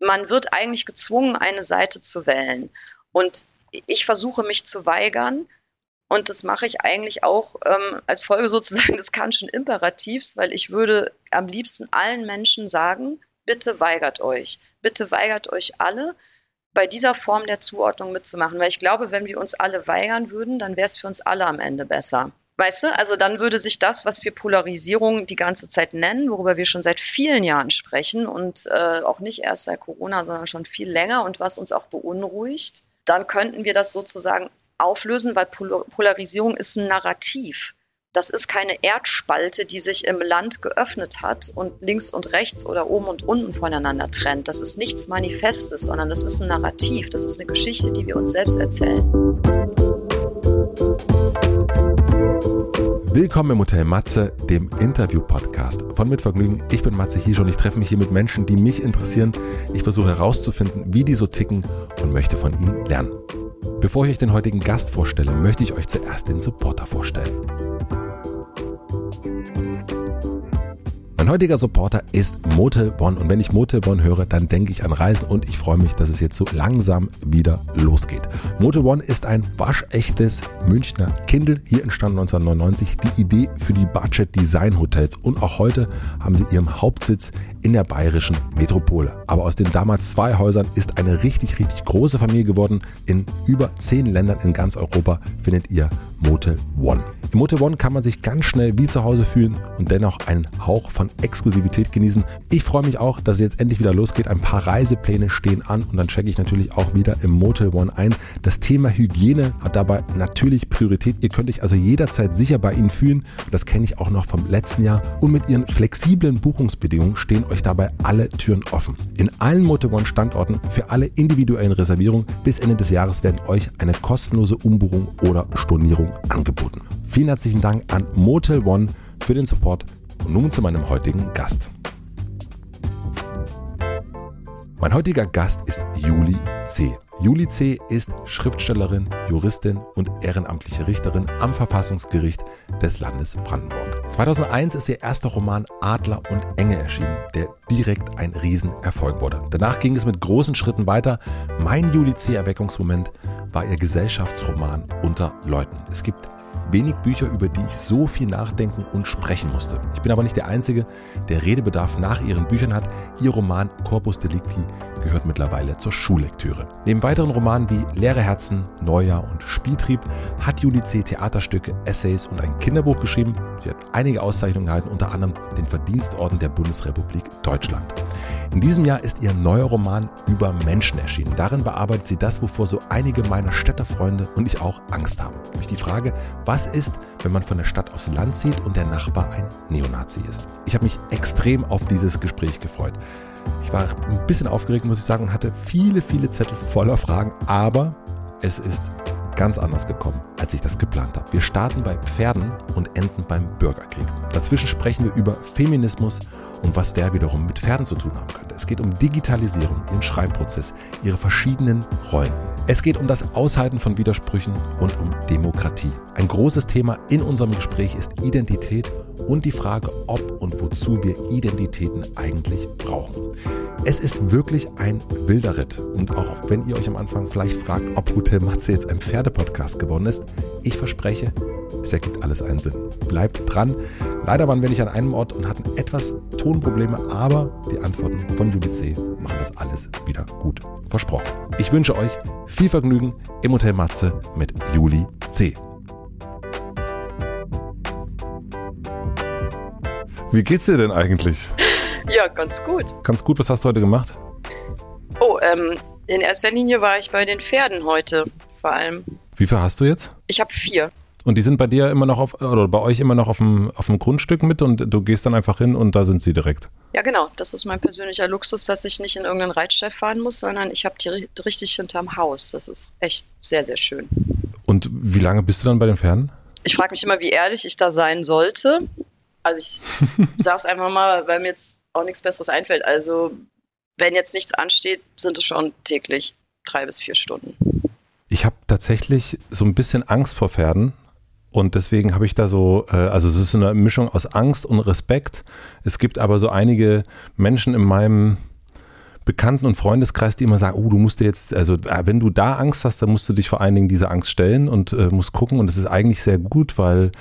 man wird eigentlich gezwungen, eine Seite zu wählen. Und ich versuche mich zu weigern. Und das mache ich eigentlich auch ähm, als Folge sozusagen des Kantschen Imperativs, weil ich würde am liebsten allen Menschen sagen, bitte weigert euch. Bitte weigert euch alle, bei dieser Form der Zuordnung mitzumachen. Weil ich glaube, wenn wir uns alle weigern würden, dann wäre es für uns alle am Ende besser. Weißt du, also dann würde sich das, was wir Polarisierung die ganze Zeit nennen, worüber wir schon seit vielen Jahren sprechen und äh, auch nicht erst seit Corona, sondern schon viel länger und was uns auch beunruhigt, dann könnten wir das sozusagen auflösen, weil Pol Polarisierung ist ein Narrativ. Das ist keine Erdspalte, die sich im Land geöffnet hat und links und rechts oder oben und unten voneinander trennt. Das ist nichts Manifestes, sondern das ist ein Narrativ. Das ist eine Geschichte, die wir uns selbst erzählen. Willkommen im Hotel Matze, dem Interview-Podcast von Mitvergnügen. Ich bin Matze Hiesch und ich treffe mich hier mit Menschen, die mich interessieren. Ich versuche herauszufinden, wie die so ticken und möchte von ihnen lernen. Bevor ich euch den heutigen Gast vorstelle, möchte ich euch zuerst den Supporter vorstellen. Mein heutiger Supporter ist Motel Bonn und wenn ich Motel Bonn höre, dann denke ich an Reisen und ich freue mich, dass es jetzt so langsam wieder losgeht. Motel Bonn ist ein waschechtes Münchner Kindle, hier entstanden 1999, die Idee für die Budget Design Hotels und auch heute haben sie ihren Hauptsitz in der bayerischen Metropole. Aber aus den damals zwei Häusern ist eine richtig, richtig große Familie geworden. In über zehn Ländern in ganz Europa findet ihr Motel One. Im Motel One kann man sich ganz schnell wie zu Hause fühlen und dennoch einen Hauch von Exklusivität genießen. Ich freue mich auch, dass es jetzt endlich wieder losgeht. Ein paar Reisepläne stehen an und dann checke ich natürlich auch wieder im Motel One ein. Das Thema Hygiene hat dabei natürlich Priorität. Ihr könnt euch also jederzeit sicher bei Ihnen fühlen. Das kenne ich auch noch vom letzten Jahr. Und mit Ihren flexiblen Buchungsbedingungen stehen euch dabei alle Türen offen. In allen Motel One Standorten für alle individuellen Reservierungen bis Ende des Jahres werden euch eine kostenlose Umbuchung oder Stornierung angeboten. Vielen herzlichen Dank an Motel One für den Support und nun zu meinem heutigen Gast. Mein heutiger Gast ist Juli C. Juli C. ist Schriftstellerin, Juristin und ehrenamtliche Richterin am Verfassungsgericht des Landes Brandenburg. 2001 ist ihr erster Roman Adler und Enge erschienen, der direkt ein Riesenerfolg wurde. Danach ging es mit großen Schritten weiter. Mein Juli C. Erweckungsmoment war ihr Gesellschaftsroman Unter Leuten. Es gibt wenig Bücher, über die ich so viel nachdenken und sprechen musste. Ich bin aber nicht der Einzige, der Redebedarf nach ihren Büchern hat. Ihr Roman Corpus Delicti gehört mittlerweile zur Schullektüre. Neben weiteren Romanen wie Leere Herzen, Neujahr und Spieltrieb hat Julie C. Theaterstücke, Essays und ein Kinderbuch geschrieben. Sie hat einige Auszeichnungen erhalten, unter anderem den Verdienstorden der Bundesrepublik Deutschland. In diesem Jahr ist ihr neuer Roman über Menschen erschienen. Darin bearbeitet sie das, wovor so einige meiner Städterfreunde und ich auch Angst haben. Durch die Frage, was ist, wenn man von der Stadt aufs Land zieht und der Nachbar ein Neonazi ist. Ich habe mich extrem auf dieses Gespräch gefreut. Ich war ein bisschen aufgeregt, muss ich sagen, und hatte viele, viele Zettel voller Fragen, aber es ist ganz anders gekommen, als ich das geplant habe. Wir starten bei Pferden und enden beim Bürgerkrieg. Dazwischen sprechen wir über Feminismus und was der wiederum mit Pferden zu tun haben könnte. Es geht um Digitalisierung, ihren Schreibprozess, ihre verschiedenen Rollen. Es geht um das Aushalten von Widersprüchen und um Demokratie. Ein großes Thema in unserem Gespräch ist Identität und die Frage, ob und wozu wir Identitäten eigentlich brauchen. Es ist wirklich ein wilder Ritt. Und auch wenn ihr euch am Anfang vielleicht fragt, ob Hotel Matze jetzt ein Pferdepodcast geworden ist, ich verspreche, es ergibt alles einen Sinn. Bleibt dran. Leider waren wir nicht an einem Ort und hatten etwas Tonprobleme, aber die Antworten von UBC machen das alles wieder gut. Versprochen. Ich wünsche euch viel Vergnügen im Hotel Matze mit Juli C. Wie geht's dir denn eigentlich? Ja, ganz gut. Ganz gut. Was hast du heute gemacht? Oh, ähm, in erster Linie war ich bei den Pferden heute, vor allem. Wie viel hast du jetzt? Ich habe vier. Und die sind bei dir immer noch auf, oder bei euch immer noch auf dem, auf dem Grundstück mit und du gehst dann einfach hin und da sind sie direkt. Ja, genau. Das ist mein persönlicher Luxus, dass ich nicht in irgendeinen Reitstall fahren muss, sondern ich habe die richtig hinterm Haus. Das ist echt sehr, sehr schön. Und wie lange bist du dann bei den Pferden? Ich frage mich immer, wie ehrlich ich da sein sollte. Also ich sage es einfach mal, weil mir jetzt auch nichts Besseres einfällt. Also wenn jetzt nichts ansteht, sind es schon täglich drei bis vier Stunden. Ich habe tatsächlich so ein bisschen Angst vor Pferden. Und deswegen habe ich da so, äh, also es ist eine Mischung aus Angst und Respekt. Es gibt aber so einige Menschen in meinem Bekannten und Freundeskreis, die immer sagen, oh, du musst dir jetzt, also äh, wenn du da Angst hast, dann musst du dich vor allen Dingen dieser Angst stellen und äh, musst gucken. Und es ist eigentlich sehr gut, weil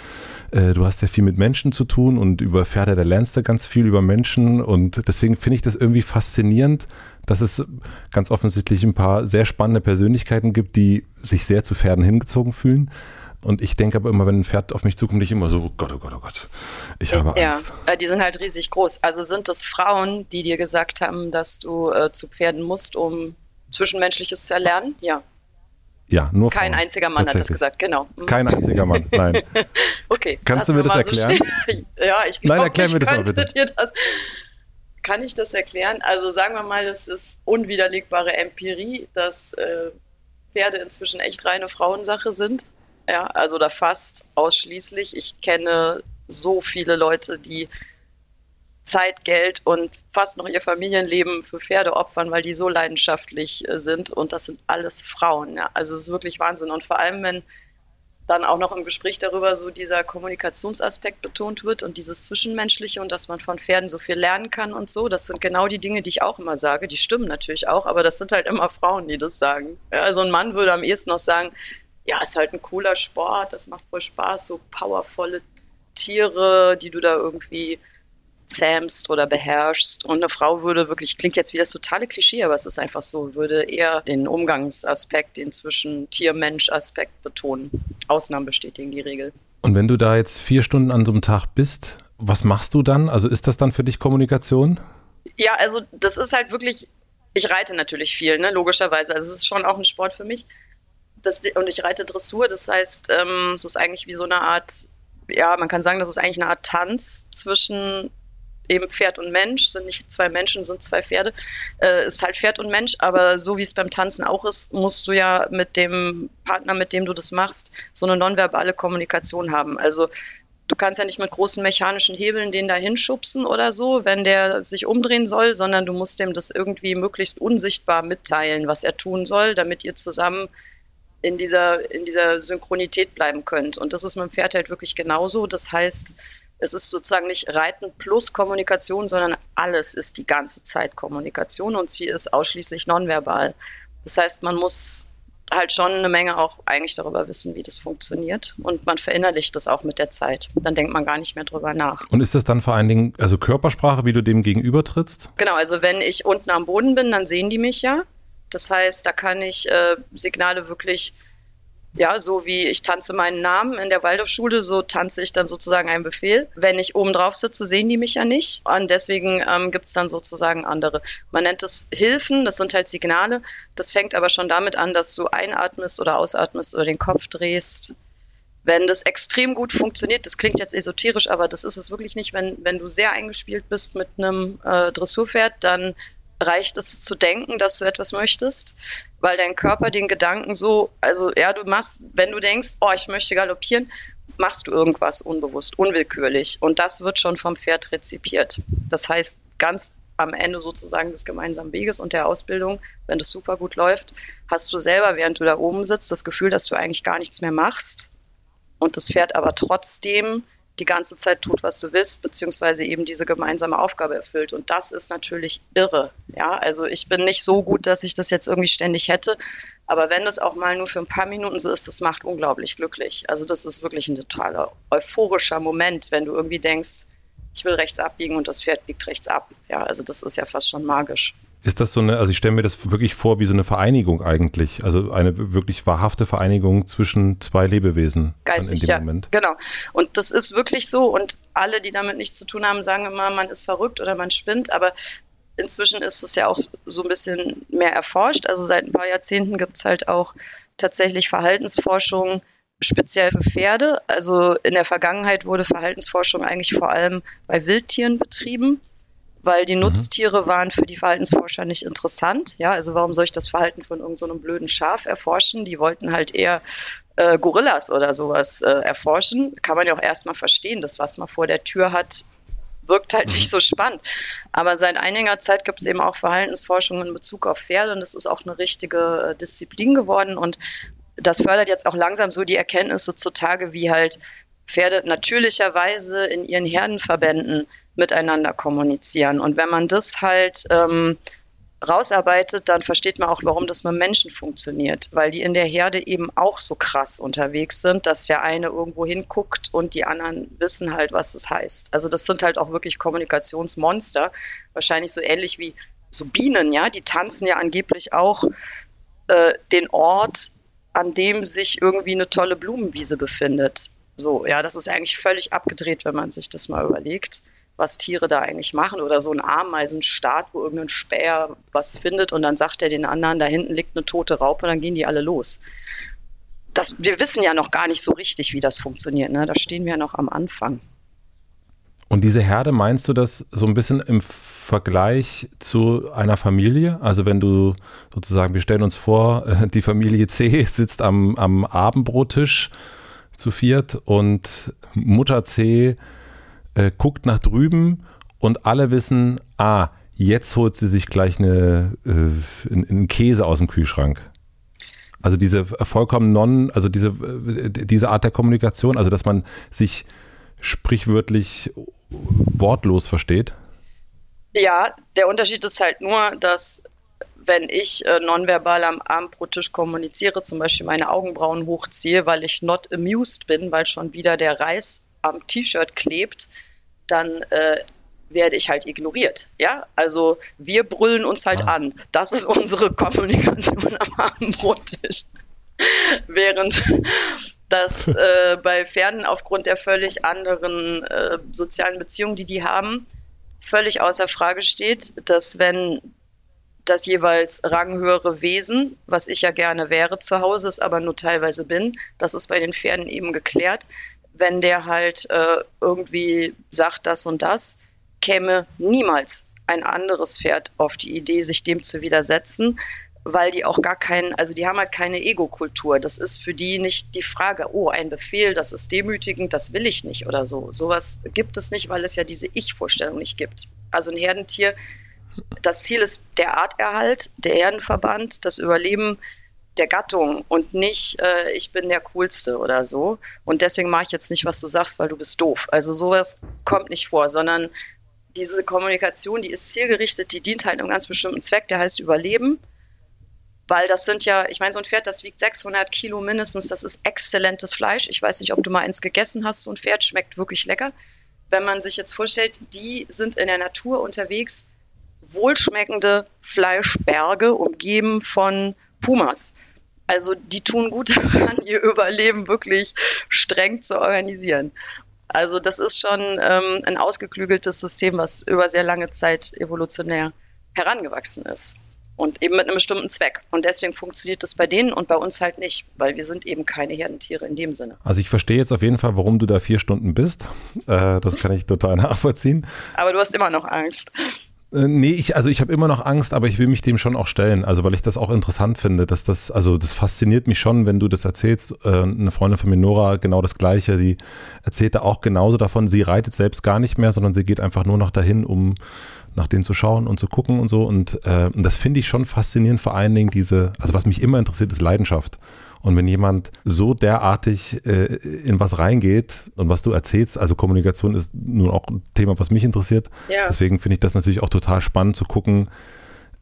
äh, du hast ja viel mit Menschen zu tun und über Pferde, da lernst du ganz viel über Menschen. Und deswegen finde ich das irgendwie faszinierend, dass es ganz offensichtlich ein paar sehr spannende Persönlichkeiten gibt, die sich sehr zu Pferden hingezogen fühlen. Und ich denke aber immer, wenn ein Pferd auf mich zukommt, ich immer so, oh Gott, oh Gott, oh Gott, ich habe Angst. Ja, äh, die sind halt riesig groß. Also sind das Frauen, die dir gesagt haben, dass du äh, zu Pferden musst, um Zwischenmenschliches zu erlernen? Ja. Ja, nur Kein Frauen. einziger Mann hat das gesagt, genau. Mhm. Kein einziger Mann, nein. okay. Kannst du mir das erklären? So ja, ich glaube, nein, erklär mir das mal bitte. dir das kann ich das erklären? Also sagen wir mal, es ist unwiderlegbare Empirie, dass äh, Pferde inzwischen echt reine Frauensache sind. Ja, also da fast ausschließlich. Ich kenne so viele Leute, die Zeit, Geld und fast noch ihr Familienleben für Pferde opfern, weil die so leidenschaftlich äh, sind. Und das sind alles Frauen. Ja. Also es ist wirklich Wahnsinn. Und vor allem, wenn dann auch noch im Gespräch darüber so dieser Kommunikationsaspekt betont wird und dieses Zwischenmenschliche und dass man von Pferden so viel lernen kann und so. Das sind genau die Dinge, die ich auch immer sage. Die stimmen natürlich auch, aber das sind halt immer Frauen, die das sagen. Ja, also ein Mann würde am ehesten noch sagen, ja, ist halt ein cooler Sport, das macht voll Spaß, so powervolle Tiere, die du da irgendwie zähmst oder beherrschst. Und eine Frau würde wirklich, klingt jetzt wie das totale Klischee, aber es ist einfach so, würde eher den Umgangsaspekt, den zwischen Tier-Mensch-Aspekt betonen. Ausnahmen bestätigen die Regel. Und wenn du da jetzt vier Stunden an so einem Tag bist, was machst du dann? Also ist das dann für dich Kommunikation? Ja, also das ist halt wirklich, ich reite natürlich viel, ne, logischerweise. Also es ist schon auch ein Sport für mich. Das, und ich reite Dressur, das heißt, ähm, es ist eigentlich wie so eine Art, ja, man kann sagen, das ist eigentlich eine Art Tanz zwischen eben Pferd und Mensch, sind nicht zwei Menschen, sind zwei Pferde, äh, ist halt Pferd und Mensch, aber so wie es beim Tanzen auch ist, musst du ja mit dem Partner, mit dem du das machst, so eine nonverbale Kommunikation haben. Also du kannst ja nicht mit großen mechanischen Hebeln den da hinschubsen oder so, wenn der sich umdrehen soll, sondern du musst dem das irgendwie möglichst unsichtbar mitteilen, was er tun soll, damit ihr zusammen in dieser, in dieser Synchronität bleiben könnt. Und das ist mit dem Pferd halt wirklich genauso. Das heißt, es ist sozusagen nicht Reiten plus Kommunikation, sondern alles ist die ganze Zeit Kommunikation und sie ist ausschließlich nonverbal. Das heißt, man muss halt schon eine Menge auch eigentlich darüber wissen, wie das funktioniert. Und man verinnerlicht das auch mit der Zeit. Dann denkt man gar nicht mehr drüber nach. Und ist das dann vor allen Dingen, also Körpersprache, wie du dem gegenüber trittst? Genau, also wenn ich unten am Boden bin, dann sehen die mich ja. Das heißt, da kann ich äh, Signale wirklich ja, so wie ich tanze meinen Namen in der Waldorfschule, so tanze ich dann sozusagen einen Befehl. Wenn ich oben drauf sitze, sehen die mich ja nicht. Und deswegen ähm, gibt es dann sozusagen andere. Man nennt es Hilfen, das sind halt Signale. Das fängt aber schon damit an, dass du einatmest oder ausatmest oder den Kopf drehst. Wenn das extrem gut funktioniert, das klingt jetzt esoterisch, aber das ist es wirklich nicht, wenn, wenn du sehr eingespielt bist mit einem äh, Dressurpferd, dann reicht es zu denken, dass du etwas möchtest, weil dein Körper den Gedanken so, also ja, du machst, wenn du denkst, oh, ich möchte galoppieren, machst du irgendwas unbewusst, unwillkürlich und das wird schon vom Pferd rezipiert. Das heißt, ganz am Ende sozusagen des gemeinsamen Weges und der Ausbildung, wenn das super gut läuft, hast du selber, während du da oben sitzt, das Gefühl, dass du eigentlich gar nichts mehr machst und das Pferd aber trotzdem die ganze Zeit tut, was du willst, beziehungsweise eben diese gemeinsame Aufgabe erfüllt. Und das ist natürlich irre. Ja, also ich bin nicht so gut, dass ich das jetzt irgendwie ständig hätte. Aber wenn das auch mal nur für ein paar Minuten so ist, das macht unglaublich glücklich. Also das ist wirklich ein totaler euphorischer Moment, wenn du irgendwie denkst, ich will rechts abbiegen und das Pferd biegt rechts ab. Ja, also das ist ja fast schon magisch. Ist das so eine, also ich stelle mir das wirklich vor wie so eine Vereinigung eigentlich, also eine wirklich wahrhafte Vereinigung zwischen zwei Lebewesen Geistig, in dem ja. Moment. Genau. Und das ist wirklich so und alle, die damit nichts zu tun haben, sagen immer, man ist verrückt oder man spinnt, aber inzwischen ist es ja auch so ein bisschen mehr erforscht. Also seit ein paar Jahrzehnten gibt es halt auch tatsächlich Verhaltensforschung speziell für Pferde. Also in der Vergangenheit wurde Verhaltensforschung eigentlich vor allem bei Wildtieren betrieben weil die mhm. Nutztiere waren für die Verhaltensforscher nicht interessant. Ja, also warum soll ich das Verhalten von irgendeinem so blöden Schaf erforschen? Die wollten halt eher äh, Gorillas oder sowas äh, erforschen. Kann man ja auch erstmal verstehen, das, was man vor der Tür hat, wirkt halt nicht mhm. so spannend. Aber seit einiger Zeit gibt es eben auch Verhaltensforschung in Bezug auf Pferde und das ist auch eine richtige äh, Disziplin geworden und das fördert jetzt auch langsam so die Erkenntnisse zutage, wie halt Pferde natürlicherweise in ihren Herdenverbänden miteinander kommunizieren. Und wenn man das halt ähm, rausarbeitet, dann versteht man auch, warum das mit Menschen funktioniert, weil die in der Herde eben auch so krass unterwegs sind, dass der eine irgendwo hinguckt und die anderen wissen halt, was das heißt. Also das sind halt auch wirklich Kommunikationsmonster, wahrscheinlich so ähnlich wie so Bienen, ja, die tanzen ja angeblich auch äh, den Ort, an dem sich irgendwie eine tolle Blumenwiese befindet. So, ja, das ist eigentlich völlig abgedreht, wenn man sich das mal überlegt was Tiere da eigentlich machen oder so ein Ameisenstaat, wo irgendein Späher was findet und dann sagt er den anderen, da hinten liegt eine tote Raupe, dann gehen die alle los. Das, wir wissen ja noch gar nicht so richtig, wie das funktioniert. Ne? Da stehen wir ja noch am Anfang. Und diese Herde meinst du das so ein bisschen im Vergleich zu einer Familie? Also wenn du sozusagen, wir stellen uns vor, die Familie C sitzt am, am Abendbrottisch zu viert und Mutter C äh, guckt nach drüben und alle wissen, ah, jetzt holt sie sich gleich eine, äh, einen Käse aus dem Kühlschrank. Also diese vollkommen non, also diese, äh, diese Art der Kommunikation, also dass man sich sprichwörtlich wortlos versteht. Ja, der Unterschied ist halt nur, dass wenn ich äh, nonverbal am Abendbrottisch kommuniziere, zum Beispiel meine Augenbrauen hochziehe, weil ich not amused bin, weil schon wieder der Reis am T-Shirt klebt, dann äh, werde ich halt ignoriert. Ja, also wir brüllen uns halt ah. an. Das ist unsere Kommunikation am Abendbrottisch. Während das äh, bei Pferden aufgrund der völlig anderen äh, sozialen Beziehungen, die die haben, völlig außer Frage steht, dass wenn das jeweils ranghöhere Wesen, was ich ja gerne wäre zu Hause, es aber nur teilweise bin, das ist bei den Pferden eben geklärt, wenn der halt äh, irgendwie sagt das und das, käme niemals ein anderes Pferd auf die Idee, sich dem zu widersetzen, weil die auch gar keinen, also die haben halt keine Ego-Kultur. Das ist für die nicht die Frage, oh, ein Befehl, das ist demütigend, das will ich nicht oder so. Sowas gibt es nicht, weil es ja diese Ich-Vorstellung nicht gibt. Also ein Herdentier, das Ziel ist der Arterhalt, der Herdenverband, das Überleben der Gattung und nicht, äh, ich bin der Coolste oder so. Und deswegen mache ich jetzt nicht, was du sagst, weil du bist doof. Also sowas kommt nicht vor, sondern diese Kommunikation, die ist zielgerichtet, die dient halt einem ganz bestimmten Zweck, der heißt Überleben. Weil das sind ja, ich meine, so ein Pferd, das wiegt 600 Kilo mindestens, das ist exzellentes Fleisch. Ich weiß nicht, ob du mal eins gegessen hast, so ein Pferd schmeckt wirklich lecker. Wenn man sich jetzt vorstellt, die sind in der Natur unterwegs, wohlschmeckende Fleischberge, umgeben von Pumas. Also die tun gut daran, ihr Überleben wirklich streng zu organisieren. Also das ist schon ähm, ein ausgeklügeltes System, was über sehr lange Zeit evolutionär herangewachsen ist. Und eben mit einem bestimmten Zweck. Und deswegen funktioniert das bei denen und bei uns halt nicht, weil wir sind eben keine Herdentiere in dem Sinne. Also ich verstehe jetzt auf jeden Fall, warum du da vier Stunden bist. Äh, das kann ich total nachvollziehen. Aber du hast immer noch Angst. Äh, nee, ich, also ich habe immer noch Angst, aber ich will mich dem schon auch stellen, also weil ich das auch interessant finde, dass das, also das fasziniert mich schon, wenn du das erzählst. Äh, eine Freundin von mir, Nora, genau das Gleiche, die erzählt da auch genauso davon, sie reitet selbst gar nicht mehr, sondern sie geht einfach nur noch dahin, um nach denen zu schauen und zu gucken und so. Und, äh, und das finde ich schon faszinierend, vor allen Dingen diese, also was mich immer interessiert, ist Leidenschaft. Und wenn jemand so derartig äh, in was reingeht und was du erzählst, also Kommunikation ist nun auch ein Thema, was mich interessiert. Ja. Deswegen finde ich das natürlich auch total spannend zu gucken,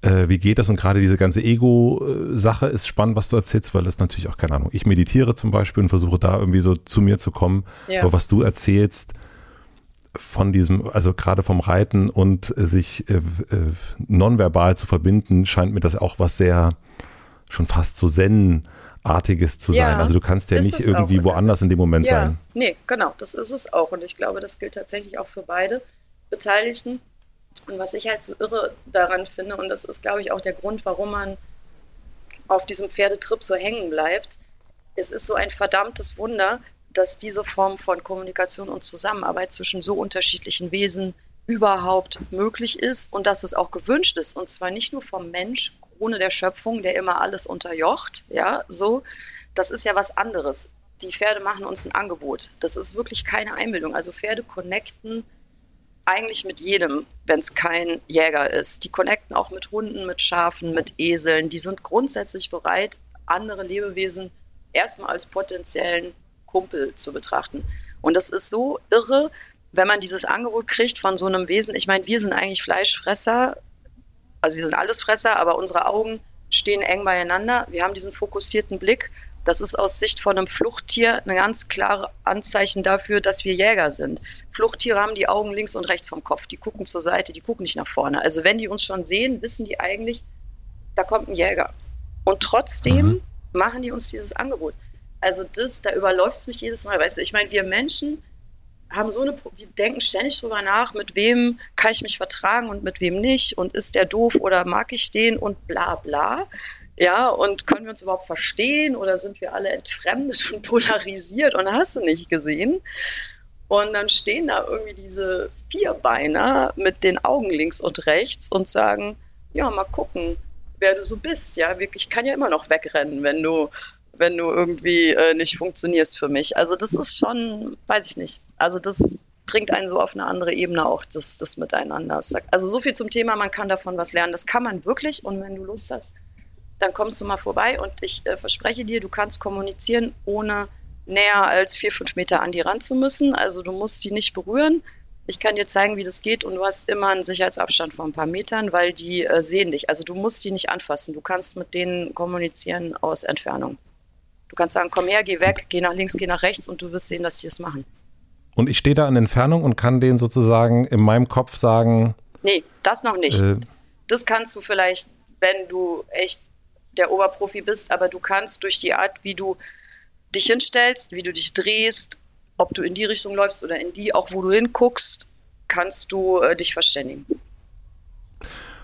äh, wie geht das? Und gerade diese ganze Ego-Sache ist spannend, was du erzählst, weil das natürlich auch, keine Ahnung, ich meditiere zum Beispiel und versuche da irgendwie so zu mir zu kommen. Ja. Aber was du erzählst, von diesem, also gerade vom Reiten und sich äh, äh, nonverbal zu verbinden, scheint mir das auch was sehr schon fast so Zen Artiges zu ja, sein. Also du kannst ja nicht irgendwie woanders in dem Moment ja, sein. Nee, genau, das ist es auch. Und ich glaube, das gilt tatsächlich auch für beide Beteiligten. Und was ich halt so irre daran finde, und das ist, glaube ich, auch der Grund, warum man auf diesem Pferdetrip so hängen bleibt, es ist so ein verdammtes Wunder, dass diese Form von Kommunikation und Zusammenarbeit zwischen so unterschiedlichen Wesen überhaupt möglich ist und dass es auch gewünscht ist. Und zwar nicht nur vom Mensch Krone der Schöpfung, der immer alles unterjocht, ja, so, das ist ja was anderes. Die Pferde machen uns ein Angebot. Das ist wirklich keine Einbildung. Also Pferde connecten eigentlich mit jedem, wenn es kein Jäger ist. Die connecten auch mit Hunden, mit Schafen, mit Eseln. Die sind grundsätzlich bereit, andere Lebewesen erstmal als potenziellen Kumpel zu betrachten. Und das ist so irre, wenn man dieses Angebot kriegt von so einem Wesen. Ich meine, wir sind eigentlich Fleischfresser also wir sind Allesfresser, aber unsere Augen stehen eng beieinander. Wir haben diesen fokussierten Blick. Das ist aus Sicht von einem Fluchttier ein ganz klares Anzeichen dafür, dass wir Jäger sind. Fluchttiere haben die Augen links und rechts vom Kopf. Die gucken zur Seite, die gucken nicht nach vorne. Also wenn die uns schon sehen, wissen die eigentlich, da kommt ein Jäger. Und trotzdem mhm. machen die uns dieses Angebot. Also das, da überläuft es mich jedes Mal. Weißt du, ich meine, wir Menschen haben so eine, wir denken ständig drüber nach, mit wem kann ich mich vertragen und mit wem nicht und ist der doof oder mag ich den und bla bla. Ja, und können wir uns überhaupt verstehen oder sind wir alle entfremdet und polarisiert und hast du nicht gesehen? Und dann stehen da irgendwie diese Vierbeiner mit den Augen links und rechts und sagen, ja, mal gucken, wer du so bist. Ja, wirklich, kann ja immer noch wegrennen, wenn du wenn du irgendwie äh, nicht funktionierst für mich. Also das ist schon, weiß ich nicht. Also das bringt einen so auf eine andere Ebene auch, das, das Miteinander. Also so viel zum Thema, man kann davon was lernen. Das kann man wirklich und wenn du Lust hast, dann kommst du mal vorbei und ich äh, verspreche dir, du kannst kommunizieren, ohne näher als vier, fünf Meter an die ran zu müssen. Also du musst sie nicht berühren. Ich kann dir zeigen, wie das geht und du hast immer einen Sicherheitsabstand von ein paar Metern, weil die äh, sehen dich. Also du musst sie nicht anfassen. Du kannst mit denen kommunizieren aus Entfernung. Du kannst sagen, komm her, geh weg, geh nach links, geh nach rechts und du wirst sehen, dass sie es machen. Und ich stehe da in Entfernung und kann denen sozusagen in meinem Kopf sagen. Nee, das noch nicht. Äh, das kannst du vielleicht, wenn du echt der Oberprofi bist, aber du kannst durch die Art, wie du dich hinstellst, wie du dich drehst, ob du in die Richtung läufst oder in die, auch wo du hinguckst, kannst du äh, dich verständigen.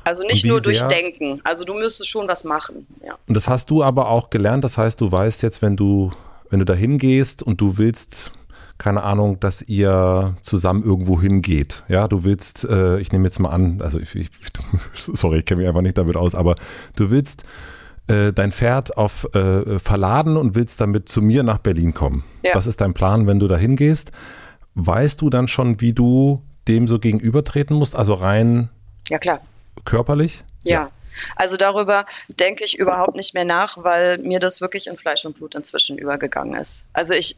Also nicht nur durch Denken. Also du müsstest schon was machen. Ja. Und das hast du aber auch gelernt. Das heißt, du weißt jetzt, wenn du, wenn du da hingehst und du willst, keine Ahnung, dass ihr zusammen irgendwo hingeht. Ja, du willst, äh, ich nehme jetzt mal an, also ich, ich sorry, ich kenne mich einfach nicht damit aus, aber du willst äh, dein Pferd auf äh, verladen und willst damit zu mir nach Berlin kommen. Ja. Das ist dein Plan, wenn du da hingehst. Weißt du dann schon, wie du dem so gegenübertreten musst? Also rein ja, klar körperlich? Ja. Also darüber denke ich überhaupt nicht mehr nach, weil mir das wirklich in Fleisch und Blut inzwischen übergegangen ist. Also ich,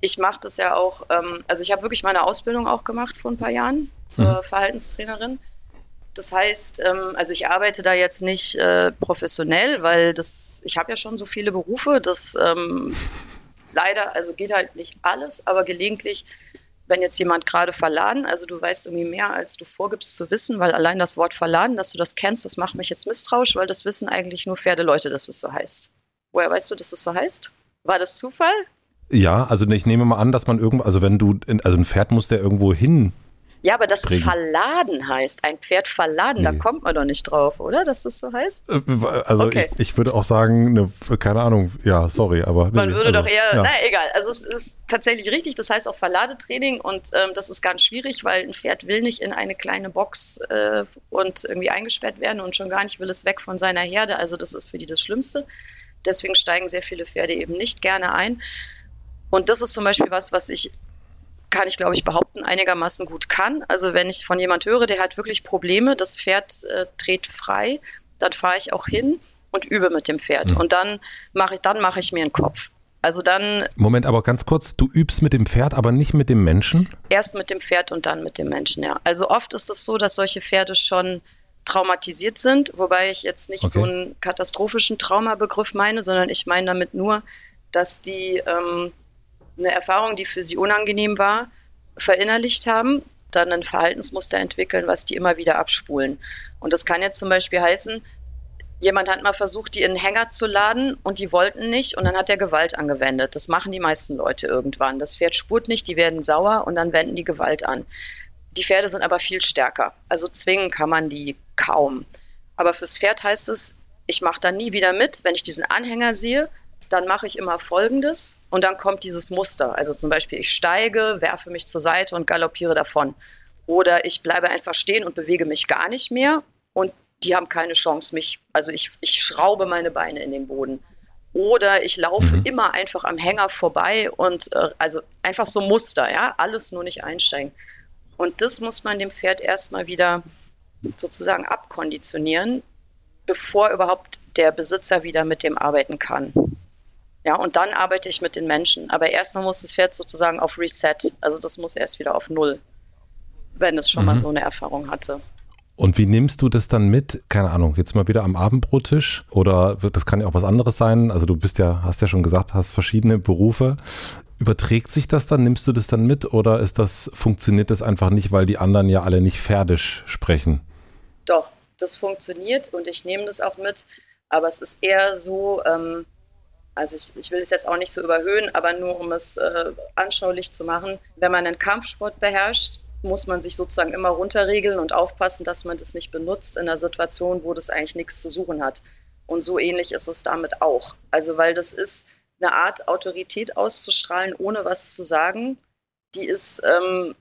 ich mache das ja auch, ähm, also ich habe wirklich meine Ausbildung auch gemacht vor ein paar Jahren zur mhm. Verhaltenstrainerin. Das heißt, ähm, also ich arbeite da jetzt nicht äh, professionell, weil das, ich habe ja schon so viele Berufe, das ähm, leider, also geht halt nicht alles, aber gelegentlich wenn jetzt jemand gerade verladen, also du weißt irgendwie mehr, als du vorgibst zu wissen, weil allein das Wort verladen, dass du das kennst, das macht mich jetzt misstrauisch, weil das wissen eigentlich nur Pferdeleute, dass es so heißt. Woher weißt du, dass es so heißt? War das Zufall? Ja, also ich nehme mal an, dass man irgendwo, also wenn du, also ein Pferd muss der irgendwo hin ja, aber das bringen. verladen heißt, ein Pferd verladen, nee. da kommt man doch nicht drauf, oder? Dass das so heißt? Äh, also okay. ich, ich, würde auch sagen, ne, keine Ahnung, ja, sorry, aber. Man würde also, doch eher, ja. naja, egal. Also es ist tatsächlich richtig, das heißt auch Verladetraining und ähm, das ist ganz schwierig, weil ein Pferd will nicht in eine kleine Box äh, und irgendwie eingesperrt werden und schon gar nicht will es weg von seiner Herde. Also das ist für die das Schlimmste. Deswegen steigen sehr viele Pferde eben nicht gerne ein. Und das ist zum Beispiel was, was ich kann ich, glaube ich, behaupten, einigermaßen gut kann. Also wenn ich von jemand höre, der hat wirklich Probleme, das Pferd äh, dreht frei, dann fahre ich auch hin und übe mit dem Pferd. Mhm. Und dann mache ich, dann mache ich mir einen Kopf. Also dann. Moment, aber ganz kurz, du übst mit dem Pferd, aber nicht mit dem Menschen? Erst mit dem Pferd und dann mit dem Menschen, ja. Also oft ist es so, dass solche Pferde schon traumatisiert sind, wobei ich jetzt nicht okay. so einen katastrophischen Traumabegriff meine, sondern ich meine damit nur, dass die ähm, eine Erfahrung, die für sie unangenehm war, verinnerlicht haben, dann ein Verhaltensmuster entwickeln, was die immer wieder abspulen. Und das kann jetzt zum Beispiel heißen, jemand hat mal versucht, die in einen Hänger zu laden und die wollten nicht und dann hat er Gewalt angewendet. Das machen die meisten Leute irgendwann. Das Pferd spurt nicht, die werden sauer und dann wenden die Gewalt an. Die Pferde sind aber viel stärker. Also zwingen kann man die kaum. Aber fürs Pferd heißt es, ich mache da nie wieder mit. Wenn ich diesen Anhänger sehe, dann mache ich immer Folgendes und dann kommt dieses Muster. Also zum Beispiel, ich steige, werfe mich zur Seite und galoppiere davon. Oder ich bleibe einfach stehen und bewege mich gar nicht mehr und die haben keine Chance, mich, also ich, ich schraube meine Beine in den Boden. Oder ich laufe mhm. immer einfach am Hänger vorbei und äh, also einfach so Muster, ja, alles nur nicht einsteigen. Und das muss man dem Pferd erstmal wieder sozusagen abkonditionieren, bevor überhaupt der Besitzer wieder mit dem arbeiten kann. Ja, und dann arbeite ich mit den Menschen. Aber erstmal muss das Pferd sozusagen auf Reset. Also das muss erst wieder auf Null, wenn es schon mhm. mal so eine Erfahrung hatte. Und wie nimmst du das dann mit? Keine Ahnung, jetzt mal wieder am Abendbrottisch oder das kann ja auch was anderes sein. Also du bist ja, hast ja schon gesagt, hast verschiedene Berufe. Überträgt sich das dann? Nimmst du das dann mit oder ist das, funktioniert das einfach nicht, weil die anderen ja alle nicht Pferdisch sprechen? Doch, das funktioniert und ich nehme das auch mit. Aber es ist eher so, ähm, also ich, ich will es jetzt auch nicht so überhöhen, aber nur um es äh, anschaulich zu machen, wenn man einen Kampfsport beherrscht, muss man sich sozusagen immer runterregeln und aufpassen, dass man das nicht benutzt in einer Situation, wo das eigentlich nichts zu suchen hat. Und so ähnlich ist es damit auch. Also weil das ist eine Art Autorität auszustrahlen, ohne was zu sagen, die ist, ähm,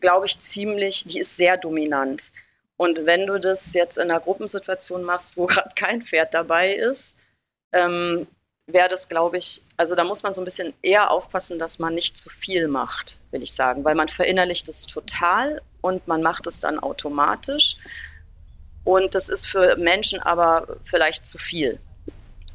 glaube ich, ziemlich, die ist sehr dominant. Und wenn du das jetzt in einer Gruppensituation machst, wo gerade kein Pferd dabei ist, ähm, wäre das, glaube ich, also da muss man so ein bisschen eher aufpassen, dass man nicht zu viel macht, will ich sagen, weil man verinnerlicht es total und man macht es dann automatisch. Und das ist für Menschen aber vielleicht zu viel.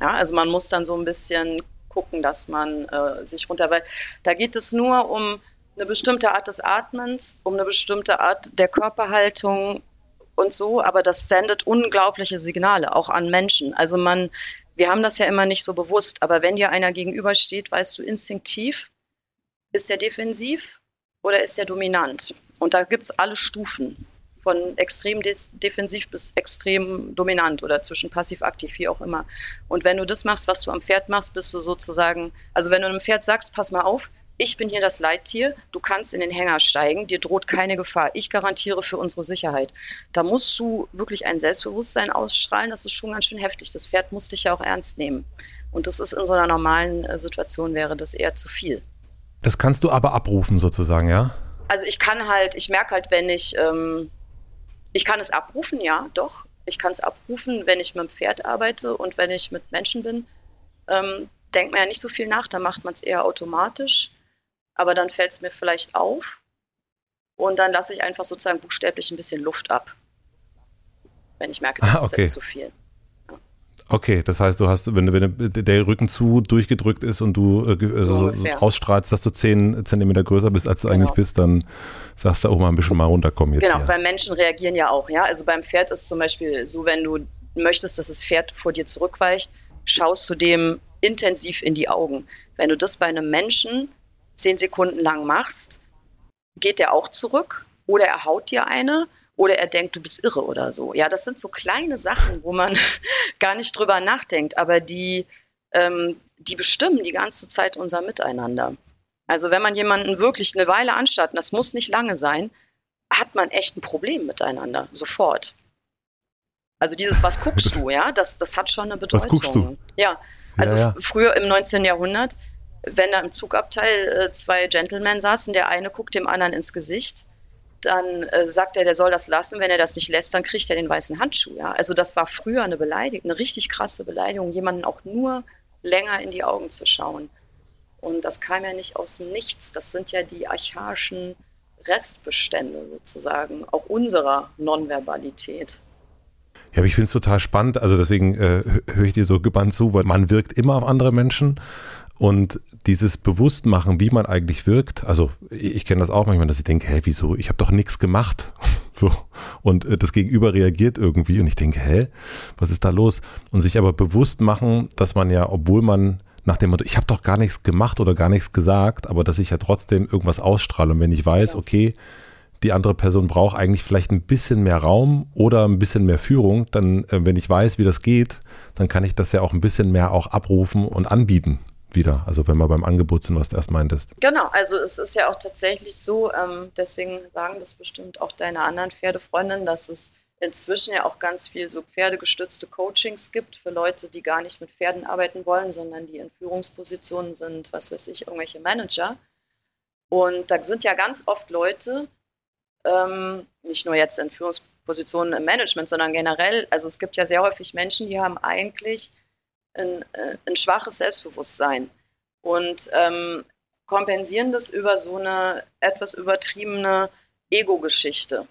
Ja, also man muss dann so ein bisschen gucken, dass man äh, sich runter, weil da geht es nur um eine bestimmte Art des Atmens, um eine bestimmte Art der Körperhaltung und so, aber das sendet unglaubliche Signale auch an Menschen. Also man wir haben das ja immer nicht so bewusst, aber wenn dir einer gegenübersteht, weißt du instinktiv, ist der defensiv oder ist der dominant? Und da gibt es alle Stufen, von extrem defensiv bis extrem dominant oder zwischen passiv-aktiv, wie auch immer. Und wenn du das machst, was du am Pferd machst, bist du sozusagen, also wenn du einem Pferd sagst, pass mal auf, ich bin hier das Leittier, du kannst in den Hänger steigen, dir droht keine Gefahr, ich garantiere für unsere Sicherheit. Da musst du wirklich ein Selbstbewusstsein ausstrahlen, das ist schon ganz schön heftig. Das Pferd muss dich ja auch ernst nehmen. Und das ist in so einer normalen äh, Situation wäre das eher zu viel. Das kannst du aber abrufen sozusagen, ja? Also ich kann halt, ich merke halt, wenn ich, ähm, ich kann es abrufen, ja, doch. Ich kann es abrufen, wenn ich mit dem Pferd arbeite und wenn ich mit Menschen bin. Ähm, denkt man ja nicht so viel nach, da macht man es eher automatisch aber dann fällt es mir vielleicht auf und dann lasse ich einfach sozusagen buchstäblich ein bisschen Luft ab, wenn ich merke, das ah, okay. ist jetzt zu viel. Okay, das heißt, du hast, wenn, wenn der Rücken zu durchgedrückt ist und du äh, also so ausstrahlst, dass du zehn Zentimeter größer bist, als du genau. eigentlich bist, dann sagst du auch mal ein bisschen mal runterkommen jetzt. Genau, hier. weil Menschen reagieren ja auch, ja. Also beim Pferd ist zum Beispiel so, wenn du möchtest, dass das Pferd vor dir zurückweicht, schaust du dem intensiv in die Augen. Wenn du das bei einem Menschen zehn Sekunden lang machst, geht der auch zurück oder er haut dir eine oder er denkt, du bist irre oder so. Ja, das sind so kleine Sachen, wo man gar nicht drüber nachdenkt, aber die, ähm, die bestimmen die ganze Zeit unser Miteinander. Also wenn man jemanden wirklich eine Weile anstarrt, und das muss nicht lange sein, hat man echt ein Problem miteinander, sofort. Also dieses, was guckst du, ja, das, das hat schon eine Bedeutung. Was guckst du? Ja, also ja, ja. früher im 19. Jahrhundert wenn da im Zugabteil äh, zwei Gentlemen saßen, der eine guckt dem anderen ins Gesicht, dann äh, sagt er, der soll das lassen. Wenn er das nicht lässt, dann kriegt er den weißen Handschuh. Ja? Also das war früher eine Beleidigung, eine richtig krasse Beleidigung, jemanden auch nur länger in die Augen zu schauen. Und das kam ja nicht aus dem Nichts. Das sind ja die archaischen Restbestände sozusagen, auch unserer Nonverbalität. Ja, aber ich finde es total spannend. Also deswegen äh, höre ich dir so gebannt zu, weil man wirkt immer auf andere Menschen. Und dieses Bewusstmachen, wie man eigentlich wirkt, also ich kenne das auch manchmal, dass ich denke, hä, wieso? Ich habe doch nichts gemacht. So. Und äh, das Gegenüber reagiert irgendwie und ich denke, hä, was ist da los? Und sich aber bewusst machen, dass man ja, obwohl man nach dem Motto, ich habe doch gar nichts gemacht oder gar nichts gesagt, aber dass ich ja trotzdem irgendwas ausstrahle. Und wenn ich weiß, okay, die andere Person braucht eigentlich vielleicht ein bisschen mehr Raum oder ein bisschen mehr Führung, dann, äh, wenn ich weiß, wie das geht, dann kann ich das ja auch ein bisschen mehr auch abrufen und anbieten wieder. Also wenn wir beim Angebot sind, was du erst meintest. Genau, also es ist ja auch tatsächlich so, ähm, deswegen sagen das bestimmt auch deine anderen Pferdefreundinnen, dass es inzwischen ja auch ganz viel so pferdegestützte Coachings gibt für Leute, die gar nicht mit Pferden arbeiten wollen, sondern die in Führungspositionen sind, was weiß ich, irgendwelche Manager. Und da sind ja ganz oft Leute, ähm, nicht nur jetzt in Führungspositionen im Management, sondern generell, also es gibt ja sehr häufig Menschen, die haben eigentlich ein, äh, ein schwaches Selbstbewusstsein und ähm, kompensieren das über so eine etwas übertriebene Ego-Geschichte.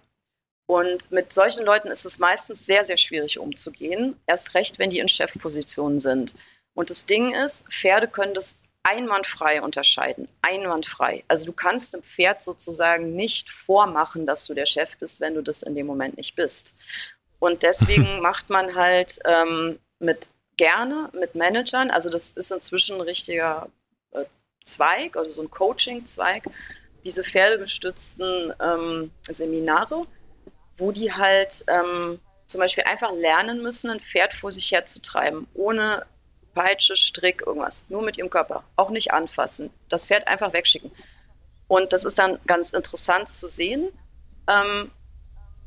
Und mit solchen Leuten ist es meistens sehr, sehr schwierig umzugehen, erst recht, wenn die in Chefpositionen sind. Und das Ding ist, Pferde können das einwandfrei unterscheiden. Einwandfrei. Also du kannst einem Pferd sozusagen nicht vormachen, dass du der Chef bist, wenn du das in dem Moment nicht bist. Und deswegen macht man halt ähm, mit gerne mit Managern, also das ist inzwischen ein richtiger äh, Zweig, also so ein Coaching-Zweig, diese pferdegestützten ähm, Seminare, wo die halt ähm, zum Beispiel einfach lernen müssen, ein Pferd vor sich herzutreiben, ohne Peitsche, Strick, irgendwas. Nur mit ihrem Körper. Auch nicht anfassen. Das Pferd einfach wegschicken. Und das ist dann ganz interessant zu sehen, ähm,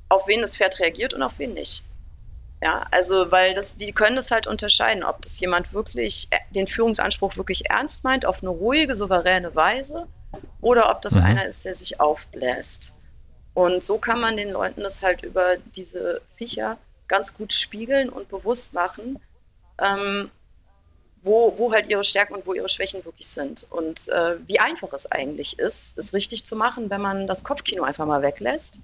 auf wen das Pferd reagiert und auf wen nicht. Ja, also, weil das, die können das halt unterscheiden, ob das jemand wirklich äh, den Führungsanspruch wirklich ernst meint, auf eine ruhige, souveräne Weise, oder ob das mhm. einer ist, der sich aufbläst. Und so kann man den Leuten das halt über diese Viecher ganz gut spiegeln und bewusst machen, ähm, wo, wo halt ihre Stärken und wo ihre Schwächen wirklich sind. Und äh, wie einfach es eigentlich ist, es richtig zu machen, wenn man das Kopfkino einfach mal weglässt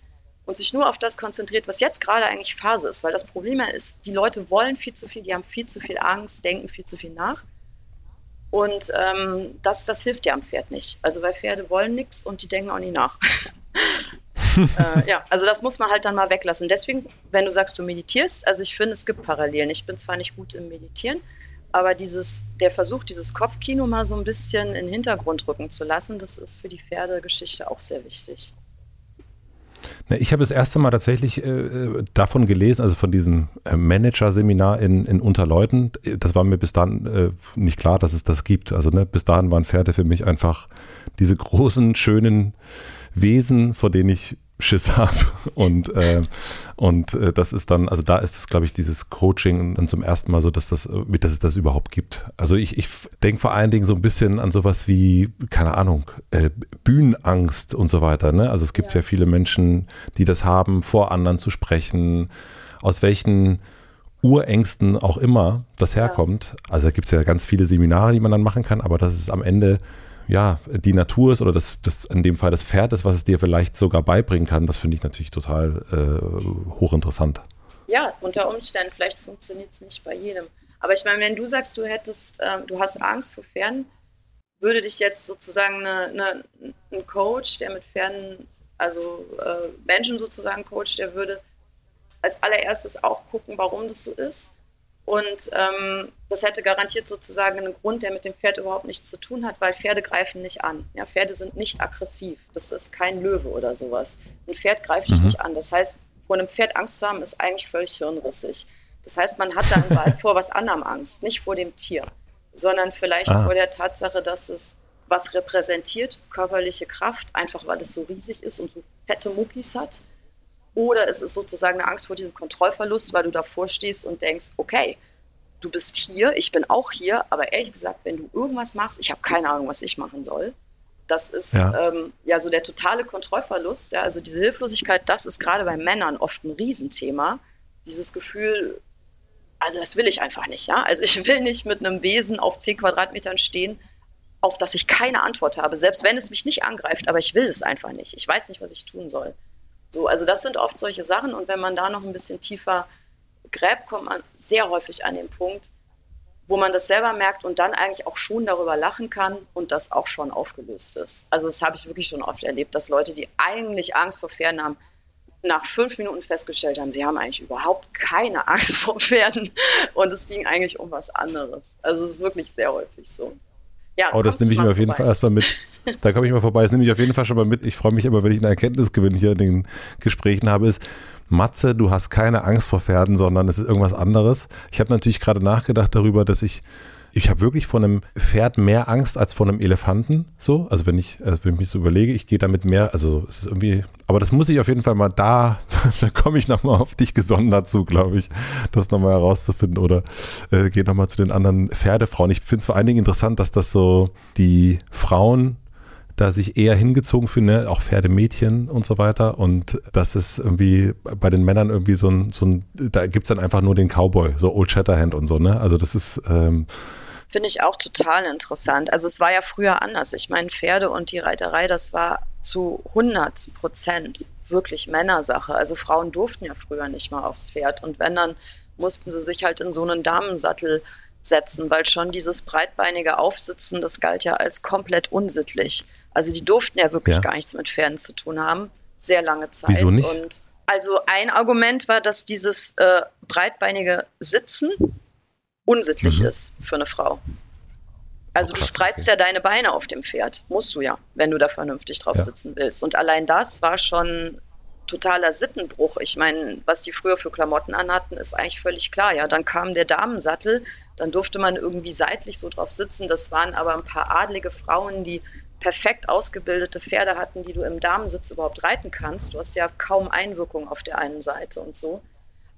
und sich nur auf das konzentriert, was jetzt gerade eigentlich Phase ist. Weil das Problem ist, die Leute wollen viel zu viel, die haben viel zu viel Angst, denken viel zu viel nach. Und ähm, das, das hilft ja am Pferd nicht. Also weil Pferde wollen nichts und die denken auch nie nach. äh, ja, also das muss man halt dann mal weglassen. Deswegen, wenn du sagst, du meditierst, also ich finde, es gibt Parallelen. Ich bin zwar nicht gut im Meditieren, aber dieses, der Versuch, dieses Kopfkino mal so ein bisschen in den Hintergrund rücken zu lassen, das ist für die Pferdegeschichte auch sehr wichtig. Ich habe das erste Mal tatsächlich äh, davon gelesen, also von diesem äh, Manager-Seminar in, in Unterleuten. Das war mir bis dann äh, nicht klar, dass es das gibt. Also ne, bis dahin waren Pferde für mich einfach diese großen, schönen Wesen, vor denen ich Schiss habe. Und, äh, und äh, das ist dann, also da ist es, glaube ich, dieses Coaching dann zum ersten Mal so, dass, das, dass es das überhaupt gibt. Also ich, ich denke vor allen Dingen so ein bisschen an sowas wie, keine Ahnung, äh, Bühnenangst und so weiter. Ne? Also es gibt ja. ja viele Menschen, die das haben, vor anderen zu sprechen, aus welchen Urängsten auch immer das herkommt. Ja. Also da gibt es ja ganz viele Seminare, die man dann machen kann, aber das ist am Ende ja, die Natur ist oder das, das in dem Fall das Pferd ist, was es dir vielleicht sogar beibringen kann, das finde ich natürlich total äh, hochinteressant. Ja, unter Umständen, vielleicht funktioniert es nicht bei jedem. Aber ich meine, wenn du sagst, du hättest, äh, du hast Angst vor Pferden, würde dich jetzt sozusagen eine, eine, ein Coach, der mit Pferden, also äh, Menschen sozusagen coacht, der würde als allererstes auch gucken, warum das so ist und ähm, das hätte garantiert sozusagen einen Grund, der mit dem Pferd überhaupt nichts zu tun hat, weil Pferde greifen nicht an. Ja, Pferde sind nicht aggressiv. Das ist kein Löwe oder sowas. Ein Pferd greift dich mhm. nicht an. Das heißt, vor einem Pferd Angst zu haben, ist eigentlich völlig hirnrissig. Das heißt, man hat dann vor was anderem Angst, nicht vor dem Tier, sondern vielleicht ah. vor der Tatsache, dass es was repräsentiert, körperliche Kraft, einfach weil es so riesig ist und so fette Muckis hat oder es ist sozusagen eine Angst vor diesem Kontrollverlust, weil du davor stehst und denkst, okay, du bist hier, ich bin auch hier, aber ehrlich gesagt, wenn du irgendwas machst, ich habe keine Ahnung, was ich machen soll. Das ist ja. Ähm, ja so der totale Kontrollverlust, ja, also diese Hilflosigkeit, das ist gerade bei Männern oft ein Riesenthema. Dieses Gefühl, also das will ich einfach nicht, ja. Also ich will nicht mit einem Wesen auf 10 Quadratmetern stehen, auf das ich keine Antwort habe, selbst wenn es mich nicht angreift, aber ich will es einfach nicht. Ich weiß nicht, was ich tun soll. So, also das sind oft solche Sachen und wenn man da noch ein bisschen tiefer gräbt, kommt man sehr häufig an den Punkt, wo man das selber merkt und dann eigentlich auch schon darüber lachen kann und das auch schon aufgelöst ist. Also das habe ich wirklich schon oft erlebt, dass Leute, die eigentlich Angst vor Pferden haben, nach fünf Minuten festgestellt haben, sie haben eigentlich überhaupt keine Angst vor Pferden und es ging eigentlich um was anderes. Also es ist wirklich sehr häufig so. Ja, oh, das nehme ich mir auf jeden Fall erstmal mit. Da komme ich mal vorbei. Das nehme ich auf jeden Fall schon mal mit. Ich freue mich immer, wenn ich einen Erkenntnisgewinn hier in den Gesprächen habe, ist, Matze, du hast keine Angst vor Pferden, sondern es ist irgendwas anderes. Ich habe natürlich gerade nachgedacht darüber, dass ich ich habe wirklich vor einem Pferd mehr Angst als vor einem Elefanten. So, also wenn ich, also wenn ich mich so überlege, ich gehe damit mehr, also es ist irgendwie, aber das muss ich auf jeden Fall mal da, da komme ich nochmal auf dich gesondert zu, glaube ich, das nochmal herauszufinden oder äh, gehe nochmal zu den anderen Pferdefrauen. Ich finde es vor allen Dingen interessant, dass das so die Frauen da sich eher hingezogen fühlen, ne? auch Pferdemädchen und so weiter. Und das ist irgendwie bei den Männern irgendwie so ein, so ein da gibt es dann einfach nur den Cowboy, so Old Shatterhand und so, ne? Also das ist ähm, Finde ich auch total interessant. Also es war ja früher anders. Ich meine, Pferde und die Reiterei, das war zu 100 Prozent wirklich Männersache. Also Frauen durften ja früher nicht mal aufs Pferd. Und wenn, dann mussten sie sich halt in so einen Damensattel setzen, weil schon dieses breitbeinige Aufsitzen, das galt ja als komplett unsittlich. Also die durften ja wirklich ja. gar nichts mit Pferden zu tun haben, sehr lange Zeit. Wieso nicht? Und also ein Argument war, dass dieses äh, breitbeinige Sitzen unsittlich mhm. ist für eine Frau. Also oh, krass, du spreizt okay. ja deine Beine auf dem Pferd, musst du ja, wenn du da vernünftig drauf ja. sitzen willst. Und allein das war schon totaler Sittenbruch. Ich meine, was die früher für Klamotten anhatten, ist eigentlich völlig klar. Ja, dann kam der Damensattel, dann durfte man irgendwie seitlich so drauf sitzen. Das waren aber ein paar adlige Frauen, die perfekt ausgebildete Pferde hatten, die du im Damensitz überhaupt reiten kannst. Du hast ja kaum Einwirkung auf der einen Seite und so.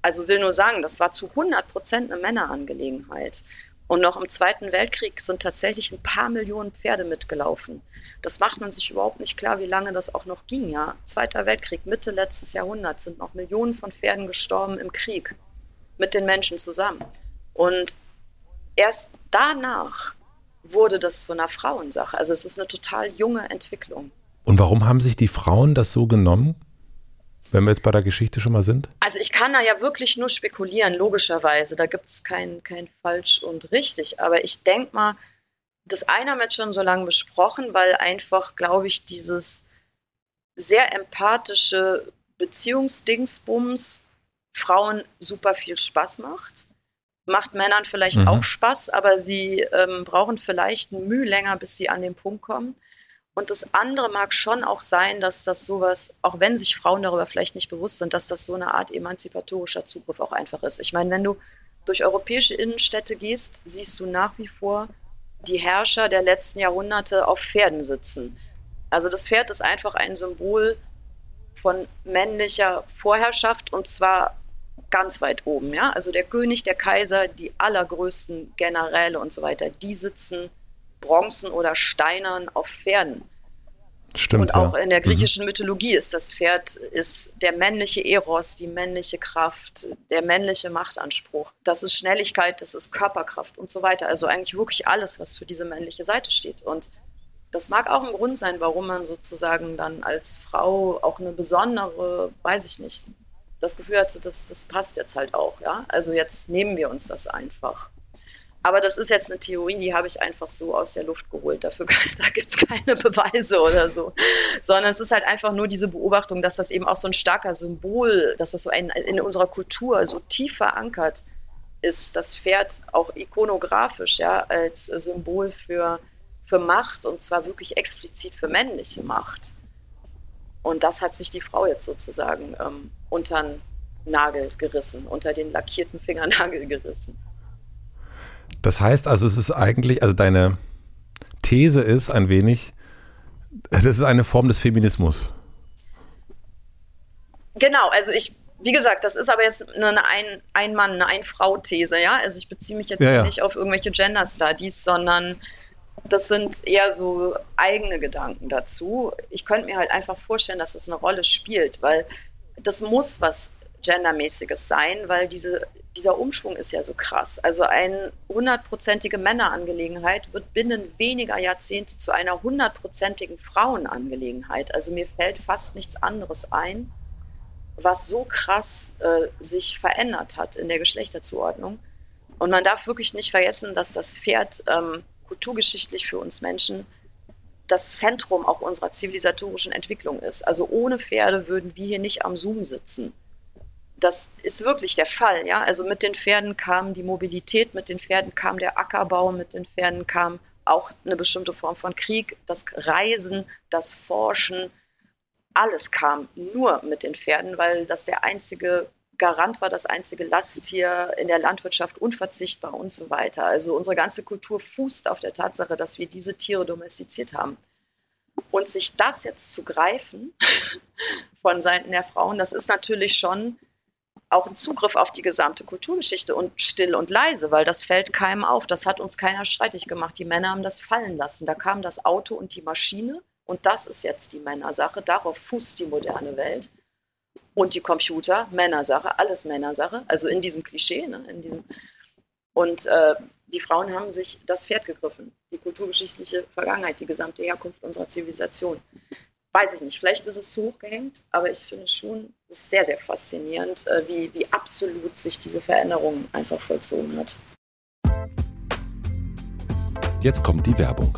Also will nur sagen, das war zu 100 Prozent eine Männerangelegenheit. Und noch im Zweiten Weltkrieg sind tatsächlich ein paar Millionen Pferde mitgelaufen. Das macht man sich überhaupt nicht klar, wie lange das auch noch ging. Ja? Zweiter Weltkrieg, Mitte letztes Jahrhundert sind noch Millionen von Pferden gestorben im Krieg mit den Menschen zusammen. Und erst danach wurde das zu einer Frauensache. Also es ist eine total junge Entwicklung. Und warum haben sich die Frauen das so genommen? Wenn wir jetzt bei der Geschichte schon mal sind? Also ich kann da ja wirklich nur spekulieren, logischerweise. Da gibt es kein, kein falsch und richtig. Aber ich denke mal, das eine haben wir jetzt schon so lange besprochen, weil einfach, glaube ich, dieses sehr empathische Beziehungsdingsbums Frauen super viel Spaß macht. Macht Männern vielleicht mhm. auch Spaß, aber sie ähm, brauchen vielleicht ein Mühe länger, bis sie an den Punkt kommen. Und das andere mag schon auch sein, dass das sowas, auch wenn sich Frauen darüber vielleicht nicht bewusst sind, dass das so eine Art emanzipatorischer Zugriff auch einfach ist. Ich meine, wenn du durch europäische Innenstädte gehst, siehst du nach wie vor die Herrscher der letzten Jahrhunderte auf Pferden sitzen. Also das Pferd ist einfach ein Symbol von männlicher Vorherrschaft und zwar ganz weit oben. Ja? Also der König, der Kaiser, die allergrößten Generäle und so weiter, die sitzen Bronzen oder Steinern auf Pferden. Stimmt, und auch ja. in der mhm. griechischen mhm. Mythologie ist das Pferd ist der männliche Eros, die männliche Kraft, der männliche Machtanspruch. Das ist Schnelligkeit, das ist Körperkraft und so weiter. Also eigentlich wirklich alles, was für diese männliche Seite steht. Und das mag auch ein Grund sein, warum man sozusagen dann als Frau auch eine besondere, weiß ich nicht, das Gefühl hatte, das, das passt jetzt halt auch. Ja? Also jetzt nehmen wir uns das einfach. Aber das ist jetzt eine Theorie, die habe ich einfach so aus der Luft geholt. Dafür da gibt es keine Beweise oder so. Sondern es ist halt einfach nur diese Beobachtung, dass das eben auch so ein starker Symbol, dass das so ein, in unserer Kultur so tief verankert ist. Das Pferd auch ikonografisch, ja, als Symbol für, für Macht und zwar wirklich explizit für männliche Macht. Und das hat sich die Frau jetzt sozusagen ähm, unter den Nagel gerissen, unter den lackierten Fingernagel gerissen. Das heißt also, es ist eigentlich, also deine These ist ein wenig, das ist eine Form des Feminismus. Genau, also ich, wie gesagt, das ist aber jetzt eine Ein, Ein-Mann-, eine Ein-Frau-These, ja. Also ich beziehe mich jetzt ja, ja. nicht auf irgendwelche Gender Studies, sondern das sind eher so eigene Gedanken dazu. Ich könnte mir halt einfach vorstellen, dass das eine Rolle spielt, weil das muss was Gendermäßiges sein, weil diese dieser Umschwung ist ja so krass. Also eine hundertprozentige Männerangelegenheit wird binnen weniger Jahrzehnte zu einer hundertprozentigen Frauenangelegenheit. Also mir fällt fast nichts anderes ein, was so krass äh, sich verändert hat in der Geschlechterzuordnung. Und man darf wirklich nicht vergessen, dass das Pferd ähm, kulturgeschichtlich für uns Menschen das Zentrum auch unserer zivilisatorischen Entwicklung ist. Also ohne Pferde würden wir hier nicht am Zoom sitzen das ist wirklich der Fall. Ja? Also mit den Pferden kam die Mobilität, mit den Pferden kam der Ackerbau, mit den Pferden kam auch eine bestimmte Form von Krieg, das Reisen, das Forschen, alles kam nur mit den Pferden, weil das der einzige Garant war, das einzige Lasttier in der Landwirtschaft unverzichtbar und so weiter. Also unsere ganze Kultur fußt auf der Tatsache, dass wir diese Tiere domestiziert haben. Und sich das jetzt zu greifen von Seiten der Frauen, das ist natürlich schon auch ein Zugriff auf die gesamte Kulturgeschichte und still und leise, weil das fällt keinem auf. Das hat uns keiner streitig gemacht. Die Männer haben das fallen lassen. Da kam das Auto und die Maschine und das ist jetzt die Männersache. Darauf fußt die moderne Welt. Und die Computer, Männersache, alles Männersache. Also in diesem Klischee. Ne, in diesem und äh, die Frauen haben sich das Pferd gegriffen. Die kulturgeschichtliche Vergangenheit, die gesamte Herkunft unserer Zivilisation weiß ich nicht, vielleicht ist es zu hoch gehängt, aber ich finde schon, es ist sehr, sehr faszinierend, äh, wie, wie absolut sich diese Veränderung einfach vollzogen hat. Jetzt kommt die Werbung.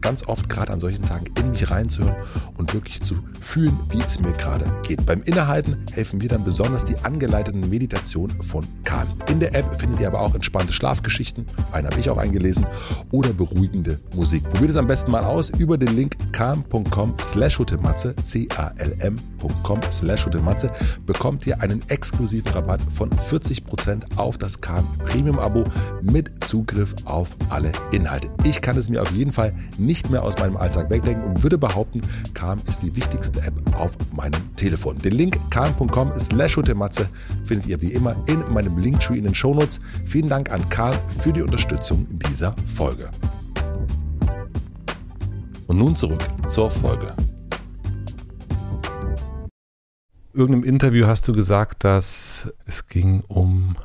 ganz oft gerade an solchen Tagen in mich reinzuhören und wirklich zu fühlen, wie es mir gerade geht. Beim Innehalten helfen mir dann besonders die angeleiteten Meditationen von Kahn. In der App findet ihr aber auch entspannte Schlafgeschichten, eine habe ich auch eingelesen, oder beruhigende Musik. Probiert es am besten mal aus über den Link calm.com slash c-a-l-m.com slash bekommt ihr einen exklusiven Rabatt von 40% auf das Calm Premium Abo mit Zugriff auf alle Inhalte. Ich kann es mir auf jeden Fall nicht mehr aus meinem Alltag wegdenken und würde behaupten, Calm ist die wichtigste App auf meinem Telefon. Den Link calm.com slash findet ihr wie immer in meinem Linktree in den Shownotes. Vielen Dank an Calm für die Unterstützung dieser Folge. Und nun zurück zur Folge. Irgendeinem Interview hast du gesagt, dass es ging um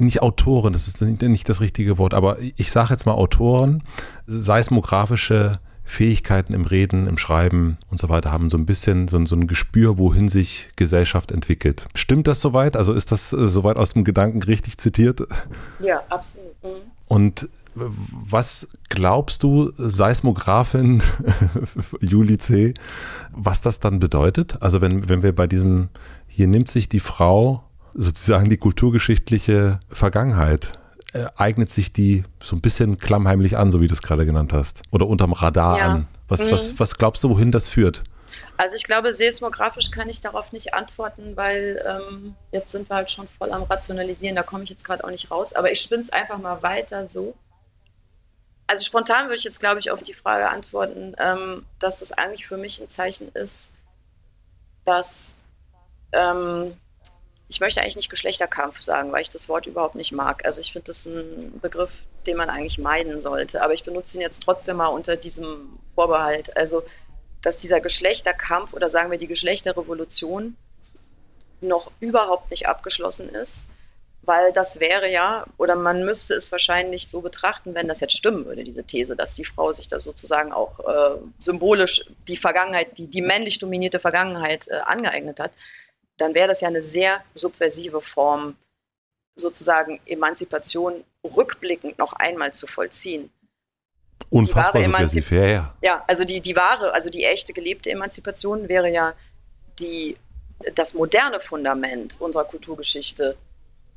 nicht Autoren, das ist nicht das richtige Wort, aber ich sage jetzt mal Autoren, seismografische Fähigkeiten im Reden, im Schreiben und so weiter haben so ein bisschen so, so ein Gespür, wohin sich Gesellschaft entwickelt. Stimmt das soweit? Also ist das äh, soweit aus dem Gedanken richtig zitiert? Ja, absolut. Mhm. Und was glaubst du, Seismografin Juli C., was das dann bedeutet? Also wenn, wenn wir bei diesem, hier nimmt sich die Frau sozusagen die kulturgeschichtliche Vergangenheit äh, eignet sich die so ein bisschen klammheimlich an, so wie du es gerade genannt hast? Oder unterm Radar ja. an? Was, mhm. was, was glaubst du, wohin das führt? Also ich glaube, seismografisch kann ich darauf nicht antworten, weil ähm, jetzt sind wir halt schon voll am Rationalisieren, da komme ich jetzt gerade auch nicht raus. Aber ich spinne es einfach mal weiter so. Also spontan würde ich jetzt, glaube ich, auf die Frage antworten, ähm, dass das eigentlich für mich ein Zeichen ist, dass ähm, ich möchte eigentlich nicht Geschlechterkampf sagen, weil ich das Wort überhaupt nicht mag. Also ich finde das ein Begriff, den man eigentlich meiden sollte. Aber ich benutze ihn jetzt trotzdem mal unter diesem Vorbehalt. Also, dass dieser Geschlechterkampf oder sagen wir die Geschlechterrevolution noch überhaupt nicht abgeschlossen ist, weil das wäre ja, oder man müsste es wahrscheinlich so betrachten, wenn das jetzt stimmen würde, diese These, dass die Frau sich da sozusagen auch äh, symbolisch die Vergangenheit, die, die männlich dominierte Vergangenheit äh, angeeignet hat, dann wäre das ja eine sehr subversive Form, sozusagen Emanzipation rückblickend noch einmal zu vollziehen. Unfassbar subversiv, ja, ja. Ja, also die, die wahre, also die echte gelebte Emanzipation wäre ja die, das moderne Fundament unserer Kulturgeschichte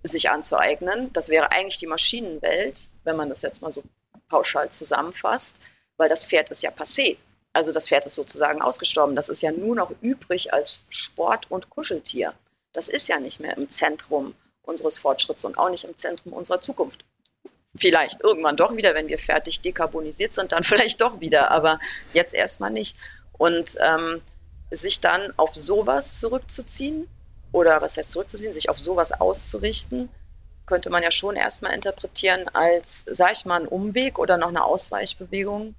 sich anzueignen. Das wäre eigentlich die Maschinenwelt, wenn man das jetzt mal so pauschal zusammenfasst, weil das Pferd ist ja passé. Also das Pferd ist sozusagen ausgestorben. Das ist ja nur noch übrig als Sport- und Kuscheltier. Das ist ja nicht mehr im Zentrum unseres Fortschritts und auch nicht im Zentrum unserer Zukunft. Vielleicht irgendwann doch wieder, wenn wir fertig dekarbonisiert sind, dann vielleicht doch wieder, aber jetzt erstmal nicht. Und ähm, sich dann auf sowas zurückzuziehen oder was heißt zurückzuziehen, sich auf sowas auszurichten, könnte man ja schon erstmal interpretieren als, sag ich mal, ein Umweg oder noch eine Ausweichbewegung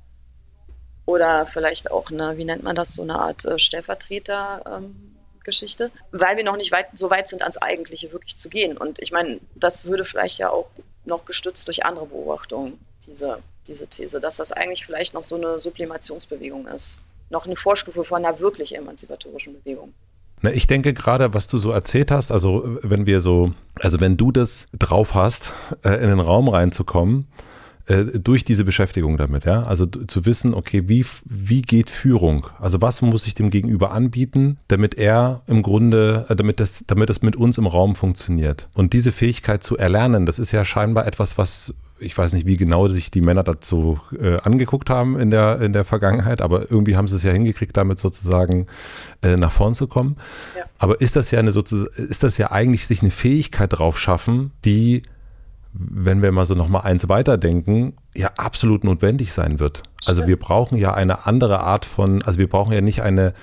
oder vielleicht auch eine, wie nennt man das, so eine Art äh, Stellvertreter-Geschichte, ähm, weil wir noch nicht weit, so weit sind, ans Eigentliche wirklich zu gehen. Und ich meine, das würde vielleicht ja auch noch gestützt durch andere Beobachtungen, diese, diese These, dass das eigentlich vielleicht noch so eine Sublimationsbewegung ist. Noch eine Vorstufe von einer wirklich emanzipatorischen Bewegung. Na, ich denke gerade, was du so erzählt hast, also wenn wir so, also wenn du das drauf hast, äh, in den Raum reinzukommen, äh, durch diese Beschäftigung damit, ja. Also zu wissen, okay, wie, wie geht Führung? Also was muss ich dem Gegenüber anbieten, damit er im Grunde, äh, damit das, damit das mit uns im Raum funktioniert. Und diese Fähigkeit zu erlernen, das ist ja scheinbar etwas, was ich weiß nicht, wie genau sich die Männer dazu äh, angeguckt haben in der, in der Vergangenheit, aber irgendwie haben sie es ja hingekriegt, damit sozusagen äh, nach vorn zu kommen. Ja. Aber ist das ja eine sozusagen, ist das ja eigentlich sich eine Fähigkeit drauf schaffen, die wenn wir mal so noch mal eins weiterdenken, ja absolut notwendig sein wird. Also wir brauchen ja eine andere Art von, also wir brauchen ja nicht eine,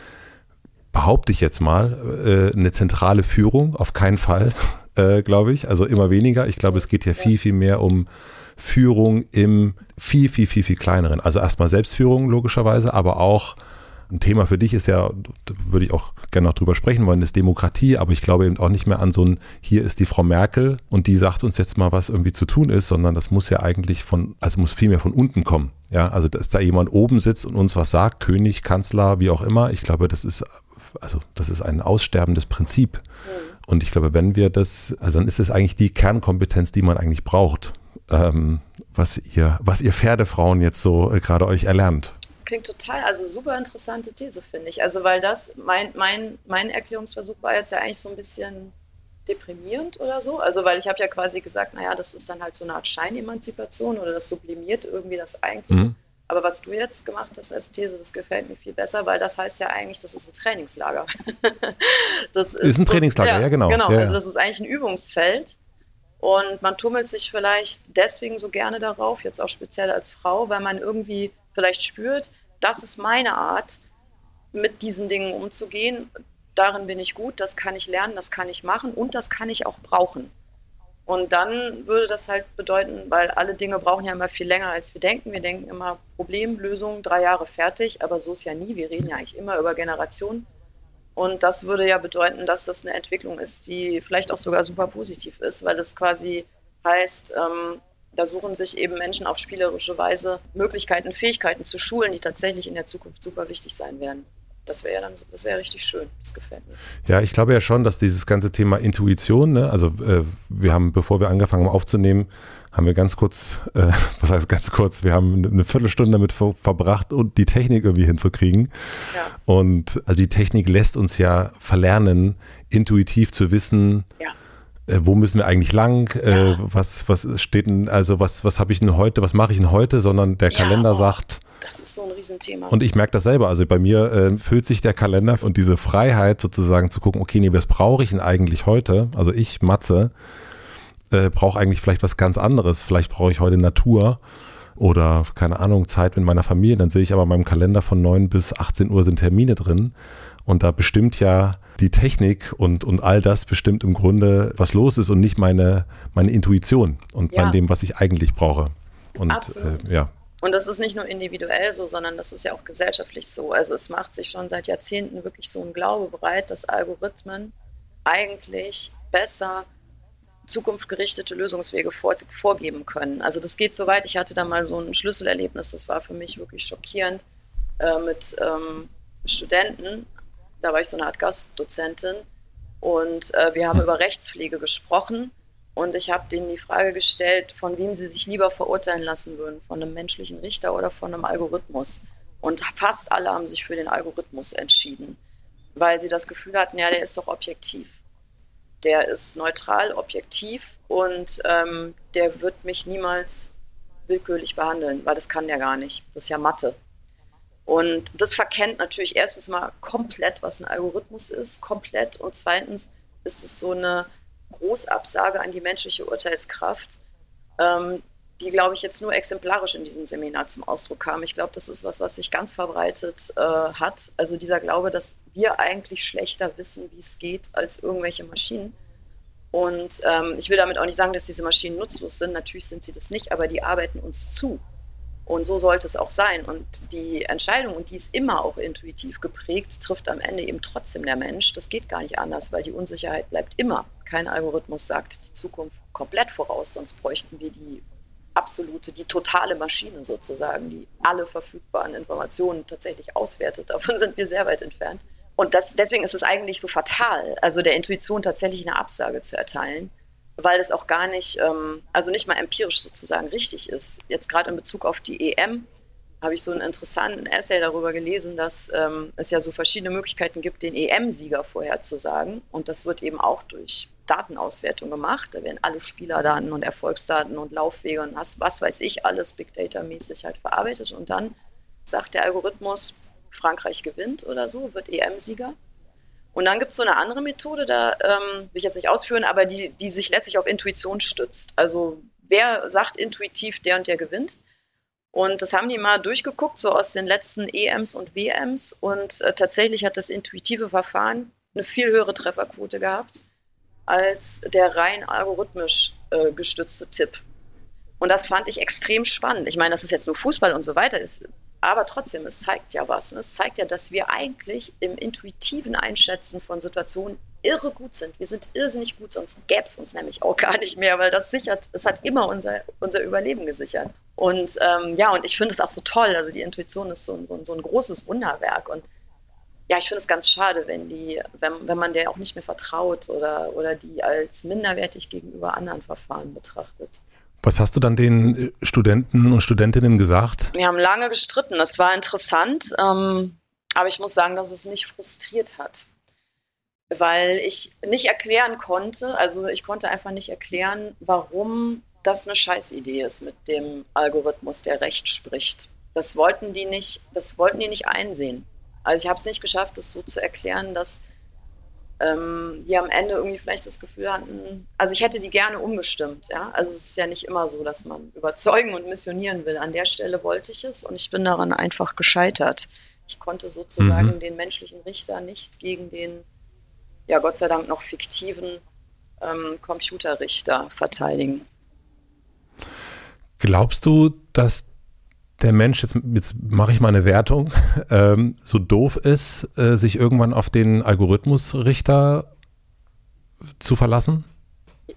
behaupte ich jetzt mal, äh, eine zentrale Führung, auf keinen Fall, äh, glaube ich. Also immer weniger. Ich glaube, es geht hier viel, viel mehr um Führung im viel, viel, viel, viel kleineren. Also erstmal Selbstführung logischerweise, aber auch ein Thema für dich ist ja, würde ich auch gerne noch drüber sprechen wollen, ist Demokratie, aber ich glaube eben auch nicht mehr an so ein, hier ist die Frau Merkel und die sagt uns jetzt mal, was irgendwie zu tun ist, sondern das muss ja eigentlich von, also muss vielmehr von unten kommen. Ja, also dass da jemand oben sitzt und uns was sagt, König, Kanzler, wie auch immer, ich glaube, das ist, also das ist ein aussterbendes Prinzip. Mhm. Und ich glaube, wenn wir das, also dann ist es eigentlich die Kernkompetenz, die man eigentlich braucht, ähm, was ihr, was ihr Pferdefrauen jetzt so äh, gerade euch erlernt klingt total, also super interessante These, finde ich. Also, weil das, mein, mein, mein Erklärungsversuch war jetzt ja eigentlich so ein bisschen deprimierend oder so. Also, weil ich habe ja quasi gesagt, naja, das ist dann halt so eine Art Scheinemanzipation oder das sublimiert irgendwie das Eigentliche. Mhm. Aber was du jetzt gemacht hast als These, das gefällt mir viel besser, weil das heißt ja eigentlich, das ist ein Trainingslager. das ist, ist ein so, Trainingslager, ja, ja genau. Genau, ja, also das ist eigentlich ein Übungsfeld. Und man tummelt sich vielleicht deswegen so gerne darauf, jetzt auch speziell als Frau, weil man irgendwie vielleicht spürt, das ist meine Art, mit diesen Dingen umzugehen. Darin bin ich gut, das kann ich lernen, das kann ich machen und das kann ich auch brauchen. Und dann würde das halt bedeuten, weil alle Dinge brauchen ja immer viel länger, als wir denken. Wir denken immer Problemlösung, drei Jahre fertig, aber so ist ja nie. Wir reden ja eigentlich immer über Generationen. Und das würde ja bedeuten, dass das eine Entwicklung ist, die vielleicht auch sogar super positiv ist, weil es quasi heißt, ähm, da suchen sich eben Menschen auf spielerische Weise Möglichkeiten, Fähigkeiten zu schulen, die tatsächlich in der Zukunft super wichtig sein werden. Das wäre dann, das wäre richtig schön. Das gefällt mir. Ja, ich glaube ja schon, dass dieses ganze Thema Intuition, ne, also äh, wir haben, bevor wir angefangen haben aufzunehmen, haben wir ganz kurz, äh, was heißt ganz kurz, wir haben eine Viertelstunde damit ver verbracht, und die Technik irgendwie hinzukriegen. Ja. Und also die Technik lässt uns ja verlernen, intuitiv zu wissen, ja äh, wo müssen wir eigentlich lang, äh, ja. was, was steht denn, also was, was habe ich denn heute, was mache ich denn heute, sondern der ja, Kalender sagt. Das ist so ein Riesenthema. Und ich merke das selber, also bei mir äh, füllt sich der Kalender und diese Freiheit sozusagen zu gucken, okay, nee, was brauche ich denn eigentlich heute? Also ich, Matze, äh, brauche eigentlich vielleicht was ganz anderes. Vielleicht brauche ich heute Natur oder keine Ahnung, Zeit mit meiner Familie. Dann sehe ich aber in meinem Kalender von 9 bis 18 Uhr sind Termine drin. Und da bestimmt ja die Technik und, und all das bestimmt im Grunde, was los ist und nicht meine, meine Intuition und ja. mein dem, was ich eigentlich brauche. Und Absolut. Äh, ja. Und das ist nicht nur individuell so, sondern das ist ja auch gesellschaftlich so. Also es macht sich schon seit Jahrzehnten wirklich so ein Glaube breit, dass Algorithmen eigentlich besser zukunftsgerichtete Lösungswege vor, vorgeben können. Also das geht so weit. Ich hatte da mal so ein Schlüsselerlebnis, das war für mich wirklich schockierend, äh, mit ähm, Studenten da war ich so eine Art Gastdozentin und äh, wir haben hm. über Rechtspflege gesprochen und ich habe denen die Frage gestellt, von wem sie sich lieber verurteilen lassen würden, von einem menschlichen Richter oder von einem Algorithmus. Und fast alle haben sich für den Algorithmus entschieden, weil sie das Gefühl hatten, ja, der ist doch objektiv. Der ist neutral, objektiv und ähm, der wird mich niemals willkürlich behandeln, weil das kann der gar nicht. Das ist ja Mathe. Und das verkennt natürlich erstens mal komplett, was ein Algorithmus ist, komplett. Und zweitens ist es so eine Großabsage an die menschliche Urteilskraft, ähm, die, glaube ich, jetzt nur exemplarisch in diesem Seminar zum Ausdruck kam. Ich glaube, das ist was, was sich ganz verbreitet äh, hat. Also dieser Glaube, dass wir eigentlich schlechter wissen, wie es geht, als irgendwelche Maschinen. Und ähm, ich will damit auch nicht sagen, dass diese Maschinen nutzlos sind. Natürlich sind sie das nicht, aber die arbeiten uns zu. Und so sollte es auch sein. Und die Entscheidung, und die ist immer auch intuitiv geprägt, trifft am Ende eben trotzdem der Mensch. Das geht gar nicht anders, weil die Unsicherheit bleibt immer. Kein Algorithmus sagt die Zukunft komplett voraus, sonst bräuchten wir die absolute, die totale Maschine sozusagen, die alle verfügbaren Informationen tatsächlich auswertet. Davon sind wir sehr weit entfernt. Und das, deswegen ist es eigentlich so fatal, also der Intuition tatsächlich eine Absage zu erteilen weil es auch gar nicht, ähm, also nicht mal empirisch sozusagen richtig ist. Jetzt gerade in Bezug auf die EM habe ich so einen interessanten Essay darüber gelesen, dass ähm, es ja so verschiedene Möglichkeiten gibt, den EM-Sieger vorherzusagen. Und das wird eben auch durch Datenauswertung gemacht. Da werden alle Spielerdaten und Erfolgsdaten und Laufwege und was, was weiß ich alles Big Data-mäßig halt verarbeitet. Und dann sagt der Algorithmus, Frankreich gewinnt oder so, wird EM-Sieger. Und dann gibt es so eine andere Methode, da ähm, will ich jetzt nicht ausführen, aber die, die sich letztlich auf Intuition stützt. Also wer sagt intuitiv, der und der gewinnt. Und das haben die mal durchgeguckt, so aus den letzten EMs und WMs. Und äh, tatsächlich hat das intuitive Verfahren eine viel höhere Trefferquote gehabt als der rein algorithmisch äh, gestützte Tipp. Und das fand ich extrem spannend. Ich meine, das ist jetzt nur Fußball und so weiter ist, aber trotzdem, es zeigt ja was. Es zeigt ja, dass wir eigentlich im intuitiven Einschätzen von Situationen irre gut sind. Wir sind irrsinnig gut, sonst gäbe es uns nämlich auch gar nicht mehr, weil das sichert, es hat immer unser, unser Überleben gesichert. Und ähm, ja, und ich finde es auch so toll. Also die Intuition ist so, so, so ein großes Wunderwerk. Und ja, ich finde es ganz schade, wenn die, wenn, wenn man der auch nicht mehr vertraut oder, oder die als minderwertig gegenüber anderen Verfahren betrachtet. Was hast du dann den Studenten und Studentinnen gesagt? Wir haben lange gestritten. Das war interessant, ähm, aber ich muss sagen, dass es mich frustriert hat, weil ich nicht erklären konnte, also ich konnte einfach nicht erklären, warum das eine Scheißidee ist mit dem Algorithmus, der Recht spricht. Das wollten die nicht, das wollten die nicht einsehen. Also ich habe es nicht geschafft, das so zu erklären, dass ähm, die am Ende irgendwie vielleicht das Gefühl hatten, also ich hätte die gerne umgestimmt, ja. Also es ist ja nicht immer so, dass man überzeugen und missionieren will. An der Stelle wollte ich es und ich bin daran einfach gescheitert. Ich konnte sozusagen mhm. den menschlichen Richter nicht gegen den, ja Gott sei Dank noch fiktiven ähm, Computerrichter verteidigen. Glaubst du, dass der Mensch, jetzt, jetzt mache ich mal eine Wertung, ähm, so doof ist, äh, sich irgendwann auf den Algorithmusrichter zu verlassen?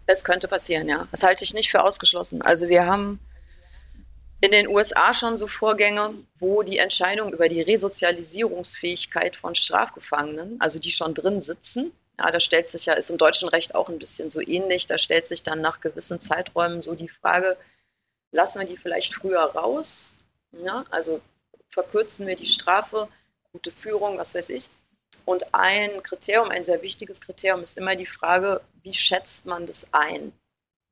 Es könnte passieren, ja. Das halte ich nicht für ausgeschlossen. Also wir haben in den USA schon so Vorgänge, wo die Entscheidung über die Resozialisierungsfähigkeit von Strafgefangenen, also die schon drin sitzen, ja, da stellt sich ja, ist im deutschen Recht auch ein bisschen so ähnlich, da stellt sich dann nach gewissen Zeiträumen so die Frage, lassen wir die vielleicht früher raus ja, also verkürzen wir die Strafe, gute Führung, was weiß ich. Und ein Kriterium, ein sehr wichtiges Kriterium ist immer die Frage, wie schätzt man das ein?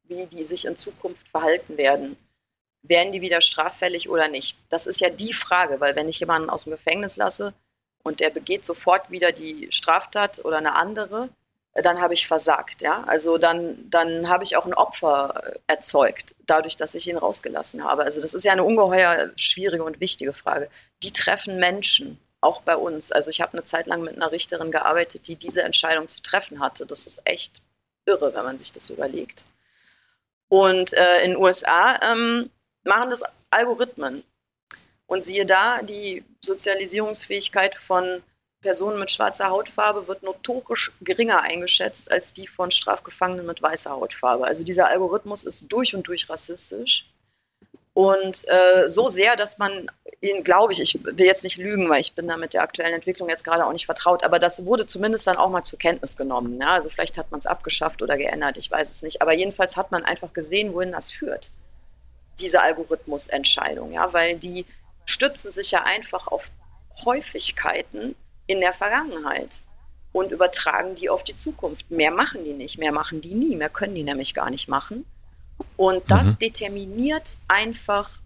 Wie die sich in Zukunft verhalten werden. Werden die wieder straffällig oder nicht? Das ist ja die Frage, weil wenn ich jemanden aus dem Gefängnis lasse und der begeht sofort wieder die Straftat oder eine andere, dann habe ich versagt, ja. Also dann, dann habe ich auch ein Opfer erzeugt, dadurch, dass ich ihn rausgelassen habe. Also das ist ja eine ungeheuer schwierige und wichtige Frage. Die treffen Menschen, auch bei uns. Also ich habe eine Zeit lang mit einer Richterin gearbeitet, die diese Entscheidung zu treffen hatte. Das ist echt irre, wenn man sich das überlegt. Und äh, in den USA ähm, machen das Algorithmen. Und siehe da, die Sozialisierungsfähigkeit von Personen mit schwarzer Hautfarbe wird notorisch geringer eingeschätzt als die von Strafgefangenen mit weißer Hautfarbe. Also dieser Algorithmus ist durch und durch rassistisch. Und äh, so sehr, dass man ihn, glaube ich, ich will jetzt nicht lügen, weil ich bin da mit der aktuellen Entwicklung jetzt gerade auch nicht vertraut, aber das wurde zumindest dann auch mal zur Kenntnis genommen. Ja? Also vielleicht hat man es abgeschafft oder geändert, ich weiß es nicht. Aber jedenfalls hat man einfach gesehen, wohin das führt, diese Algorithmusentscheidung, ja, weil die stützen sich ja einfach auf Häufigkeiten, in der Vergangenheit und übertragen die auf die Zukunft. Mehr machen die nicht, mehr machen die nie, mehr können die nämlich gar nicht machen. Und das mhm. determiniert einfach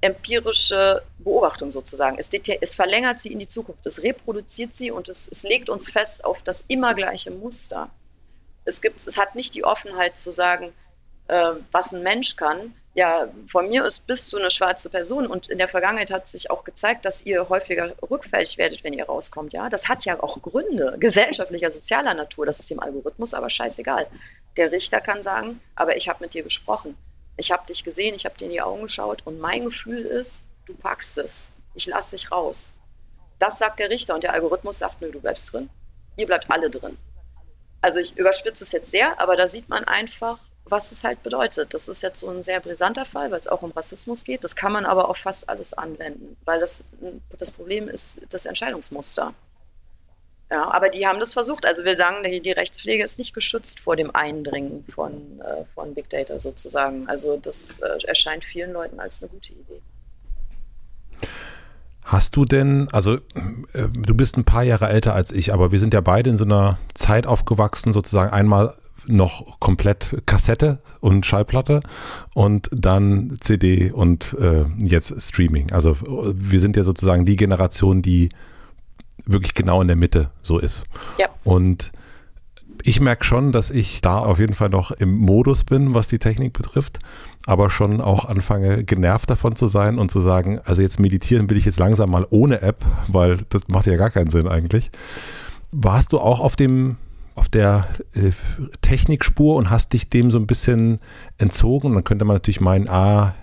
empirische Beobachtung sozusagen. Es, es, verlängert sie in die Zukunft, es reproduziert sie und es, es legt uns fest auf das immer gleiche Muster. Es, gibt, es hat nicht die Offenheit zu sagen, äh, was ein Mensch kann, ja, von mir ist bist du eine schwarze Person und in der Vergangenheit hat sich auch gezeigt, dass ihr häufiger rückfällig werdet, wenn ihr rauskommt. Ja, das hat ja auch Gründe, gesellschaftlicher, sozialer Natur. Das ist dem Algorithmus aber scheißegal. Der Richter kann sagen, aber ich habe mit dir gesprochen. Ich habe dich gesehen, ich habe dir in die Augen geschaut und mein Gefühl ist, du packst es. Ich lasse dich raus. Das sagt der Richter und der Algorithmus sagt, nö, du bleibst drin. Ihr bleibt alle drin. Also ich überspitze es jetzt sehr, aber da sieht man einfach, was es halt bedeutet. Das ist jetzt so ein sehr brisanter Fall, weil es auch um Rassismus geht. Das kann man aber auf fast alles anwenden, weil das, das Problem ist das Entscheidungsmuster. Ja, aber die haben das versucht. Also will sagen, die, die Rechtspflege ist nicht geschützt vor dem Eindringen von, äh, von Big Data sozusagen. Also das äh, erscheint vielen Leuten als eine gute Idee. Hast du denn, also äh, du bist ein paar Jahre älter als ich, aber wir sind ja beide in so einer Zeit aufgewachsen, sozusagen einmal noch komplett Kassette und Schallplatte und dann CD und äh, jetzt Streaming. Also wir sind ja sozusagen die Generation, die wirklich genau in der Mitte so ist. Ja. Und ich merke schon, dass ich da auf jeden Fall noch im Modus bin, was die Technik betrifft, aber schon auch anfange, genervt davon zu sein und zu sagen, also jetzt meditieren will ich jetzt langsam mal ohne App, weil das macht ja gar keinen Sinn eigentlich. Warst du auch auf dem auf der äh, Technikspur und hast dich dem so ein bisschen entzogen. Und dann könnte man natürlich meinen, ah,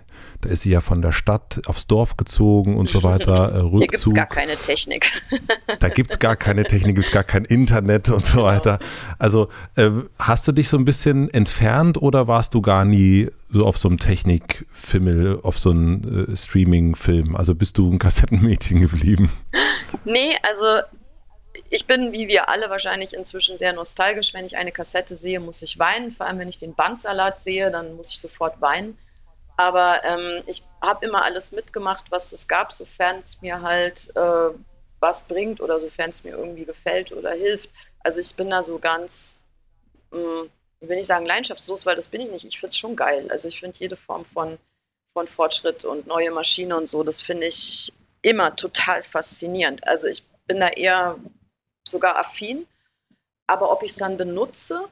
da ist sie ja von der Stadt aufs Dorf gezogen und so weiter. Äh, Hier gibt es gar keine Technik. da gibt es gar keine Technik, gibt es gar kein Internet und so weiter. Also äh, hast du dich so ein bisschen entfernt oder warst du gar nie so auf so einem Technikfimmel, auf so einem äh, Streaming-Film? Also bist du ein Kassettenmädchen geblieben? Nee, also ich bin, wie wir alle wahrscheinlich inzwischen sehr nostalgisch. Wenn ich eine Kassette sehe, muss ich weinen. Vor allem, wenn ich den Bandsalat sehe, dann muss ich sofort weinen. Aber ähm, ich habe immer alles mitgemacht, was es gab, sofern es mir halt äh, was bringt oder sofern es mir irgendwie gefällt oder hilft. Also ich bin da so ganz, mh, hm, will nicht sagen leidenschaftslos, weil das bin ich nicht. Ich finde es schon geil. Also ich finde jede Form von, von Fortschritt und neue Maschine und so, das finde ich immer total faszinierend. Also ich bin da eher sogar affin. Aber ob ich es dann benutze,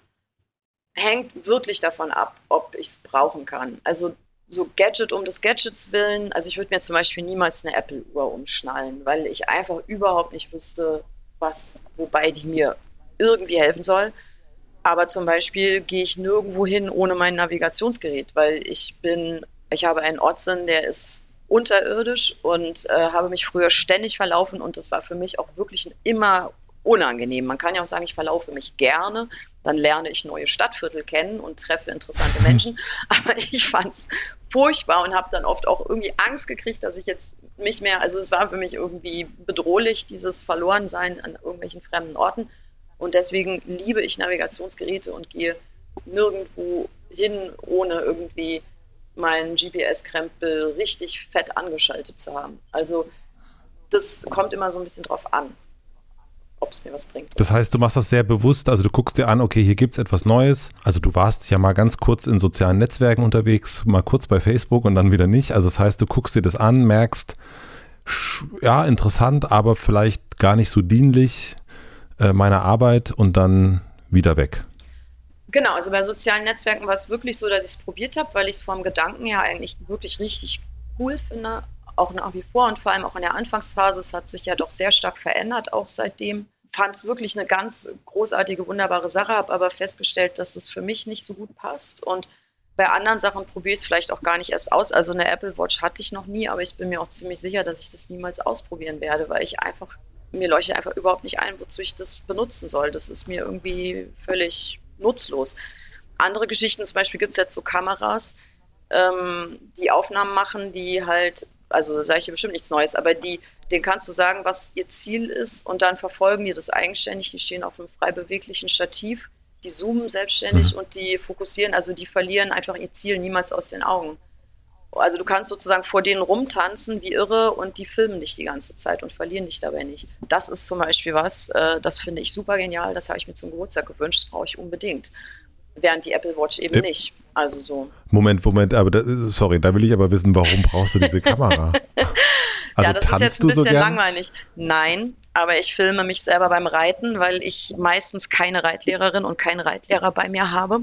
hängt wirklich davon ab, ob ich es brauchen kann. Also so Gadget um des Gadgets willen. Also ich würde mir zum Beispiel niemals eine Apple-Uhr umschnallen, weil ich einfach überhaupt nicht wüsste, was, wobei die mir irgendwie helfen soll. Aber zum Beispiel gehe ich nirgendwo hin ohne mein Navigationsgerät, weil ich bin, ich habe einen Ortssinn, der ist unterirdisch und äh, habe mich früher ständig verlaufen und das war für mich auch wirklich immer unangenehm. Man kann ja auch sagen, ich verlaufe mich gerne, dann lerne ich neue Stadtviertel kennen und treffe interessante Menschen. Aber ich fand es furchtbar und habe dann oft auch irgendwie Angst gekriegt, dass ich jetzt mich mehr, also es war für mich irgendwie bedrohlich, dieses Verlorensein an irgendwelchen fremden Orten. Und deswegen liebe ich Navigationsgeräte und gehe nirgendwo hin, ohne irgendwie meinen GPS-Krempel richtig fett angeschaltet zu haben. Also das kommt immer so ein bisschen drauf an ob es mir was bringt. Das heißt, du machst das sehr bewusst, also du guckst dir an, okay, hier gibt es etwas Neues. Also du warst ja mal ganz kurz in sozialen Netzwerken unterwegs, mal kurz bei Facebook und dann wieder nicht. Also das heißt, du guckst dir das an, merkst, ja, interessant, aber vielleicht gar nicht so dienlich äh, meiner Arbeit und dann wieder weg. Genau, also bei sozialen Netzwerken war es wirklich so, dass ich es probiert habe, weil ich es vom Gedanken her eigentlich wirklich richtig cool finde auch nach wie vor und vor allem auch in der Anfangsphase. Es hat sich ja doch sehr stark verändert, auch seitdem. Fand es wirklich eine ganz großartige, wunderbare Sache, habe aber festgestellt, dass es für mich nicht so gut passt. Und bei anderen Sachen probiere ich es vielleicht auch gar nicht erst aus. Also eine Apple Watch hatte ich noch nie, aber ich bin mir auch ziemlich sicher, dass ich das niemals ausprobieren werde, weil ich einfach, mir leuchtet einfach überhaupt nicht ein, wozu ich das benutzen soll. Das ist mir irgendwie völlig nutzlos. Andere Geschichten, zum Beispiel gibt es jetzt so Kameras, ähm, die Aufnahmen machen, die halt also sage ich dir bestimmt nichts Neues, aber die, denen kannst du sagen, was ihr Ziel ist und dann verfolgen die das eigenständig. Die stehen auf einem frei beweglichen Stativ, die zoomen selbstständig mhm. und die fokussieren, also die verlieren einfach ihr Ziel niemals aus den Augen. Also du kannst sozusagen vor denen rumtanzen wie irre und die filmen dich die ganze Zeit und verlieren dich dabei nicht. Das ist zum Beispiel was, äh, das finde ich super genial, das habe ich mir zum Geburtstag gewünscht, das brauche ich unbedingt. Während die Apple Watch eben ja. nicht. Also so. Moment, Moment, aber da, sorry, da will ich aber wissen, warum brauchst du diese Kamera? Also ja, das ist jetzt ein bisschen so langweilig. Nein, aber ich filme mich selber beim Reiten, weil ich meistens keine Reitlehrerin und keinen Reitlehrer bei mir habe.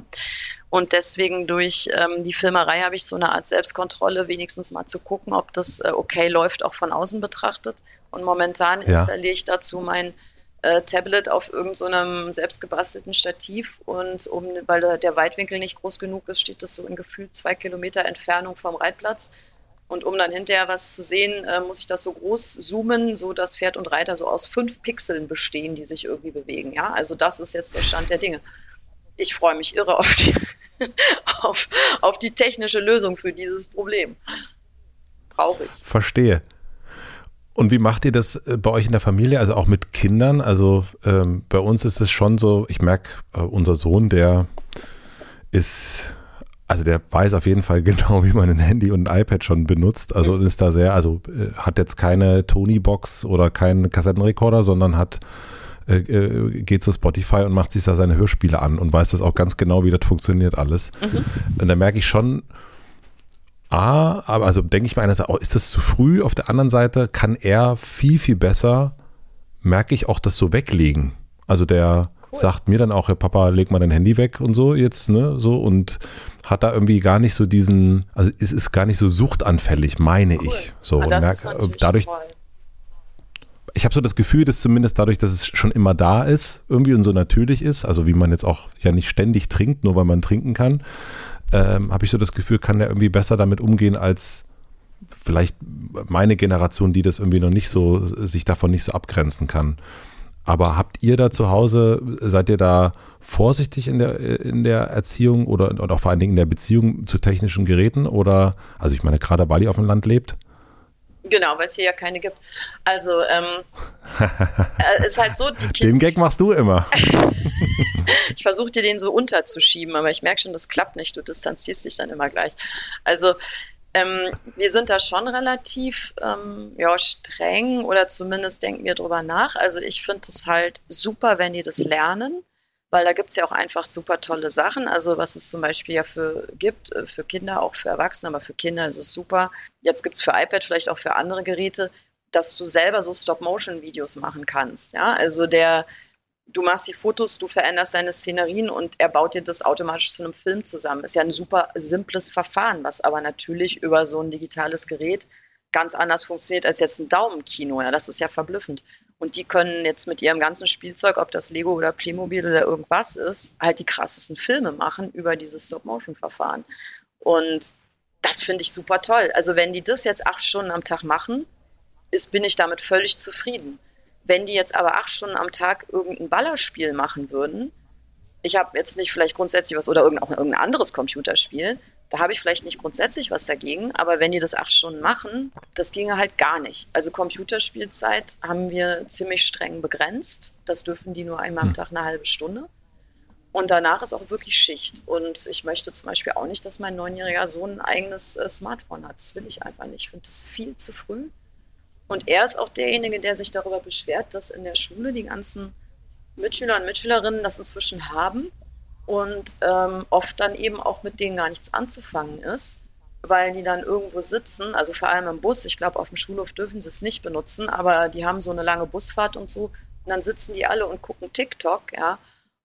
Und deswegen durch ähm, die Filmerei habe ich so eine Art Selbstkontrolle, wenigstens mal zu gucken, ob das äh, okay läuft, auch von außen betrachtet. Und momentan ja. installiere ich dazu mein äh, Tablet auf irgendeinem so selbstgebastelten Stativ und um, weil der Weitwinkel nicht groß genug ist, steht das so in gefühlt zwei Kilometer Entfernung vom Reitplatz. Und um dann hinterher was zu sehen, äh, muss ich das so groß zoomen, so dass Pferd und Reiter so aus fünf Pixeln bestehen, die sich irgendwie bewegen. Ja, also das ist jetzt der Stand der Dinge. Ich freue mich irre auf die, auf, auf die technische Lösung für dieses Problem. Brauche ich. Verstehe. Und wie macht ihr das äh, bei euch in der Familie, also auch mit Kindern? Also ähm, bei uns ist es schon so, ich merke, äh, unser Sohn, der ist, also der weiß auf jeden Fall genau, wie man ein Handy und ein iPad schon benutzt. Also ist da sehr, also äh, hat jetzt keine Tony-Box oder keinen Kassettenrekorder, sondern hat äh, äh, geht zu Spotify und macht sich da seine Hörspiele an und weiß das auch ganz genau, wie das funktioniert alles. Mhm. Und da merke ich schon, A, aber also denke ich mir einerseits, oh, ist das zu früh? Auf der anderen Seite kann er viel, viel besser, merke ich, auch das so weglegen. Also der cool. sagt mir dann auch, Herr Papa, leg mal dein Handy weg und so jetzt, ne, so und hat da irgendwie gar nicht so diesen, also es ist gar nicht so suchtanfällig, meine cool. ich. So, ah, das merk, ist dadurch, toll. ich habe so das Gefühl, dass zumindest dadurch, dass es schon immer da ist, irgendwie und so natürlich ist, also wie man jetzt auch ja nicht ständig trinkt, nur weil man trinken kann, ähm, habe ich so das Gefühl, kann der irgendwie besser damit umgehen als vielleicht meine Generation, die das irgendwie noch nicht so, sich davon nicht so abgrenzen kann. Aber habt ihr da zu Hause, seid ihr da vorsichtig in der, in der Erziehung oder und auch vor allen Dingen in der Beziehung zu technischen Geräten? Oder, also ich meine, gerade weil ihr auf dem Land lebt? Genau, weil es hier ja keine gibt. Also, ähm, äh, ist halt so, Den Gag machst du immer. ich versuche dir den so unterzuschieben, aber ich merke schon, das klappt nicht. Du distanzierst dich dann immer gleich. Also, ähm, wir sind da schon relativ ähm, ja, streng oder zumindest denken wir drüber nach. Also ich finde es halt super, wenn die das lernen, weil da gibt es ja auch einfach super tolle Sachen. Also was es zum Beispiel ja für gibt, äh, für Kinder, auch für Erwachsene, aber für Kinder ist es super. Jetzt gibt es für iPad, vielleicht auch für andere Geräte, dass du selber so Stop-Motion-Videos machen kannst. Ja, also der du machst die Fotos, du veränderst deine Szenerien und er baut dir das automatisch zu einem Film zusammen. Ist ja ein super simples Verfahren, was aber natürlich über so ein digitales Gerät ganz anders funktioniert als jetzt ein Daumenkino. Ja, das ist ja verblüffend. Und die können jetzt mit ihrem ganzen Spielzeug, ob das Lego oder Playmobil oder irgendwas ist, halt die krassesten Filme machen über dieses Stop-Motion-Verfahren. Und das finde ich super toll. Also wenn die das jetzt acht Stunden am Tag machen, ist, bin ich damit völlig zufrieden. Wenn die jetzt aber acht Stunden am Tag irgendein Ballerspiel machen würden, ich habe jetzt nicht vielleicht grundsätzlich was oder irgendein, irgendein anderes Computerspiel, da habe ich vielleicht nicht grundsätzlich was dagegen, aber wenn die das acht Stunden machen, das ginge halt gar nicht. Also Computerspielzeit haben wir ziemlich streng begrenzt. Das dürfen die nur einmal am hm. Tag eine halbe Stunde. Und danach ist auch wirklich Schicht. Und ich möchte zum Beispiel auch nicht, dass mein neunjähriger Sohn ein eigenes äh, Smartphone hat. Das will ich einfach nicht. Ich finde das viel zu früh. Und er ist auch derjenige, der sich darüber beschwert, dass in der Schule die ganzen Mitschüler und Mitschülerinnen das inzwischen haben und ähm, oft dann eben auch mit denen gar nichts anzufangen ist, weil die dann irgendwo sitzen, also vor allem im Bus, ich glaube auf dem Schulhof dürfen sie es nicht benutzen, aber die haben so eine lange Busfahrt und so. Und dann sitzen die alle und gucken TikTok, ja,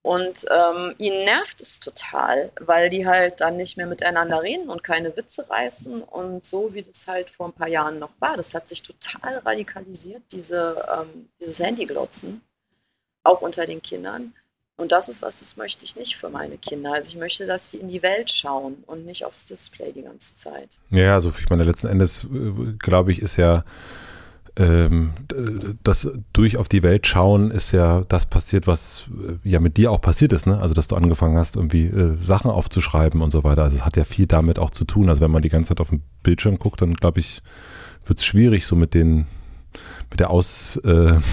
und ähm, ihnen nervt es total, weil die halt dann nicht mehr miteinander reden und keine Witze reißen und so, wie das halt vor ein paar Jahren noch war. Das hat sich total radikalisiert, diese, ähm, dieses Handyglotzen, auch unter den Kindern. Und das ist was, das möchte ich nicht für meine Kinder. Also ich möchte, dass sie in die Welt schauen und nicht aufs Display die ganze Zeit. Ja, also ich meine, letzten Endes, äh, glaube ich, ist ja ähm, das durch auf die Welt schauen ist ja das passiert, was äh, ja mit dir auch passiert ist, ne? Also dass du angefangen hast, irgendwie äh, Sachen aufzuschreiben und so weiter. Also es hat ja viel damit auch zu tun. Also wenn man die ganze Zeit auf den Bildschirm guckt, dann glaube ich, wird es schwierig, so mit den, mit der Ausbildung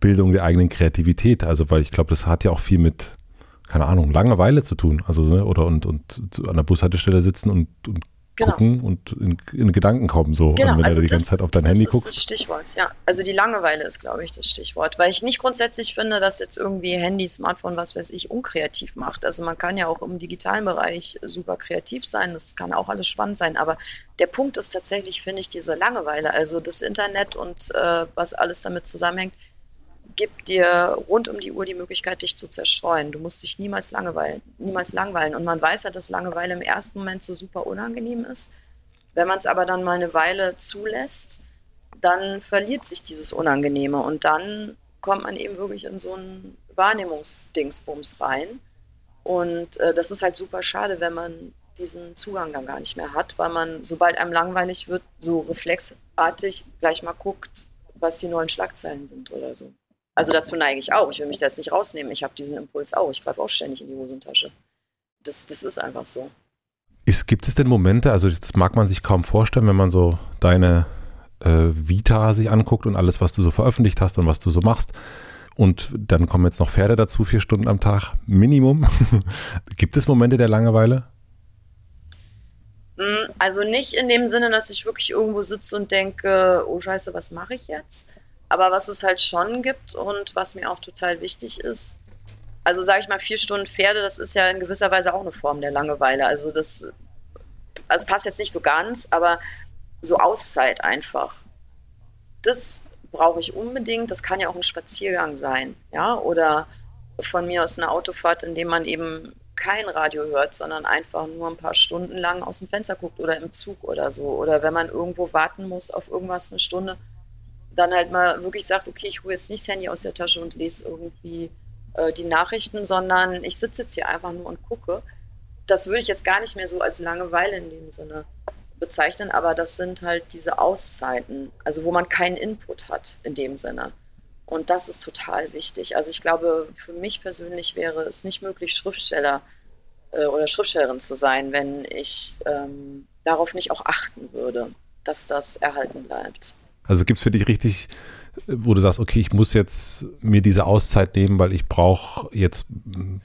äh, der eigenen Kreativität. Also weil ich glaube, das hat ja auch viel mit, keine Ahnung, Langeweile zu tun. Also, ne? oder und, und an der Bushaltestelle sitzen und, und genau. gucken und in, in, Gedanken kommen so. Genau. Wenn also du die das, ganze Zeit auf dein Handy guckst. Das ist das Stichwort, ja. Also die Langeweile ist, glaube ich, das Stichwort. Weil ich nicht grundsätzlich finde, dass jetzt irgendwie Handy, Smartphone, was weiß ich, unkreativ macht. Also man kann ja auch im digitalen Bereich super kreativ sein. Das kann auch alles spannend sein. Aber der Punkt ist tatsächlich, finde ich, diese Langeweile. Also das Internet und äh, was alles damit zusammenhängt gibt dir rund um die Uhr die Möglichkeit, dich zu zerstreuen. Du musst dich niemals langweilen, niemals langweilen. Und man weiß ja, dass Langeweile im ersten Moment so super unangenehm ist. Wenn man es aber dann mal eine Weile zulässt, dann verliert sich dieses Unangenehme und dann kommt man eben wirklich in so einen Wahrnehmungsdingsbums rein. Und äh, das ist halt super schade, wenn man diesen Zugang dann gar nicht mehr hat, weil man, sobald einem langweilig wird, so reflexartig gleich mal guckt, was die neuen Schlagzeilen sind oder so. Also dazu neige ich auch. Ich will mich da jetzt nicht rausnehmen. Ich habe diesen Impuls auch. Ich greife auch ständig in die Hosentasche. Das, das ist einfach so. Ist, gibt es denn Momente, also das mag man sich kaum vorstellen, wenn man so deine äh, Vita sich anguckt und alles, was du so veröffentlicht hast und was du so machst. Und dann kommen jetzt noch Pferde dazu, vier Stunden am Tag, Minimum. gibt es Momente der Langeweile? Hm, also nicht in dem Sinne, dass ich wirklich irgendwo sitze und denke, oh scheiße, was mache ich jetzt? Aber was es halt schon gibt und was mir auch total wichtig ist, also sage ich mal, vier Stunden Pferde, das ist ja in gewisser Weise auch eine Form der Langeweile. Also das also passt jetzt nicht so ganz, aber so Auszeit einfach. Das brauche ich unbedingt. Das kann ja auch ein Spaziergang sein, ja, oder von mir aus eine Autofahrt, in dem man eben kein Radio hört, sondern einfach nur ein paar Stunden lang aus dem Fenster guckt oder im Zug oder so. Oder wenn man irgendwo warten muss auf irgendwas eine Stunde, dann halt mal wirklich sagt, okay, ich hole jetzt nicht das Handy aus der Tasche und lese irgendwie äh, die Nachrichten, sondern ich sitze jetzt hier einfach nur und gucke. Das würde ich jetzt gar nicht mehr so als Langeweile in dem Sinne bezeichnen, aber das sind halt diese Auszeiten, also wo man keinen Input hat in dem Sinne. Und das ist total wichtig. Also ich glaube, für mich persönlich wäre es nicht möglich, Schriftsteller äh, oder Schriftstellerin zu sein, wenn ich ähm, darauf nicht auch achten würde, dass das erhalten bleibt. Also gibt es für dich richtig wo du sagst, okay, ich muss jetzt mir diese Auszeit nehmen, weil ich brauche jetzt,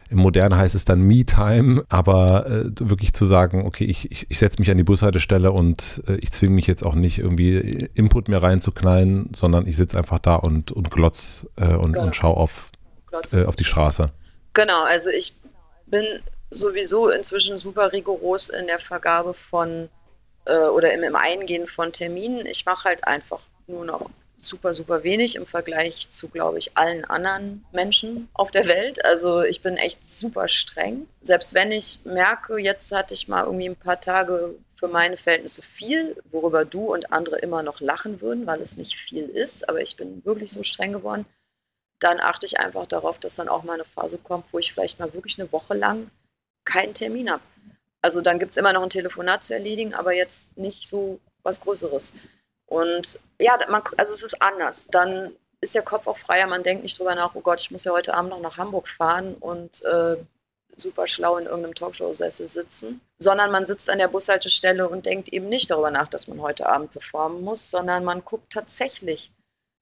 im Modernen heißt es dann Me-Time, aber äh, wirklich zu sagen, okay, ich, ich, ich setze mich an die Bushaltestelle und äh, ich zwinge mich jetzt auch nicht irgendwie Input mehr reinzuknallen, sondern ich sitze einfach da und, und glotz äh, und, genau. und schaue auf, äh, auf die Straße. Genau, also ich bin sowieso inzwischen super rigoros in der Vergabe von äh, oder im, im Eingehen von Terminen. Ich mache halt einfach nur noch super, super wenig im Vergleich zu, glaube ich, allen anderen Menschen auf der Welt. Also ich bin echt super streng. Selbst wenn ich merke, jetzt hatte ich mal irgendwie ein paar Tage für meine Verhältnisse viel, worüber du und andere immer noch lachen würden, weil es nicht viel ist, aber ich bin wirklich so streng geworden, dann achte ich einfach darauf, dass dann auch mal eine Phase kommt, wo ich vielleicht mal wirklich eine Woche lang keinen Termin habe. Also dann gibt es immer noch ein Telefonat zu erledigen, aber jetzt nicht so was Größeres. Und ja, man, also es ist anders. Dann ist der Kopf auch freier. Man denkt nicht drüber nach, oh Gott, ich muss ja heute Abend noch nach Hamburg fahren und äh, super schlau in irgendeinem Talkshow-Sessel sitzen, sondern man sitzt an der Bushaltestelle und denkt eben nicht darüber nach, dass man heute Abend performen muss, sondern man guckt tatsächlich,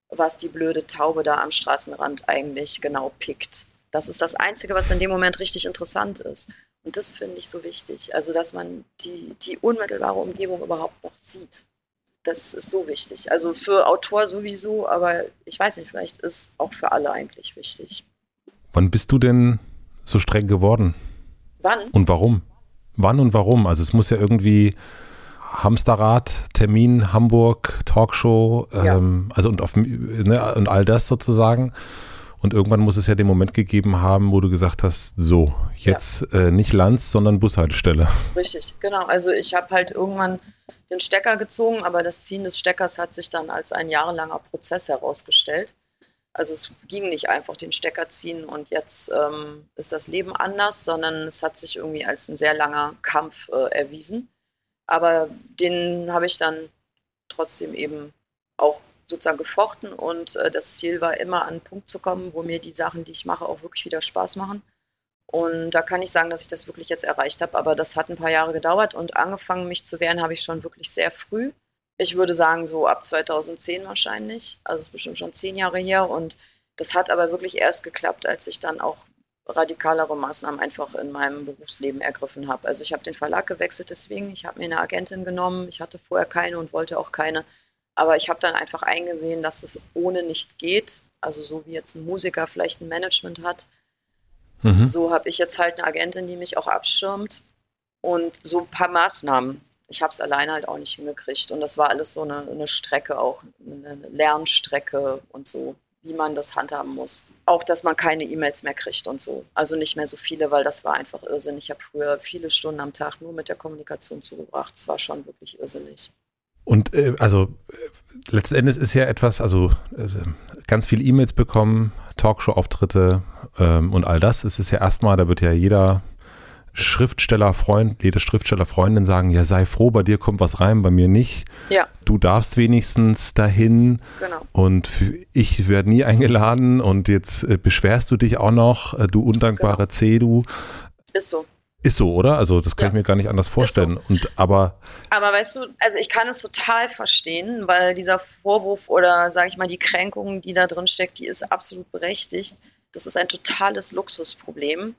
was die blöde Taube da am Straßenrand eigentlich genau pickt. Das ist das Einzige, was in dem Moment richtig interessant ist. Und das finde ich so wichtig. Also, dass man die, die unmittelbare Umgebung überhaupt noch sieht. Das ist so wichtig. Also für Autor sowieso, aber ich weiß nicht, vielleicht ist auch für alle eigentlich wichtig. Wann bist du denn so streng geworden? Wann? Und warum? Wann und warum? Also es muss ja irgendwie Hamsterrad, Termin, Hamburg, Talkshow, ja. ähm, also und, auf, ne, und all das sozusagen. Und irgendwann muss es ja den Moment gegeben haben, wo du gesagt hast, so, jetzt ja. äh, nicht Lanz, sondern Bushaltestelle. Richtig, genau. Also ich habe halt irgendwann den Stecker gezogen, aber das Ziehen des Steckers hat sich dann als ein jahrelanger Prozess herausgestellt. Also es ging nicht einfach den Stecker ziehen und jetzt ähm, ist das Leben anders, sondern es hat sich irgendwie als ein sehr langer Kampf äh, erwiesen. Aber den habe ich dann trotzdem eben auch sozusagen gefochten und äh, das Ziel war immer an einen Punkt zu kommen, wo mir die Sachen, die ich mache, auch wirklich wieder Spaß machen. Und da kann ich sagen, dass ich das wirklich jetzt erreicht habe. Aber das hat ein paar Jahre gedauert und angefangen, mich zu wehren, habe ich schon wirklich sehr früh. Ich würde sagen, so ab 2010 wahrscheinlich. Also es ist bestimmt schon zehn Jahre her. Und das hat aber wirklich erst geklappt, als ich dann auch radikalere Maßnahmen einfach in meinem Berufsleben ergriffen habe. Also ich habe den Verlag gewechselt deswegen. Ich habe mir eine Agentin genommen. Ich hatte vorher keine und wollte auch keine. Aber ich habe dann einfach eingesehen, dass es ohne nicht geht. Also so wie jetzt ein Musiker vielleicht ein Management hat, Mhm. So habe ich jetzt halt eine Agentin, die mich auch abschirmt und so ein paar Maßnahmen. Ich habe es alleine halt auch nicht hingekriegt und das war alles so eine, eine Strecke auch, eine Lernstrecke und so, wie man das handhaben muss. Auch, dass man keine E-Mails mehr kriegt und so. Also nicht mehr so viele, weil das war einfach irrsinnig. Ich habe früher viele Stunden am Tag nur mit der Kommunikation zugebracht. Es war schon wirklich irrsinnig. Und äh, also äh, letzten Endes ist ja etwas, also äh, ganz viele E-Mails bekommen, Talkshow-Auftritte ähm, und all das. Es ist ja erstmal, da wird ja jeder Schriftstellerfreund, jede Schriftstellerfreundin sagen, ja, sei froh, bei dir kommt was rein, bei mir nicht. Ja. Du darfst wenigstens dahin. Genau. Und ich werde nie eingeladen und jetzt äh, beschwerst du dich auch noch, äh, du undankbare genau. C, du. Ist so. Ist so, oder? Also das kann ja. ich mir gar nicht anders vorstellen. So. Und aber. Aber weißt du, also ich kann es total verstehen, weil dieser Vorwurf oder sage ich mal die Kränkung, die da drin steckt, die ist absolut berechtigt. Das ist ein totales Luxusproblem.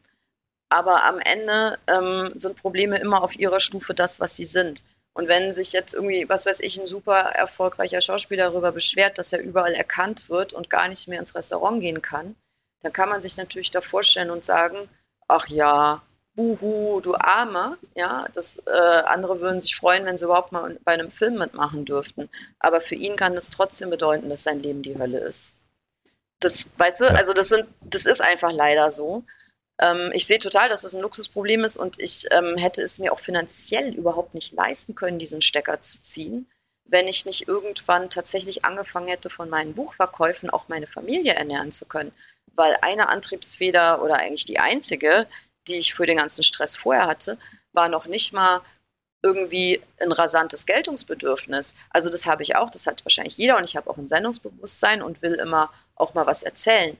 Aber am Ende ähm, sind Probleme immer auf ihrer Stufe das, was sie sind. Und wenn sich jetzt irgendwie, was weiß ich, ein super erfolgreicher Schauspieler darüber beschwert, dass er überall erkannt wird und gar nicht mehr ins Restaurant gehen kann, dann kann man sich natürlich da vorstellen und sagen, ach ja, Buhu, du Arme, ja, das äh, andere würden sich freuen, wenn sie überhaupt mal bei einem Film mitmachen dürften. Aber für ihn kann das trotzdem bedeuten, dass sein Leben die Hölle ist. Das, weißt du, also das sind, das ist einfach leider so. Ähm, ich sehe total, dass das ein Luxusproblem ist und ich ähm, hätte es mir auch finanziell überhaupt nicht leisten können, diesen Stecker zu ziehen. wenn ich nicht irgendwann tatsächlich angefangen hätte, von meinen Buchverkäufen auch meine Familie ernähren zu können. Weil eine Antriebsfeder oder eigentlich die einzige, die ich für den ganzen Stress vorher hatte, war noch nicht mal irgendwie ein rasantes Geltungsbedürfnis. Also das habe ich auch, das hat wahrscheinlich jeder und ich habe auch ein Sendungsbewusstsein und will immer auch mal was erzählen.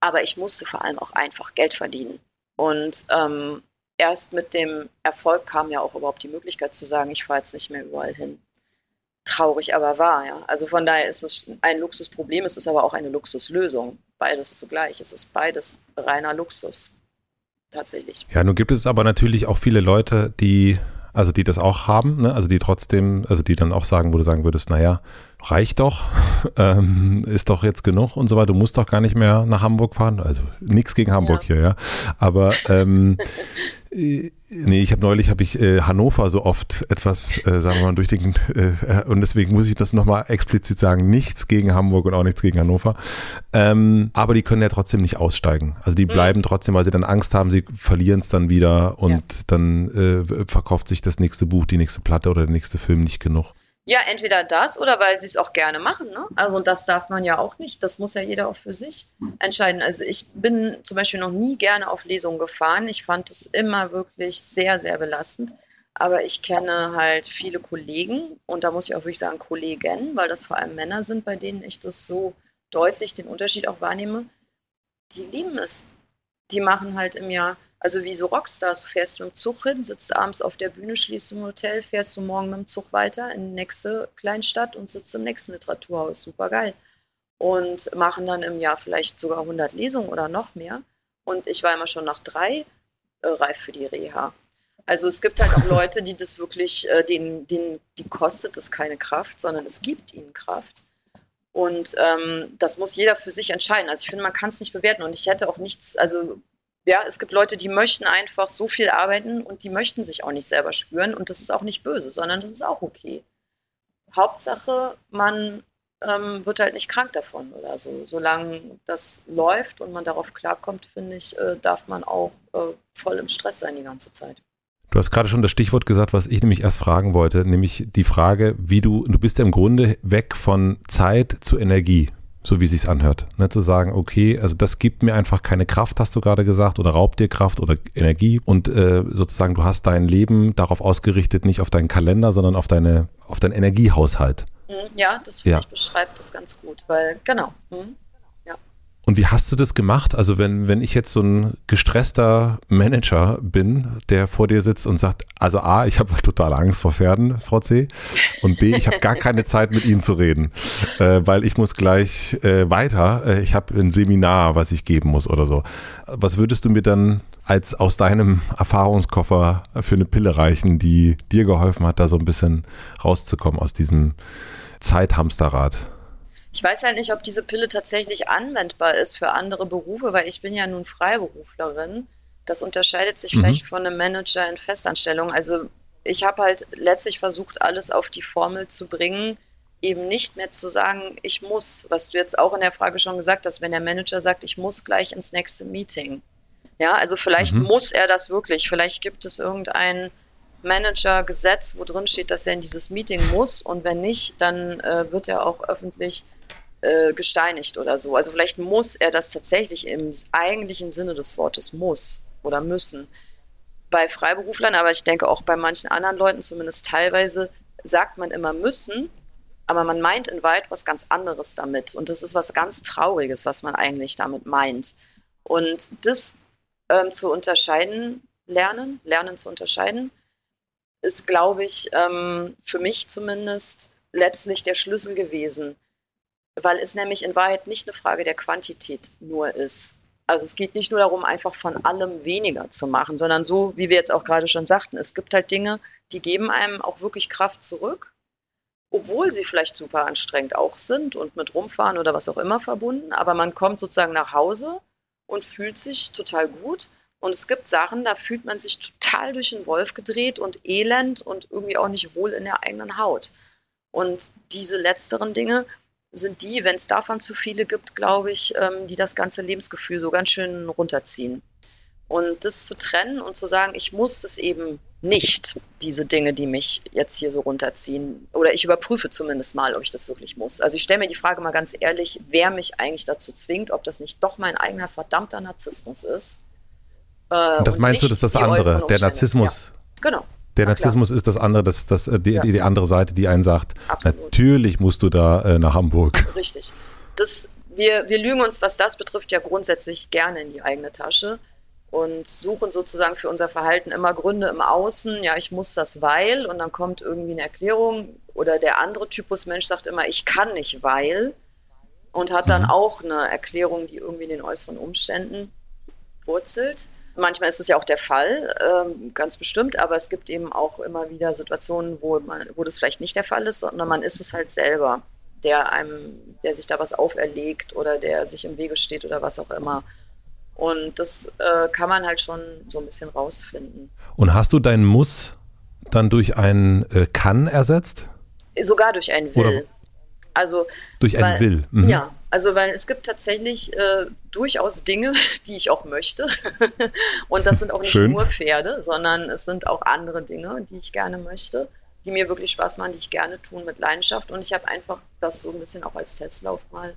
Aber ich musste vor allem auch einfach Geld verdienen. Und ähm, erst mit dem Erfolg kam ja auch überhaupt die Möglichkeit zu sagen, ich fahre jetzt nicht mehr überall hin. Traurig, aber wahr, ja. Also von daher ist es ein Luxusproblem, es ist aber auch eine Luxuslösung. Beides zugleich. Es ist beides reiner Luxus. Tatsächlich. Ja, nun gibt es aber natürlich auch viele Leute, die also die das auch haben, ne? also die trotzdem, also die dann auch sagen, wo du sagen würdest, naja, reicht doch, ähm, ist doch jetzt genug und so weiter, du musst doch gar nicht mehr nach Hamburg fahren, also nichts gegen Hamburg ja. hier, ja, aber ähm, äh, nee, ich habe neulich habe ich äh, Hannover so oft etwas, äh, sagen wir mal, durch den äh, und deswegen muss ich das nochmal explizit sagen, nichts gegen Hamburg und auch nichts gegen Hannover. Ähm, aber die können ja trotzdem nicht aussteigen. Also die mhm. bleiben mhm. trotzdem, weil sie dann Angst haben, sie verlieren es dann wieder und ja. dann äh, verkauft sich das nächste Buch, die nächste Platte oder der nächste Film nicht genug. Ja, entweder das oder weil sie es auch gerne machen. Ne? Also und das darf man ja auch nicht. Das muss ja jeder auch für sich entscheiden. Also ich bin zum Beispiel noch nie gerne auf Lesungen gefahren. Ich fand es immer wirklich sehr, sehr belastend. Aber ich kenne halt viele Kollegen und da muss ich auch wirklich sagen Kollegen, weil das vor allem Männer sind, bei denen ich das so deutlich den Unterschied auch wahrnehme. Die lieben es. Die machen halt im Jahr also wie so Rockstars, du fährst mit dem Zug hin, sitzt abends auf der Bühne, schläfst im Hotel, fährst du morgen mit dem Zug weiter in die nächste Kleinstadt und sitzt im nächsten Literaturhaus. Super geil. Und machen dann im Jahr vielleicht sogar 100 Lesungen oder noch mehr. Und ich war immer schon nach drei äh, reif für die Reha. Also es gibt halt auch Leute, die das wirklich, äh, denen, denen, die kostet es keine Kraft, sondern es gibt ihnen Kraft. Und ähm, das muss jeder für sich entscheiden. Also ich finde, man kann es nicht bewerten. Und ich hätte auch nichts, also ja, es gibt Leute, die möchten einfach so viel arbeiten und die möchten sich auch nicht selber spüren und das ist auch nicht böse, sondern das ist auch okay. Hauptsache, man ähm, wird halt nicht krank davon oder so. Solange das läuft und man darauf klarkommt, finde ich, äh, darf man auch äh, voll im Stress sein die ganze Zeit. Du hast gerade schon das Stichwort gesagt, was ich nämlich erst fragen wollte, nämlich die Frage, wie du, du bist ja im Grunde weg von Zeit zu Energie so wie es sich anhört. Ne? Zu sagen, okay, also das gibt mir einfach keine Kraft, hast du gerade gesagt, oder raubt dir Kraft oder Energie. Und äh, sozusagen, du hast dein Leben darauf ausgerichtet, nicht auf deinen Kalender, sondern auf deine, auf deinen Energiehaushalt. Mhm, ja, das finde ja. ich beschreibt das ganz gut, weil genau. Mhm. Und wie hast du das gemacht? Also wenn, wenn ich jetzt so ein gestresster Manager bin, der vor dir sitzt und sagt, also A, ich habe total Angst vor Pferden, Frau C. Und B, ich habe gar keine Zeit mit Ihnen zu reden, äh, weil ich muss gleich äh, weiter. Äh, ich habe ein Seminar, was ich geben muss oder so. Was würdest du mir dann als aus deinem Erfahrungskoffer für eine Pille reichen, die dir geholfen hat, da so ein bisschen rauszukommen aus diesem Zeithamsterrad? Ich weiß halt nicht, ob diese Pille tatsächlich anwendbar ist für andere Berufe, weil ich bin ja nun Freiberuflerin. Das unterscheidet sich mhm. vielleicht von einem Manager in Festanstellung. Also ich habe halt letztlich versucht, alles auf die Formel zu bringen, eben nicht mehr zu sagen, ich muss, was du jetzt auch in der Frage schon gesagt hast, wenn der Manager sagt, ich muss gleich ins nächste Meeting. Ja, also vielleicht mhm. muss er das wirklich. Vielleicht gibt es irgendein Managergesetz, wo drin steht, dass er in dieses Meeting muss und wenn nicht, dann äh, wird er auch öffentlich äh, gesteinigt oder so. Also vielleicht muss er das tatsächlich im eigentlichen Sinne des Wortes muss oder müssen. Bei Freiberuflern, aber ich denke auch bei manchen anderen Leuten, zumindest teilweise, sagt man immer müssen, aber man meint in weit was ganz anderes damit. Und das ist was ganz Trauriges, was man eigentlich damit meint. Und das ähm, zu unterscheiden, lernen, lernen zu unterscheiden, ist, glaube ich, ähm, für mich zumindest letztlich der Schlüssel gewesen weil es nämlich in Wahrheit nicht eine Frage der Quantität nur ist. Also es geht nicht nur darum, einfach von allem weniger zu machen, sondern so, wie wir jetzt auch gerade schon sagten, es gibt halt Dinge, die geben einem auch wirklich Kraft zurück, obwohl sie vielleicht super anstrengend auch sind und mit rumfahren oder was auch immer verbunden, aber man kommt sozusagen nach Hause und fühlt sich total gut. Und es gibt Sachen, da fühlt man sich total durch den Wolf gedreht und elend und irgendwie auch nicht wohl in der eigenen Haut. Und diese letzteren Dinge, sind die, wenn es davon zu viele gibt, glaube ich, ähm, die das ganze Lebensgefühl so ganz schön runterziehen. Und das zu trennen und zu sagen, ich muss es eben nicht diese Dinge, die mich jetzt hier so runterziehen. Oder ich überprüfe zumindest mal, ob ich das wirklich muss. Also ich stelle mir die Frage mal ganz ehrlich, wer mich eigentlich dazu zwingt, ob das nicht doch mein eigener verdammter Narzissmus ist. Äh, das meinst du, das ist das andere, der Narzissmus. Ja. Genau. Der Narzissmus ist das andere, das, das, äh, die, ja. die, andere Seite, die einen sagt, Absolut. natürlich musst du da äh, nach Hamburg. Richtig. Das, wir, wir lügen uns, was das betrifft, ja grundsätzlich gerne in die eigene Tasche und suchen sozusagen für unser Verhalten immer Gründe im Außen. Ja, ich muss das, weil, und dann kommt irgendwie eine Erklärung. Oder der andere Typus Mensch sagt immer, ich kann nicht, weil, und hat dann mhm. auch eine Erklärung, die irgendwie in den äußeren Umständen wurzelt. Manchmal ist es ja auch der Fall, ähm, ganz bestimmt, aber es gibt eben auch immer wieder Situationen, wo, man, wo das vielleicht nicht der Fall ist, sondern man ist es halt selber, der einem, der sich da was auferlegt oder der sich im Wege steht oder was auch immer. Und das äh, kann man halt schon so ein bisschen rausfinden. Und hast du dein Muss dann durch ein äh, Kann ersetzt? Sogar durch ein Will. Oder also durch ein weil, Will. Mhm. Ja, also weil es gibt tatsächlich äh, durchaus Dinge, die ich auch möchte. Und das sind auch nicht Schön. nur Pferde, sondern es sind auch andere Dinge, die ich gerne möchte, die mir wirklich Spaß machen, die ich gerne tun mit Leidenschaft. Und ich habe einfach das so ein bisschen auch als Testlauf mal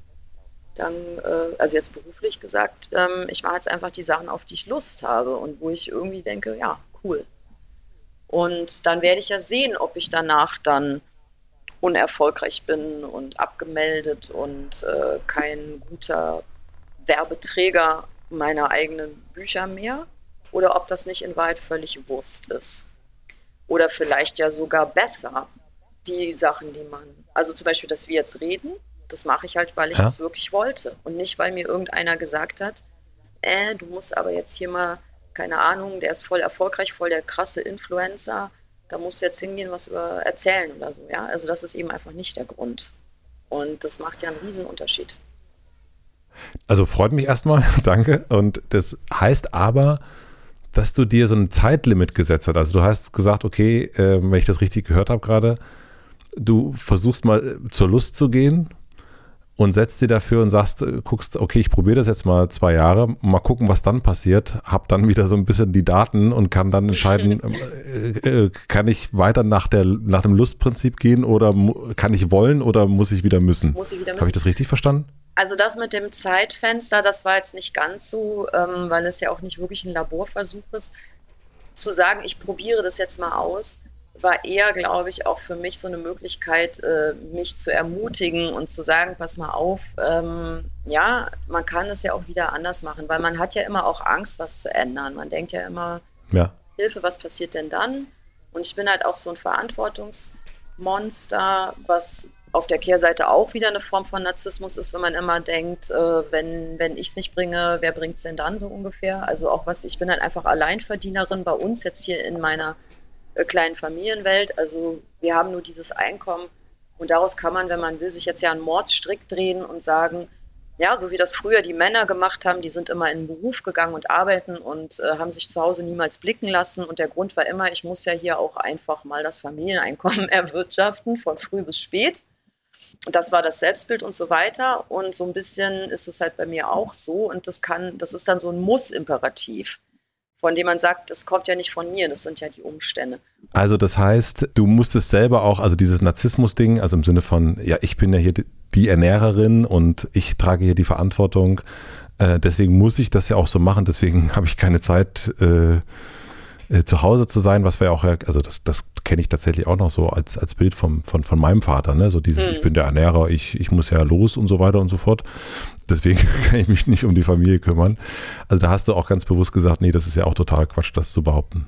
dann, äh, also jetzt beruflich gesagt, ähm, ich mache jetzt einfach die Sachen, auf die ich Lust habe und wo ich irgendwie denke, ja, cool. Und dann werde ich ja sehen, ob ich danach dann unerfolgreich bin und abgemeldet und äh, kein guter Werbeträger meiner eigenen Bücher mehr oder ob das nicht in Wahrheit völlig Wurst ist. Oder vielleicht ja sogar besser, die Sachen, die man, also zum Beispiel, dass wir jetzt reden, das mache ich halt, weil ich ja. das wirklich wollte und nicht, weil mir irgendeiner gesagt hat, äh, du musst aber jetzt hier mal, keine Ahnung, der ist voll erfolgreich, voll der krasse Influencer, da musst du jetzt hingehen, was über erzählen oder so, ja. Also das ist eben einfach nicht der Grund. Und das macht ja einen Riesenunterschied. Also freut mich erstmal, danke. Und das heißt aber, dass du dir so ein Zeitlimit gesetzt hast. Also du hast gesagt, okay, äh, wenn ich das richtig gehört habe gerade, du versuchst mal zur Lust zu gehen und setzt dir dafür und sagst, äh, guckst, okay, ich probiere das jetzt mal zwei Jahre, mal gucken, was dann passiert, hab dann wieder so ein bisschen die Daten und kann dann entscheiden, äh, äh, kann ich weiter nach, der, nach dem Lustprinzip gehen oder kann ich wollen oder muss ich wieder müssen? Muss ich wieder müssen. Habe ich das richtig verstanden? Also das mit dem Zeitfenster, das war jetzt nicht ganz so, ähm, weil es ja auch nicht wirklich ein Laborversuch ist, zu sagen, ich probiere das jetzt mal aus war eher, glaube ich, auch für mich so eine Möglichkeit, äh, mich zu ermutigen und zu sagen, pass mal auf, ähm, ja, man kann es ja auch wieder anders machen, weil man hat ja immer auch Angst, was zu ändern. Man denkt ja immer, ja. Hilfe, was passiert denn dann? Und ich bin halt auch so ein Verantwortungsmonster, was auf der Kehrseite auch wieder eine Form von Narzissmus ist, wenn man immer denkt, äh, wenn, wenn ich es nicht bringe, wer bringt es denn dann so ungefähr? Also auch was, ich bin halt einfach Alleinverdienerin bei uns jetzt hier in meiner kleinen Familienwelt. Also wir haben nur dieses Einkommen und daraus kann man, wenn man will, sich jetzt ja einen Mordsstrick drehen und sagen, ja, so wie das früher die Männer gemacht haben, die sind immer in den Beruf gegangen und arbeiten und äh, haben sich zu Hause niemals blicken lassen. Und der Grund war immer, ich muss ja hier auch einfach mal das Familieneinkommen erwirtschaften, von früh bis spät. Das war das Selbstbild und so weiter. Und so ein bisschen ist es halt bei mir auch so. Und das kann, das ist dann so ein Muss-Imperativ von dem man sagt, das kommt ja nicht von mir, das sind ja die Umstände. Also das heißt, du musstest selber auch, also dieses Narzissmus-Ding, also im Sinne von, ja, ich bin ja hier die Ernährerin und ich trage hier die Verantwortung, äh, deswegen muss ich das ja auch so machen, deswegen habe ich keine Zeit, äh, äh, zu Hause zu sein, was wir ja auch, also das, das kenne ich tatsächlich auch noch so als, als Bild vom, von, von meinem Vater, ne? So dieses, mhm. ich bin der Ernährer, ich, ich muss ja los und so weiter und so fort. Deswegen kann ich mich nicht um die Familie kümmern. Also da hast du auch ganz bewusst gesagt, nee, das ist ja auch total Quatsch, das zu behaupten.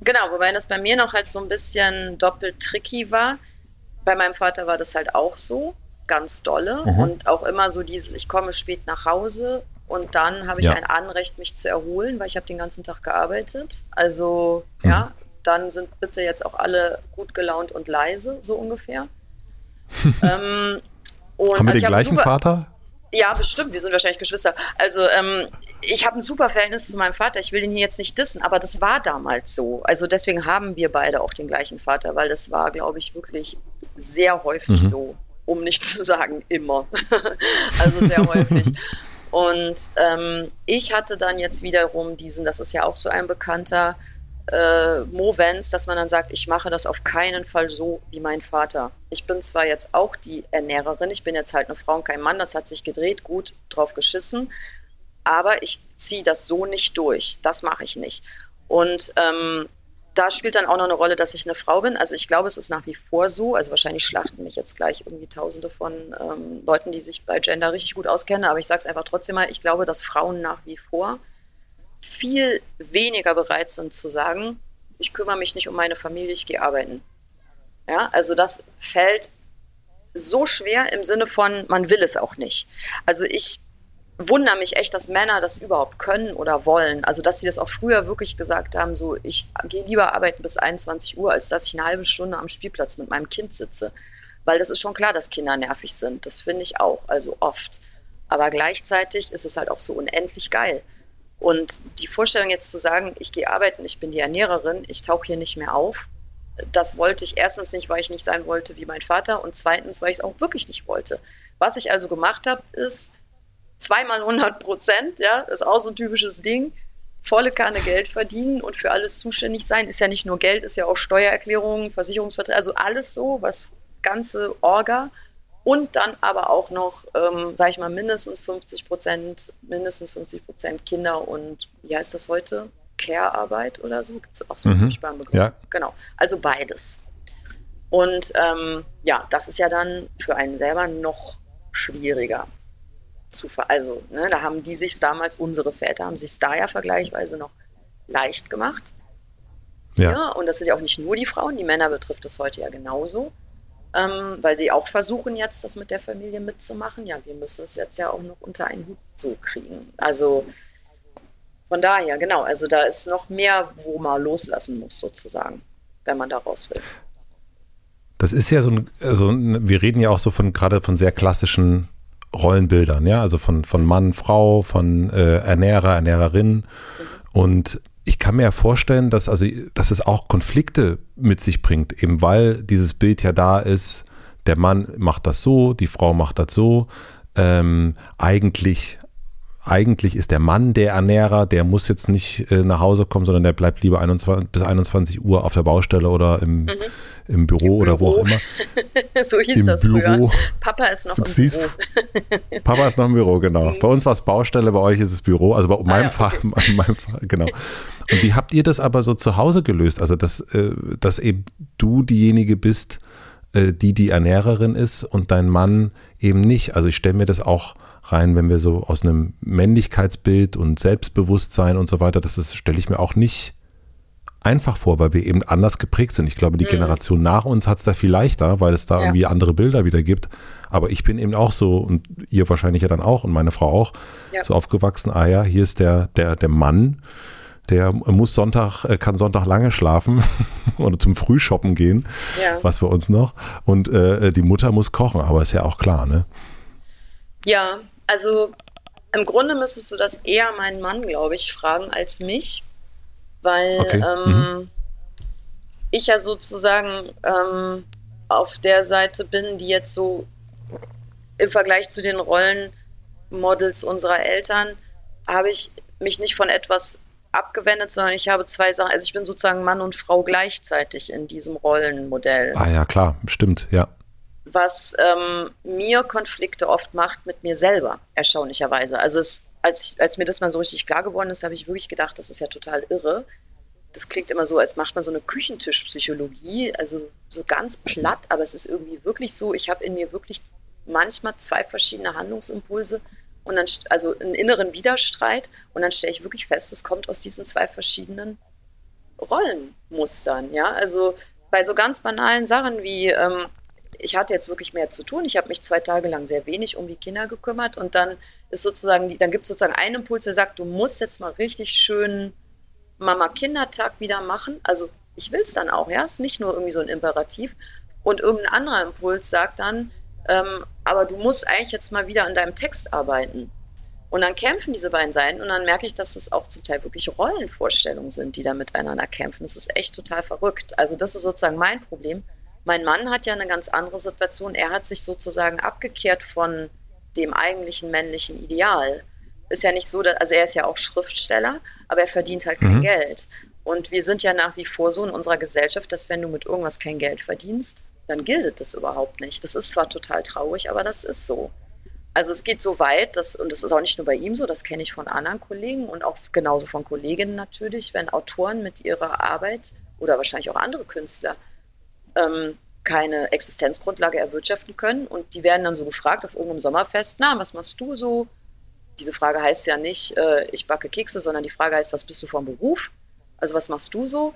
Genau, wobei das bei mir noch halt so ein bisschen doppelt tricky war. Bei meinem Vater war das halt auch so, ganz dolle. Mhm. Und auch immer so dieses, ich komme spät nach Hause und dann habe ich ja. ein Anrecht, mich zu erholen, weil ich habe den ganzen Tag gearbeitet. Also mhm. ja, dann sind bitte jetzt auch alle gut gelaunt und leise, so ungefähr. ähm, und, Haben wir also den gleichen super, Vater? Ja, bestimmt. Wir sind wahrscheinlich Geschwister. Also ähm, ich habe ein super Verhältnis zu meinem Vater. Ich will ihn hier jetzt nicht dissen, aber das war damals so. Also deswegen haben wir beide auch den gleichen Vater, weil das war, glaube ich, wirklich sehr häufig mhm. so, um nicht zu sagen immer. also sehr häufig. Und ähm, ich hatte dann jetzt wiederum diesen, das ist ja auch so ein bekannter äh, Movens, dass man dann sagt, ich mache das auf keinen Fall so wie mein Vater. Ich bin zwar jetzt auch die Ernährerin, ich bin jetzt halt eine Frau und kein Mann, das hat sich gedreht, gut drauf geschissen, aber ich ziehe das so nicht durch. Das mache ich nicht. Und ähm, da spielt dann auch noch eine Rolle, dass ich eine Frau bin. Also ich glaube, es ist nach wie vor so. Also wahrscheinlich schlachten mich jetzt gleich irgendwie Tausende von ähm, Leuten, die sich bei Gender richtig gut auskennen. Aber ich sage es einfach trotzdem mal, ich glaube, dass Frauen nach wie vor viel weniger bereit sind zu sagen, ich kümmere mich nicht um meine Familie, ich gehe arbeiten. Ja, also das fällt so schwer im Sinne von, man will es auch nicht. Also ich wundere mich echt, dass Männer das überhaupt können oder wollen. Also, dass sie das auch früher wirklich gesagt haben, so, ich gehe lieber arbeiten bis 21 Uhr, als dass ich eine halbe Stunde am Spielplatz mit meinem Kind sitze. Weil das ist schon klar, dass Kinder nervig sind. Das finde ich auch, also oft. Aber gleichzeitig ist es halt auch so unendlich geil. Und die Vorstellung jetzt zu sagen, ich gehe arbeiten, ich bin die Ernährerin, ich tauche hier nicht mehr auf, das wollte ich erstens nicht, weil ich nicht sein wollte wie mein Vater und zweitens, weil ich es auch wirklich nicht wollte. Was ich also gemacht habe, ist, zweimal 100 Prozent, ja, ist auch so ein typisches Ding. Volle Kanne Geld verdienen und für alles zuständig sein. Ist ja nicht nur Geld, ist ja auch Steuererklärungen, Versicherungsverträge, also alles so, was ganze Orga. Und dann aber auch noch, ähm, sage ich mal, mindestens 50 Prozent, mindestens 50 Prozent Kinder und wie heißt das heute? Care-Arbeit oder so? Gibt es auch so einen mhm. Begriff? Ja. Genau. Also beides. Und ähm, ja, das ist ja dann für einen selber noch schwieriger zu ver also ne, da haben die sich damals, unsere Väter haben sich da ja vergleichsweise noch leicht gemacht. Ja. ja. Und das sind ja auch nicht nur die Frauen, die Männer betrifft es heute ja genauso. Ähm, weil sie auch versuchen jetzt, das mit der Familie mitzumachen. Ja, wir müssen es jetzt ja auch noch unter einen Hut so kriegen. Also von daher, genau, also da ist noch mehr, wo man loslassen muss, sozusagen, wenn man da raus will. Das ist ja so ein, also wir reden ja auch so von gerade von sehr klassischen Rollenbildern, ja, also von, von Mann, Frau, von äh, Ernährer, Ernährerin. Und ich kann mir ja vorstellen, dass, also, dass es auch Konflikte mit sich bringt, eben weil dieses Bild ja da ist, der Mann macht das so, die Frau macht das so. Ähm, eigentlich, eigentlich ist der Mann der Ernährer, der muss jetzt nicht äh, nach Hause kommen, sondern der bleibt lieber 21, bis 21 Uhr auf der Baustelle oder im, mhm im Büro, Im oder wo auch immer. so hieß Im das Büro. früher. Papa ist noch im Büro. Papa ist noch im Büro, genau. Mhm. Bei uns war es Baustelle, bei euch ist es Büro. Also bei ah, meinem, ja, Fall, okay. meinem Fall, genau. Und wie habt ihr das aber so zu Hause gelöst? Also, dass, äh, dass eben du diejenige bist, äh, die die Ernährerin ist und dein Mann eben nicht. Also ich stelle mir das auch rein, wenn wir so aus einem Männlichkeitsbild und Selbstbewusstsein und so weiter, das stelle ich mir auch nicht einfach vor, weil wir eben anders geprägt sind. Ich glaube, die mhm. Generation nach uns hat es da viel leichter, weil es da ja. irgendwie andere Bilder wieder gibt. Aber ich bin eben auch so und ihr wahrscheinlich ja dann auch und meine Frau auch ja. so aufgewachsen. Ah ja, hier ist der, der, der Mann, der muss Sonntag, äh, kann Sonntag lange schlafen oder zum Frühshoppen gehen, ja. was für uns noch. Und äh, die Mutter muss kochen, aber ist ja auch klar, ne? Ja, also im Grunde müsstest du das eher meinen Mann, glaube ich, fragen als mich weil okay. ähm, mhm. ich ja sozusagen ähm, auf der Seite bin, die jetzt so im Vergleich zu den Rollenmodels unserer Eltern habe ich mich nicht von etwas abgewendet, sondern ich habe zwei Sachen, also ich bin sozusagen Mann und Frau gleichzeitig in diesem Rollenmodell. Ah ja, klar, stimmt, ja. Was ähm, mir Konflikte oft macht mit mir selber, erstaunlicherweise. Also es als, als mir das mal so richtig klar geworden ist, habe ich wirklich gedacht, das ist ja total irre. Das klingt immer so, als macht man so eine Küchentischpsychologie, also so ganz platt, aber es ist irgendwie wirklich so, ich habe in mir wirklich manchmal zwei verschiedene Handlungsimpulse und dann, also einen inneren Widerstreit und dann stelle ich wirklich fest, es kommt aus diesen zwei verschiedenen Rollenmustern, ja, also bei so ganz banalen Sachen wie, ähm, ich hatte jetzt wirklich mehr zu tun. Ich habe mich zwei Tage lang sehr wenig um die Kinder gekümmert und dann ist sozusagen, dann gibt es sozusagen einen Impuls, der sagt, du musst jetzt mal richtig schön Mama-Kindertag wieder machen. Also ich will es dann auch, ja, ist nicht nur irgendwie so ein Imperativ. Und irgendein anderer Impuls sagt dann, ähm, aber du musst eigentlich jetzt mal wieder an deinem Text arbeiten. Und dann kämpfen diese beiden Seiten und dann merke ich, dass das auch zum Teil wirklich Rollenvorstellungen sind, die da miteinander kämpfen. Das ist echt total verrückt. Also das ist sozusagen mein Problem. Mein Mann hat ja eine ganz andere Situation. Er hat sich sozusagen abgekehrt von dem eigentlichen männlichen Ideal. Ist ja nicht so, dass, also er ist ja auch Schriftsteller, aber er verdient halt kein mhm. Geld. Und wir sind ja nach wie vor so in unserer Gesellschaft, dass wenn du mit irgendwas kein Geld verdienst, dann gilt das überhaupt nicht. Das ist zwar total traurig, aber das ist so. Also es geht so weit, dass, und das ist auch nicht nur bei ihm so, das kenne ich von anderen Kollegen und auch genauso von Kolleginnen natürlich, wenn Autoren mit ihrer Arbeit oder wahrscheinlich auch andere Künstler ähm, keine Existenzgrundlage erwirtschaften können und die werden dann so gefragt auf irgendeinem Sommerfest, na, was machst du so? Diese Frage heißt ja nicht, äh, ich backe Kekse, sondern die Frage heißt, was bist du vom Beruf? also was machst du so?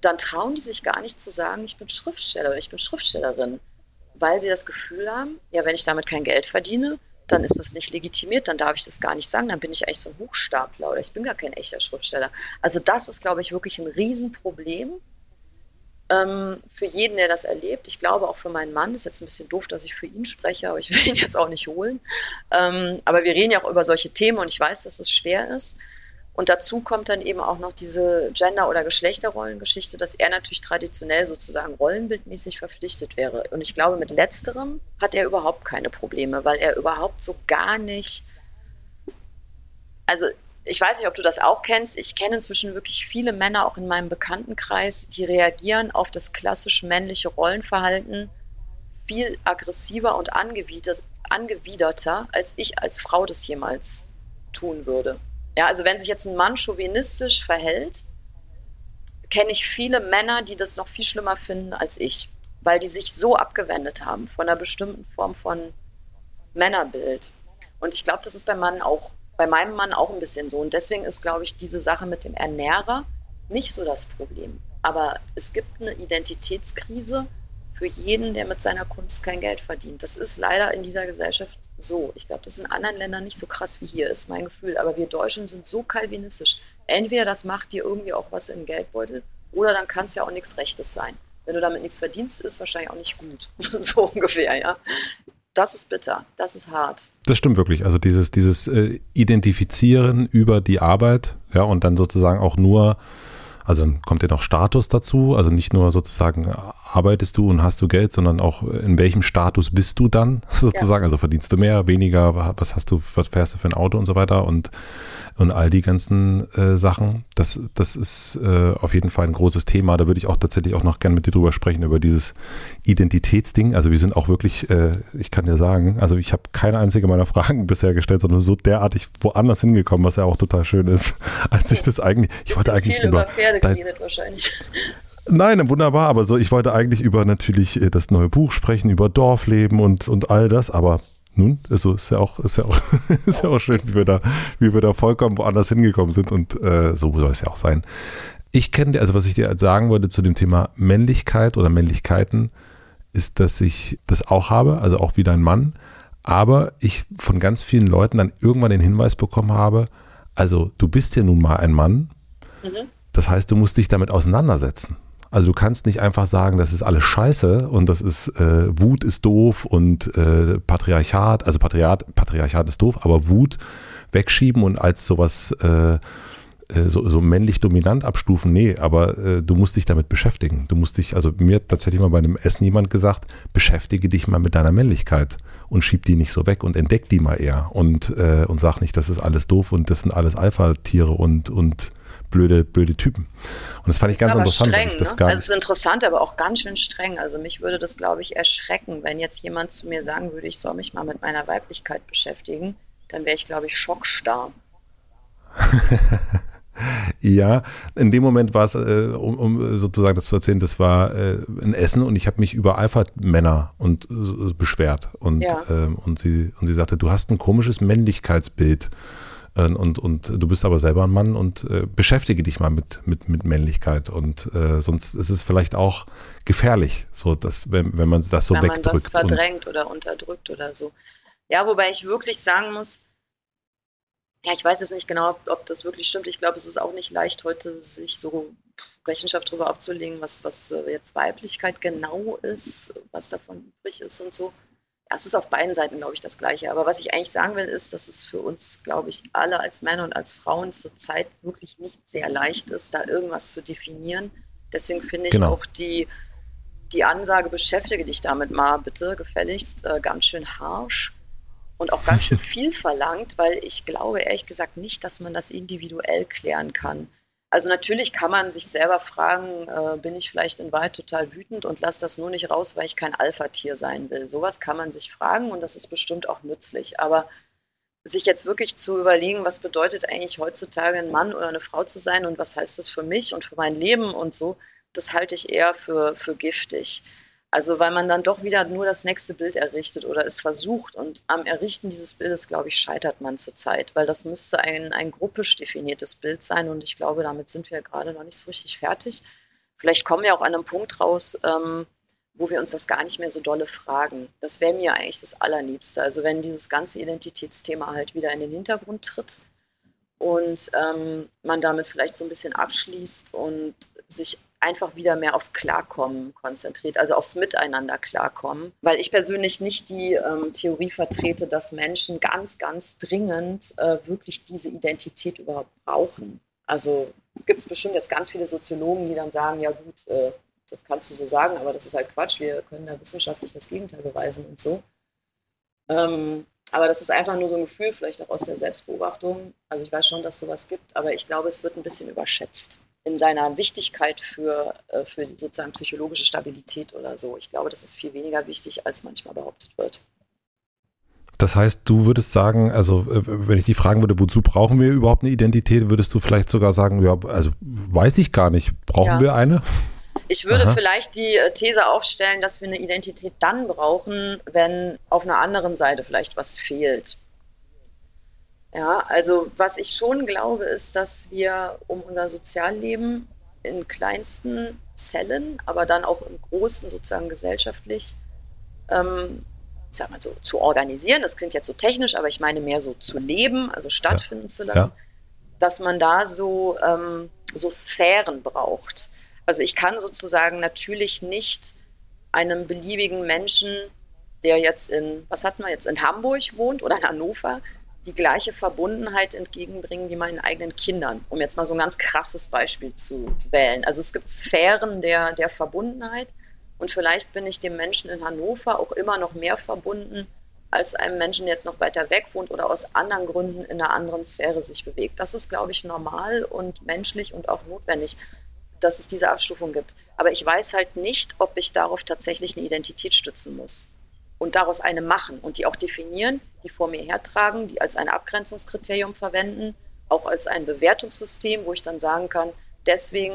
Dann trauen die sich gar nicht zu sagen, ich bin Schriftsteller oder ich bin Schriftstellerin, weil sie das Gefühl haben, ja, wenn ich damit kein Geld verdiene, dann ist das nicht legitimiert, dann darf ich das gar nicht sagen, dann bin ich eigentlich so ein Hochstapler oder ich bin gar kein echter Schriftsteller. Also das ist, glaube ich, wirklich ein Riesenproblem ähm, für jeden, der das erlebt. Ich glaube auch für meinen Mann, ist jetzt ein bisschen doof, dass ich für ihn spreche, aber ich will ihn jetzt auch nicht holen. Ähm, aber wir reden ja auch über solche Themen und ich weiß, dass es schwer ist. Und dazu kommt dann eben auch noch diese Gender- oder Geschlechterrollengeschichte, dass er natürlich traditionell sozusagen rollenbildmäßig verpflichtet wäre. Und ich glaube, mit letzterem hat er überhaupt keine Probleme, weil er überhaupt so gar nicht. Also, ich weiß nicht, ob du das auch kennst. Ich kenne inzwischen wirklich viele Männer, auch in meinem Bekanntenkreis, die reagieren auf das klassisch männliche Rollenverhalten viel aggressiver und angewidert, angewiderter, als ich als Frau das jemals tun würde. Ja, also wenn sich jetzt ein Mann chauvinistisch verhält, kenne ich viele Männer, die das noch viel schlimmer finden als ich, weil die sich so abgewendet haben von einer bestimmten Form von Männerbild. Und ich glaube, das ist beim Mann auch, bei meinem Mann auch ein bisschen so. Und deswegen ist, glaube ich, diese Sache mit dem Ernährer nicht so das Problem. Aber es gibt eine Identitätskrise für jeden, der mit seiner Kunst kein Geld verdient. Das ist leider in dieser Gesellschaft so. Ich glaube, das ist in anderen Ländern nicht so krass wie hier, ist mein Gefühl. Aber wir Deutschen sind so kalvinistisch. Entweder das macht dir irgendwie auch was im Geldbeutel oder dann kann es ja auch nichts Rechtes sein. Wenn du damit nichts verdienst, ist wahrscheinlich auch nicht gut. so ungefähr, ja. Das ist bitter, das ist hart. Das stimmt wirklich. Also dieses, dieses äh, Identifizieren über die Arbeit, ja, und dann sozusagen auch nur also dann kommt ja noch Status dazu, also nicht nur sozusagen arbeitest du und hast du Geld, sondern auch in welchem Status bist du dann sozusagen, ja. also verdienst du mehr, weniger, was hast du, was fährst du für ein Auto und so weiter und und all die ganzen äh, Sachen. Das, das ist äh, auf jeden Fall ein großes Thema. Da würde ich auch tatsächlich auch noch gerne mit dir drüber sprechen, über dieses Identitätsding. Also wir sind auch wirklich, äh, ich kann dir sagen, also ich habe keine einzige meiner Fragen bisher gestellt, sondern so derartig woanders hingekommen, was ja auch total schön ist, als ich das eigentlich, ich wollte eigentlich viel über, über Pferde geredet wahrscheinlich. Nein, wunderbar, aber so, ich wollte eigentlich über natürlich äh, das neue Buch sprechen, über Dorfleben und, und all das, aber nun, also ist ja auch, ist ja auch, ist ja auch schön, wie wir da, wie wir da vollkommen woanders hingekommen sind und äh, so soll es ja auch sein. Ich kenne, also was ich dir sagen wollte zu dem Thema Männlichkeit oder Männlichkeiten, ist, dass ich das auch habe, also auch wie dein Mann, aber ich von ganz vielen Leuten dann irgendwann den Hinweis bekommen habe, also du bist ja nun mal ein Mann, mhm. das heißt, du musst dich damit auseinandersetzen. Also du kannst nicht einfach sagen, das ist alles scheiße und das ist, äh, Wut ist doof und äh, Patriarchat, also Patriarchat, Patriarchat ist doof, aber Wut wegschieben und als sowas äh, äh, so, so männlich dominant abstufen, nee, aber äh, du musst dich damit beschäftigen. Du musst dich, also mir hat tatsächlich mal bei einem Essen jemand gesagt, beschäftige dich mal mit deiner Männlichkeit und schieb die nicht so weg und entdeck die mal eher und, äh, und sag nicht, das ist alles doof und das sind alles Alpha-Tiere und, und blöde, blöde Typen. Und das fand ich ganz interessant. Streng, das ne? also es ist interessant, aber auch ganz schön streng. Also mich würde das, glaube ich, erschrecken, wenn jetzt jemand zu mir sagen würde, ich soll mich mal mit meiner Weiblichkeit beschäftigen, dann wäre ich, glaube ich, schockstarr. Ja, in dem Moment war es, äh, um, um, sozusagen das zu erzählen, das war äh, ein Essen und ich habe mich über Alpha-Männer und äh, beschwert und ja. Ähm, und sie und sie sagte, du hast ein komisches Männlichkeitsbild und, und du bist aber selber ein Mann und äh, beschäftige dich mal mit, mit, mit Männlichkeit. Und äh, sonst ist es vielleicht auch gefährlich, so dass, wenn, wenn man das so wenn wegdrückt. Wenn man das verdrängt oder unterdrückt oder so. Ja, wobei ich wirklich sagen muss, ja, ich weiß jetzt nicht genau, ob, ob das wirklich stimmt. Ich glaube, es ist auch nicht leicht, heute sich so Rechenschaft darüber abzulegen, was, was äh, jetzt Weiblichkeit genau ist, was davon übrig ist und so es ist auf beiden Seiten, glaube ich, das Gleiche. Aber was ich eigentlich sagen will, ist, dass es für uns, glaube ich, alle als Männer und als Frauen zurzeit wirklich nicht sehr leicht ist, da irgendwas zu definieren. Deswegen finde ich genau. auch die, die Ansage, beschäftige dich damit mal bitte, gefälligst, äh, ganz schön harsch und auch ganz schön viel verlangt, weil ich glaube ehrlich gesagt nicht, dass man das individuell klären kann. Also natürlich kann man sich selber fragen, äh, bin ich vielleicht in Wahrheit total wütend und lasse das nur nicht raus, weil ich kein Alpha-Tier sein will. Sowas kann man sich fragen und das ist bestimmt auch nützlich. Aber sich jetzt wirklich zu überlegen, was bedeutet eigentlich heutzutage ein Mann oder eine Frau zu sein und was heißt das für mich und für mein Leben und so, das halte ich eher für, für giftig. Also weil man dann doch wieder nur das nächste Bild errichtet oder es versucht. Und am Errichten dieses Bildes, glaube ich, scheitert man zurzeit, weil das müsste ein, ein gruppisch definiertes Bild sein. Und ich glaube, damit sind wir gerade noch nicht so richtig fertig. Vielleicht kommen wir auch an einem Punkt raus, ähm, wo wir uns das gar nicht mehr so dolle fragen. Das wäre mir eigentlich das Allerliebste. Also wenn dieses ganze Identitätsthema halt wieder in den Hintergrund tritt und ähm, man damit vielleicht so ein bisschen abschließt und sich einfach wieder mehr aufs Klarkommen konzentriert, also aufs Miteinander klarkommen. Weil ich persönlich nicht die ähm, Theorie vertrete, dass Menschen ganz, ganz dringend äh, wirklich diese Identität überhaupt brauchen. Also gibt es bestimmt jetzt ganz viele Soziologen, die dann sagen, ja gut, äh, das kannst du so sagen, aber das ist halt Quatsch, wir können da wissenschaftlich das Gegenteil beweisen und so. Ähm, aber das ist einfach nur so ein Gefühl, vielleicht auch aus der Selbstbeobachtung. Also ich weiß schon, dass sowas gibt, aber ich glaube, es wird ein bisschen überschätzt in seiner Wichtigkeit für, äh, für sozusagen psychologische Stabilität oder so. Ich glaube, das ist viel weniger wichtig, als manchmal behauptet wird. Das heißt, du würdest sagen, also äh, wenn ich die fragen würde, wozu brauchen wir überhaupt eine Identität, würdest du vielleicht sogar sagen, ja, also weiß ich gar nicht, brauchen ja. wir eine? Ich würde Aha. vielleicht die äh, These aufstellen, dass wir eine Identität dann brauchen, wenn auf einer anderen Seite vielleicht was fehlt. Ja, also was ich schon glaube, ist, dass wir um unser Sozialleben in kleinsten Zellen, aber dann auch im Großen sozusagen gesellschaftlich, ähm, ich sag mal so, zu organisieren. Das klingt jetzt so technisch, aber ich meine mehr so zu leben, also stattfinden ja. zu lassen, ja. dass man da so, ähm, so Sphären braucht. Also ich kann sozusagen natürlich nicht einem beliebigen Menschen, der jetzt in, was hatten wir jetzt, in Hamburg wohnt oder in Hannover, die gleiche Verbundenheit entgegenbringen wie meinen eigenen Kindern, um jetzt mal so ein ganz krasses Beispiel zu wählen. Also es gibt Sphären der, der Verbundenheit und vielleicht bin ich dem Menschen in Hannover auch immer noch mehr verbunden als einem Menschen, der jetzt noch weiter weg wohnt oder aus anderen Gründen in einer anderen Sphäre sich bewegt. Das ist, glaube ich, normal und menschlich und auch notwendig, dass es diese Abstufung gibt. Aber ich weiß halt nicht, ob ich darauf tatsächlich eine Identität stützen muss und daraus eine machen und die auch definieren, die vor mir hertragen, die als ein Abgrenzungskriterium verwenden, auch als ein Bewertungssystem, wo ich dann sagen kann, deswegen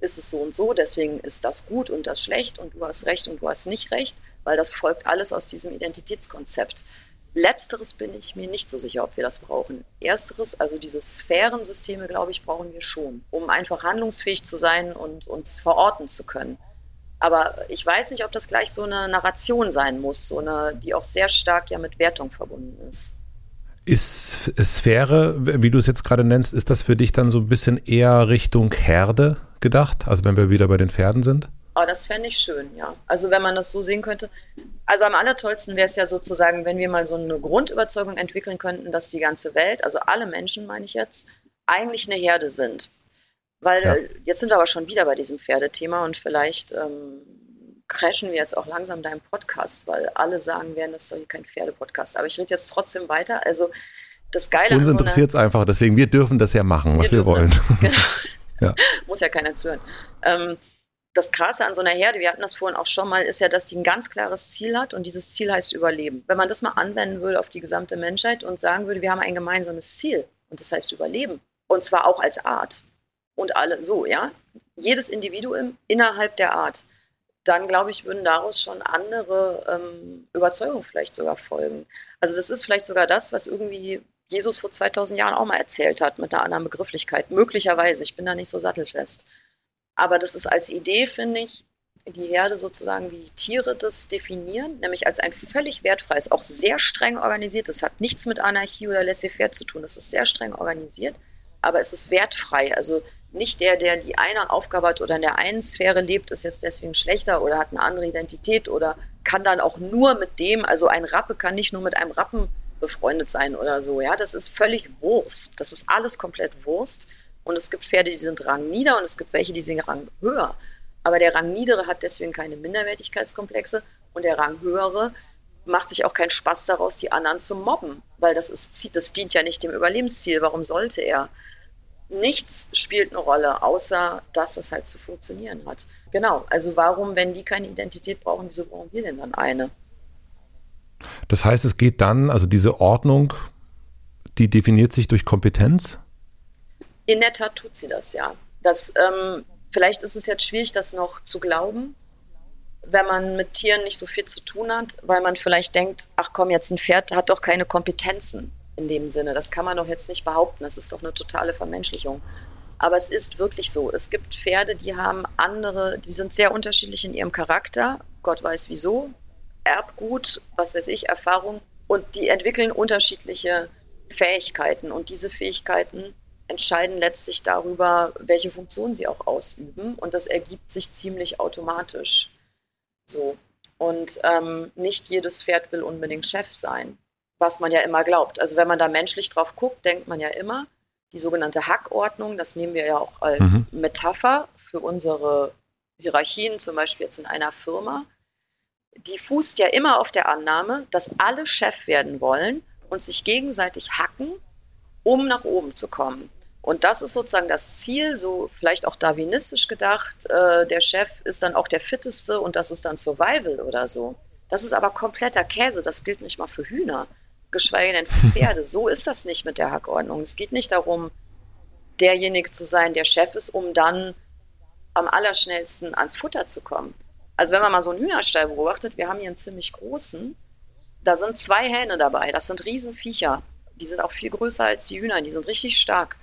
ist es so und so, deswegen ist das gut und das schlecht und du hast recht und du hast nicht recht, weil das folgt alles aus diesem Identitätskonzept. Letzteres bin ich mir nicht so sicher, ob wir das brauchen. Ersteres, also diese Sphärensysteme, glaube ich, brauchen wir schon, um einfach handlungsfähig zu sein und uns verorten zu können. Aber ich weiß nicht, ob das gleich so eine Narration sein muss, so eine, die auch sehr stark ja mit Wertung verbunden ist. Ist Sphäre, wie du es jetzt gerade nennst, ist das für dich dann so ein bisschen eher Richtung Herde gedacht? Also wenn wir wieder bei den Pferden sind? Oh, das fände ich schön, ja. Also wenn man das so sehen könnte. Also am allertollsten wäre es ja sozusagen, wenn wir mal so eine Grundüberzeugung entwickeln könnten, dass die ganze Welt, also alle Menschen meine ich jetzt, eigentlich eine Herde sind. Weil ja. jetzt sind wir aber schon wieder bei diesem Pferdethema und vielleicht ähm, crashen wir jetzt auch langsam deinen Podcast, weil alle sagen werden, das ist doch kein Pferdepodcast. Aber ich rede jetzt trotzdem weiter. Also das Geile Uns so interessiert es einfach, deswegen wir dürfen das ja machen, was wir, wir wollen. Das, genau. ja. Muss ja keiner zuhören. Ähm, das Krasse an so einer Herde, wir hatten das vorhin auch schon mal, ist ja, dass die ein ganz klares Ziel hat und dieses Ziel heißt Überleben. Wenn man das mal anwenden würde auf die gesamte Menschheit und sagen würde, wir haben ein gemeinsames Ziel und das heißt Überleben und zwar auch als Art, und alle so, ja. Jedes Individuum innerhalb der Art. Dann, glaube ich, würden daraus schon andere ähm, Überzeugungen vielleicht sogar folgen. Also das ist vielleicht sogar das, was irgendwie Jesus vor 2000 Jahren auch mal erzählt hat, mit einer anderen Begrifflichkeit. Möglicherweise, ich bin da nicht so sattelfest. Aber das ist als Idee, finde ich, die Herde sozusagen, wie Tiere das definieren, nämlich als ein völlig wertfreies, auch sehr streng organisiert. Das hat nichts mit Anarchie oder Laissez-faire zu tun. Das ist sehr streng organisiert, aber es ist wertfrei. Also nicht der, der die eine Aufgabe hat oder in der einen Sphäre lebt, ist jetzt deswegen schlechter oder hat eine andere Identität oder kann dann auch nur mit dem, also ein Rappe kann nicht nur mit einem Rappen befreundet sein oder so. Ja, das ist völlig Wurst. Das ist alles komplett Wurst. Und es gibt Pferde, die sind Rang nieder und es gibt welche, die sind Rang höher. Aber der Rang niedere hat deswegen keine Minderwertigkeitskomplexe und der Rang höhere macht sich auch keinen Spaß daraus, die anderen zu mobben, weil das ist, das dient ja nicht dem Überlebensziel. Warum sollte er? Nichts spielt eine Rolle, außer dass es halt zu funktionieren hat. Genau, also warum, wenn die keine Identität brauchen, wieso brauchen wir denn dann eine? Das heißt, es geht dann, also diese Ordnung, die definiert sich durch Kompetenz? In der Tat tut sie das, ja. Das, ähm, vielleicht ist es jetzt schwierig, das noch zu glauben, wenn man mit Tieren nicht so viel zu tun hat, weil man vielleicht denkt, ach komm, jetzt ein Pferd hat doch keine Kompetenzen in dem Sinne. Das kann man doch jetzt nicht behaupten. Das ist doch eine totale Vermenschlichung. Aber es ist wirklich so. Es gibt Pferde, die haben andere, die sind sehr unterschiedlich in ihrem Charakter. Gott weiß wieso. Erbgut, was weiß ich, Erfahrung. Und die entwickeln unterschiedliche Fähigkeiten. Und diese Fähigkeiten entscheiden letztlich darüber, welche Funktion sie auch ausüben. Und das ergibt sich ziemlich automatisch. So. Und ähm, nicht jedes Pferd will unbedingt Chef sein, was man ja immer glaubt. Also wenn man da menschlich drauf guckt, denkt man ja immer, die sogenannte Hackordnung, das nehmen wir ja auch als mhm. Metapher für unsere Hierarchien, zum Beispiel jetzt in einer Firma, die fußt ja immer auf der Annahme, dass alle Chef werden wollen und sich gegenseitig hacken, um nach oben zu kommen. Und das ist sozusagen das Ziel, so vielleicht auch darwinistisch gedacht. Äh, der Chef ist dann auch der fitteste und das ist dann Survival oder so. Das ist aber kompletter Käse. Das gilt nicht mal für Hühner, geschweige denn Pferde. so ist das nicht mit der Hackordnung. Es geht nicht darum, derjenige zu sein, der Chef ist, um dann am allerschnellsten ans Futter zu kommen. Also wenn man mal so einen Hühnerstall beobachtet, wir haben hier einen ziemlich großen, da sind zwei Hähne dabei. Das sind Riesenviecher. Die sind auch viel größer als die Hühner. Die sind richtig stark.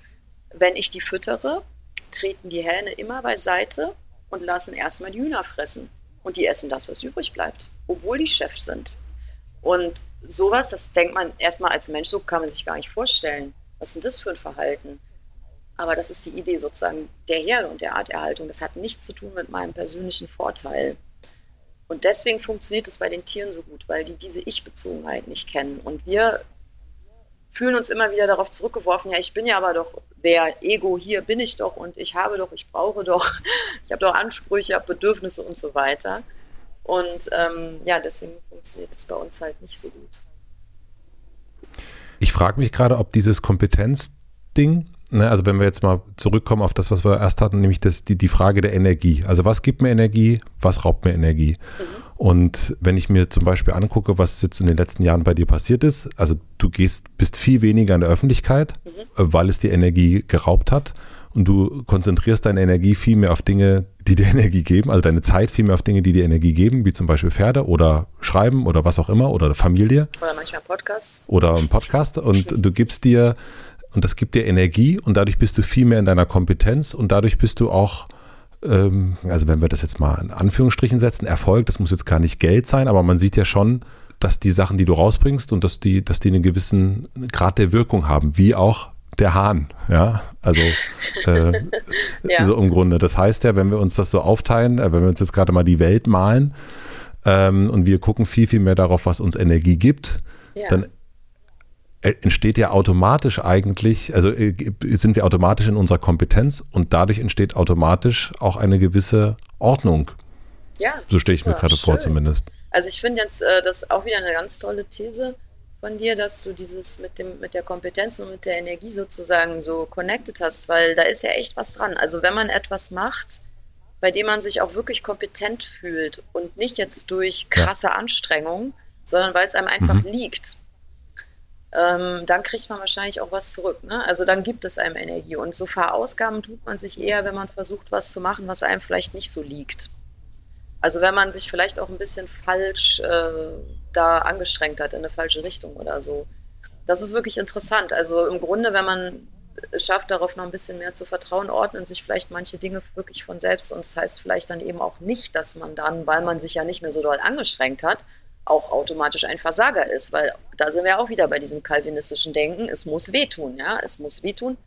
Wenn ich die füttere, treten die Hähne immer beiseite und lassen erstmal die Hühner fressen. Und die essen das, was übrig bleibt, obwohl die Chefs sind. Und sowas, das denkt man erstmal als Mensch, so kann man sich gar nicht vorstellen. Was denn das für ein Verhalten? Aber das ist die Idee sozusagen der Herde und der Arterhaltung. Das hat nichts zu tun mit meinem persönlichen Vorteil. Und deswegen funktioniert es bei den Tieren so gut, weil die diese Ich-Bezogenheit nicht kennen. Und wir fühlen uns immer wieder darauf zurückgeworfen, ja, ich bin ja aber doch wer, Ego, hier bin ich doch und ich habe doch, ich brauche doch, ich habe doch Ansprüche, ich habe Bedürfnisse und so weiter. Und ähm, ja, deswegen funktioniert es bei uns halt nicht so gut. Ich frage mich gerade, ob dieses Kompetenzding, ne, also wenn wir jetzt mal zurückkommen auf das, was wir erst hatten, nämlich das, die, die Frage der Energie. Also was gibt mir Energie, was raubt mir Energie? Mhm. Und wenn ich mir zum Beispiel angucke, was jetzt in den letzten Jahren bei dir passiert ist, also du gehst, bist viel weniger in der Öffentlichkeit, mhm. weil es dir Energie geraubt hat. Und du konzentrierst deine Energie viel mehr auf Dinge, die dir Energie geben, also deine Zeit viel mehr auf Dinge, die dir Energie geben, wie zum Beispiel Pferde oder Schreiben oder was auch immer oder Familie. Oder manchmal Podcast. Oder ein Podcast. Und du gibst dir, und das gibt dir Energie und dadurch bist du viel mehr in deiner Kompetenz und dadurch bist du auch ähm, also wenn wir das jetzt mal in Anführungsstrichen setzen, Erfolg, das muss jetzt gar nicht Geld sein, aber man sieht ja schon, dass die Sachen, die du rausbringst und dass die, dass die einen gewissen Grad der Wirkung haben, wie auch der Hahn, ja, also äh, ja. so im Grunde. Das heißt ja, wenn wir uns das so aufteilen, äh, wenn wir uns jetzt gerade mal die Welt malen ähm, und wir gucken viel, viel mehr darauf, was uns Energie gibt, ja. dann äh, entsteht ja automatisch eigentlich, also äh, sind wir automatisch in unserer Kompetenz und dadurch entsteht automatisch auch eine gewisse Ordnung. Ja. So stelle ich mir gerade vor zumindest. Also ich finde jetzt äh, das auch wieder eine ganz tolle These von dir, dass du dieses mit dem mit der Kompetenz und mit der Energie sozusagen so connected hast, weil da ist ja echt was dran. Also wenn man etwas macht, bei dem man sich auch wirklich kompetent fühlt und nicht jetzt durch krasse ja. Anstrengung, sondern weil es einem einfach mhm. liegt, ähm, dann kriegt man wahrscheinlich auch was zurück. Ne? Also dann gibt es einem Energie. Und so Verausgaben tut man sich eher, wenn man versucht, was zu machen, was einem vielleicht nicht so liegt. Also wenn man sich vielleicht auch ein bisschen falsch äh, da angestrengt hat, in eine falsche Richtung oder so. Das ist wirklich interessant. Also im Grunde, wenn man es schafft, darauf noch ein bisschen mehr zu vertrauen, ordnen sich vielleicht manche Dinge wirklich von selbst. Und das heißt vielleicht dann eben auch nicht, dass man dann, weil man sich ja nicht mehr so doll angestrengt hat, auch automatisch ein Versager ist, weil da sind wir auch wieder bei diesem kalvinistischen Denken, es muss wehtun, ja, es muss wehtun.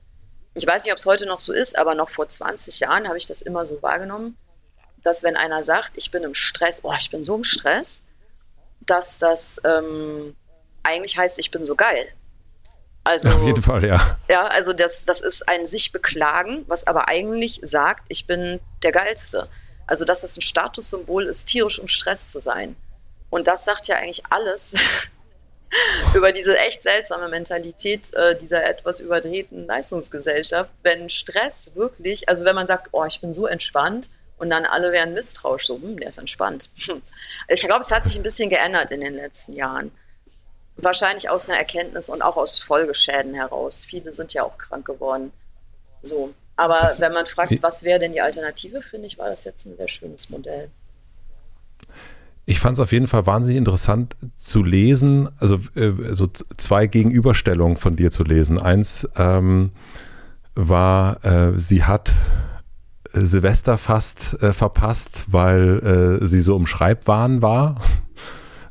Ich weiß nicht, ob es heute noch so ist, aber noch vor 20 Jahren habe ich das immer so wahrgenommen, dass wenn einer sagt, ich bin im Stress, oh, ich bin so im Stress, dass das ähm, eigentlich heißt, ich bin so geil. Also, Auf jeden Fall, ja. Ja, also das, das ist ein sich beklagen, was aber eigentlich sagt, ich bin der Geilste. Also, dass das ein Statussymbol ist, tierisch im Stress zu sein. Und das sagt ja eigentlich alles über diese echt seltsame Mentalität äh, dieser etwas überdrehten Leistungsgesellschaft, wenn Stress wirklich, also wenn man sagt, oh, ich bin so entspannt und dann alle wären misstrauisch, so, hm, der ist entspannt. Ich glaube, es hat sich ein bisschen geändert in den letzten Jahren. Wahrscheinlich aus einer Erkenntnis und auch aus Folgeschäden heraus. Viele sind ja auch krank geworden. So. Aber das, wenn man fragt, was wäre denn die Alternative, finde ich, war das jetzt ein sehr schönes Modell ich fand es auf jeden Fall wahnsinnig interessant zu lesen, also äh, so zwei Gegenüberstellungen von dir zu lesen. Eins ähm, war, äh, sie hat Silvester fast äh, verpasst, weil äh, sie so im Schreibwahn war.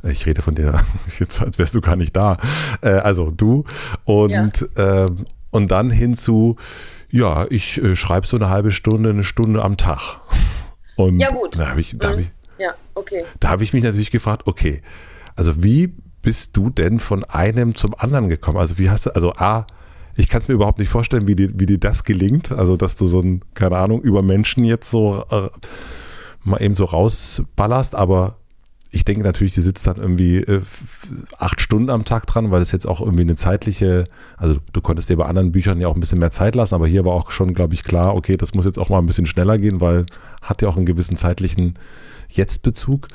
Ich rede von dir jetzt, als wärst du gar nicht da. Äh, also du. Und, ja. Ähm, und dann hinzu, ja, ich schreibe so eine halbe Stunde, eine Stunde am Tag. Und ja, gut. Da habe ich, da hab mhm. ich ja, okay. Da habe ich mich natürlich gefragt, okay, also wie bist du denn von einem zum anderen gekommen? Also wie hast du, also A, ich kann es mir überhaupt nicht vorstellen, wie dir, wie dir das gelingt. Also, dass du so ein, keine Ahnung, über Menschen jetzt so äh, mal eben so rausballerst, aber ich denke natürlich, die sitzt dann irgendwie äh, acht Stunden am Tag dran, weil es jetzt auch irgendwie eine zeitliche, also du konntest dir bei anderen Büchern ja auch ein bisschen mehr Zeit lassen, aber hier war auch schon, glaube ich, klar, okay, das muss jetzt auch mal ein bisschen schneller gehen, weil hat ja auch einen gewissen zeitlichen Jetzt-Bezug.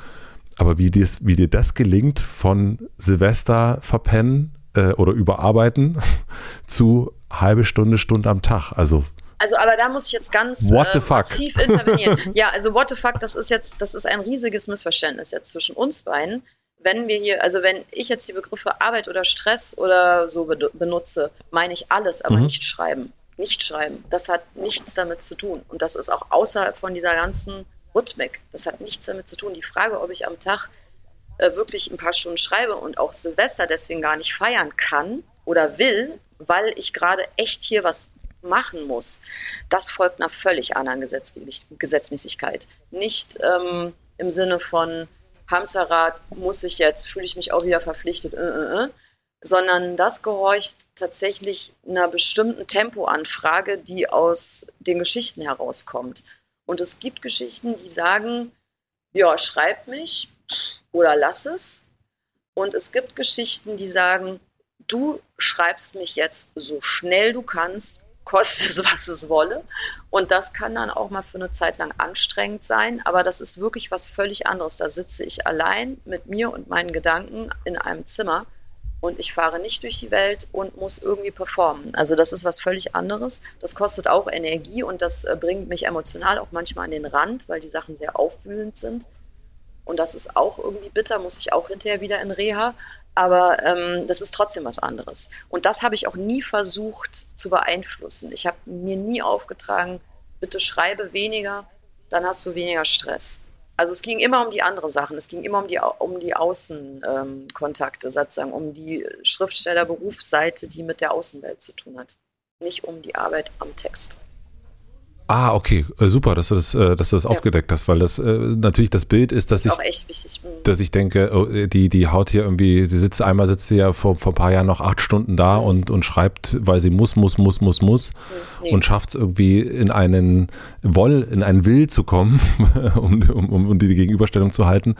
Aber wie, dies, wie dir das gelingt, von Silvester verpennen äh, oder überarbeiten zu halbe Stunde, Stunde am Tag. Also also, aber da muss ich jetzt ganz äh, massiv intervenieren. ja, also what the fuck, das ist jetzt, das ist ein riesiges Missverständnis jetzt zwischen uns beiden. Wenn wir hier, also wenn ich jetzt die Begriffe Arbeit oder Stress oder so benutze, meine ich alles, aber mhm. nicht schreiben. Nicht schreiben. Das hat nichts damit zu tun. Und das ist auch außerhalb von dieser ganzen Rhythmik. Das hat nichts damit zu tun. Die Frage, ob ich am Tag äh, wirklich ein paar Stunden schreibe und auch Silvester deswegen gar nicht feiern kann oder will, weil ich gerade echt hier was machen muss, das folgt einer völlig anderen Gesetz Gesetzmäßigkeit. Nicht ähm, im Sinne von Hamsterrad muss ich jetzt, fühle ich mich auch wieder verpflichtet, äh, äh, äh, sondern das gehorcht tatsächlich einer bestimmten Tempoanfrage, die aus den Geschichten herauskommt. Und es gibt Geschichten, die sagen, ja, schreib mich oder lass es. Und es gibt Geschichten, die sagen, du schreibst mich jetzt so schnell du kannst, koste es, was es wolle. Und das kann dann auch mal für eine Zeit lang anstrengend sein, aber das ist wirklich was völlig anderes. Da sitze ich allein mit mir und meinen Gedanken in einem Zimmer und ich fahre nicht durch die Welt und muss irgendwie performen. Also das ist was völlig anderes. Das kostet auch Energie und das äh, bringt mich emotional auch manchmal an den Rand, weil die Sachen sehr aufwühlend sind. Und das ist auch irgendwie bitter, muss ich auch hinterher wieder in Reha. Aber ähm, das ist trotzdem was anderes. Und das habe ich auch nie versucht zu beeinflussen. Ich habe mir nie aufgetragen, bitte schreibe weniger, dann hast du weniger Stress. Also es ging immer um die anderen Sachen. Es ging immer um die, um die Außenkontakte, ähm, sozusagen, um die Schriftstellerberufsseite, die mit der Außenwelt zu tun hat. Nicht um die Arbeit am Text. Ah, okay, äh, super, dass du das, äh, dass du das ja. aufgedeckt hast, weil das äh, natürlich das Bild ist, dass das ist ich, mhm. dass ich denke, oh, die, die haut hier irgendwie, sie sitzt einmal sitzt sie ja vor, vor ein paar Jahren noch acht Stunden da mhm. und, und schreibt, weil sie muss, muss, muss, muss, muss mhm. und schafft es irgendwie in einen Woll, in einen Will zu kommen, um, um, um die Gegenüberstellung zu halten,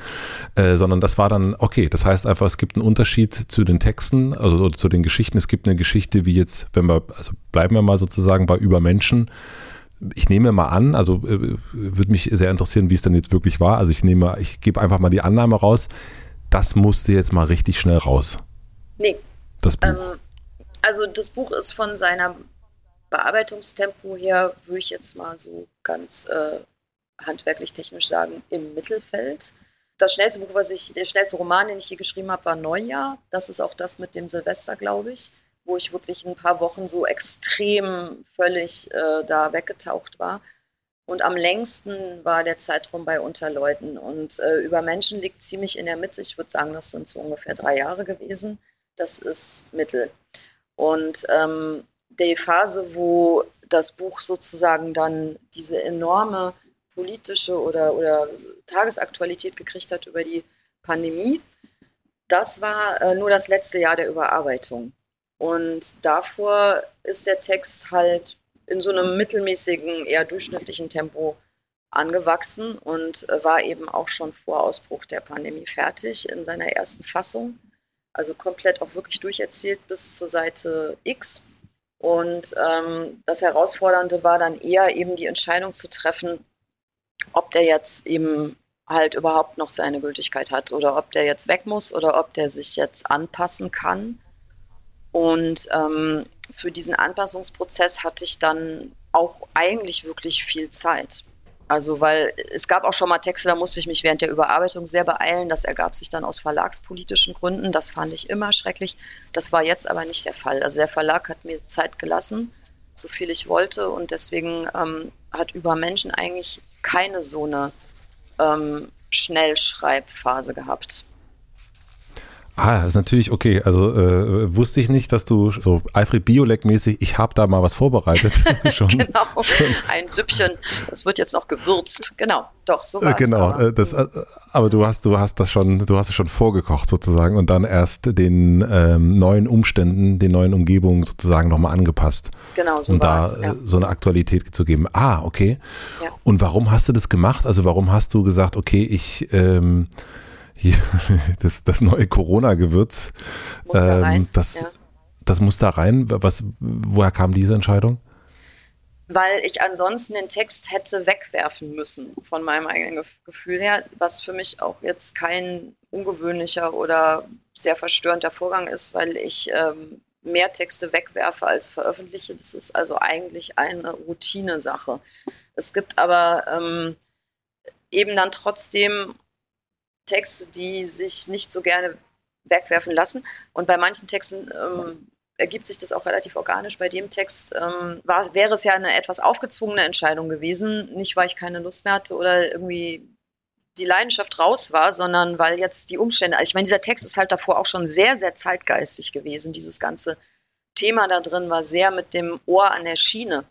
äh, sondern das war dann, okay, das heißt einfach, es gibt einen Unterschied zu den Texten, also zu den Geschichten. Es gibt eine Geschichte wie jetzt, wenn wir, also bleiben wir mal sozusagen bei Übermenschen, ich nehme mal an, also äh, würde mich sehr interessieren, wie es denn jetzt wirklich war. Also ich nehme, ich gebe einfach mal die Annahme raus, das musste jetzt mal richtig schnell raus. Nee. Das Buch. Ähm, also das Buch ist von seiner Bearbeitungstempo her, würde ich jetzt mal so ganz äh, handwerklich technisch sagen, im Mittelfeld. Das schnellste Buch, was ich, der schnellste Roman, den ich hier geschrieben habe, war Neujahr. Das ist auch das mit dem Silvester, glaube ich wo ich wirklich ein paar Wochen so extrem völlig äh, da weggetaucht war. Und am längsten war der Zeitraum bei Unterleuten. Und äh, über Menschen liegt ziemlich in der Mitte. Ich würde sagen, das sind so ungefähr drei Jahre gewesen. Das ist Mittel. Und ähm, die Phase, wo das Buch sozusagen dann diese enorme politische oder, oder Tagesaktualität gekriegt hat über die Pandemie, das war äh, nur das letzte Jahr der Überarbeitung. Und davor ist der Text halt in so einem mittelmäßigen, eher durchschnittlichen Tempo angewachsen und war eben auch schon vor Ausbruch der Pandemie fertig in seiner ersten Fassung. Also komplett auch wirklich durcherzählt bis zur Seite X. Und ähm, das Herausfordernde war dann eher eben die Entscheidung zu treffen, ob der jetzt eben halt überhaupt noch seine Gültigkeit hat oder ob der jetzt weg muss oder ob der sich jetzt anpassen kann. Und ähm, für diesen Anpassungsprozess hatte ich dann auch eigentlich wirklich viel Zeit. Also, weil es gab auch schon mal Texte, da musste ich mich während der Überarbeitung sehr beeilen. Das ergab sich dann aus verlagspolitischen Gründen. Das fand ich immer schrecklich. Das war jetzt aber nicht der Fall. Also, der Verlag hat mir Zeit gelassen, so viel ich wollte. Und deswegen ähm, hat über Menschen eigentlich keine so eine ähm, Schnellschreibphase gehabt. Ah, das ist natürlich okay. Also äh, wusste ich nicht, dass du so Alfred Biolek-mäßig, ich habe da mal was vorbereitet. schon, genau, schon. ein Süppchen, das wird jetzt noch gewürzt. Genau, doch, so war es. Genau, aber. Äh, das, äh, aber du hast, du hast das schon, du hast es schon vorgekocht sozusagen und dann erst den ähm, neuen Umständen, den neuen Umgebungen sozusagen nochmal angepasst. Genau, so um da ja. so eine Aktualität zu geben. Ah, okay. Ja. Und warum hast du das gemacht? Also warum hast du gesagt, okay, ich ähm, hier, das, das neue Corona-Gewürz. Muss ähm, da rein. Das, ja. das muss da rein. Was, woher kam diese Entscheidung? Weil ich ansonsten den Text hätte wegwerfen müssen, von meinem eigenen Gefühl her, was für mich auch jetzt kein ungewöhnlicher oder sehr verstörender Vorgang ist, weil ich ähm, mehr Texte wegwerfe als veröffentliche. Das ist also eigentlich eine Routine-Sache. Es gibt aber ähm, eben dann trotzdem Texte, die sich nicht so gerne wegwerfen lassen. Und bei manchen Texten ähm, ergibt sich das auch relativ organisch. Bei dem Text ähm, war, wäre es ja eine etwas aufgezwungene Entscheidung gewesen. Nicht, weil ich keine Lust mehr hatte oder irgendwie die Leidenschaft raus war, sondern weil jetzt die Umstände, ich meine, dieser Text ist halt davor auch schon sehr, sehr zeitgeistig gewesen. Dieses ganze Thema da drin war sehr mit dem Ohr an der Schiene.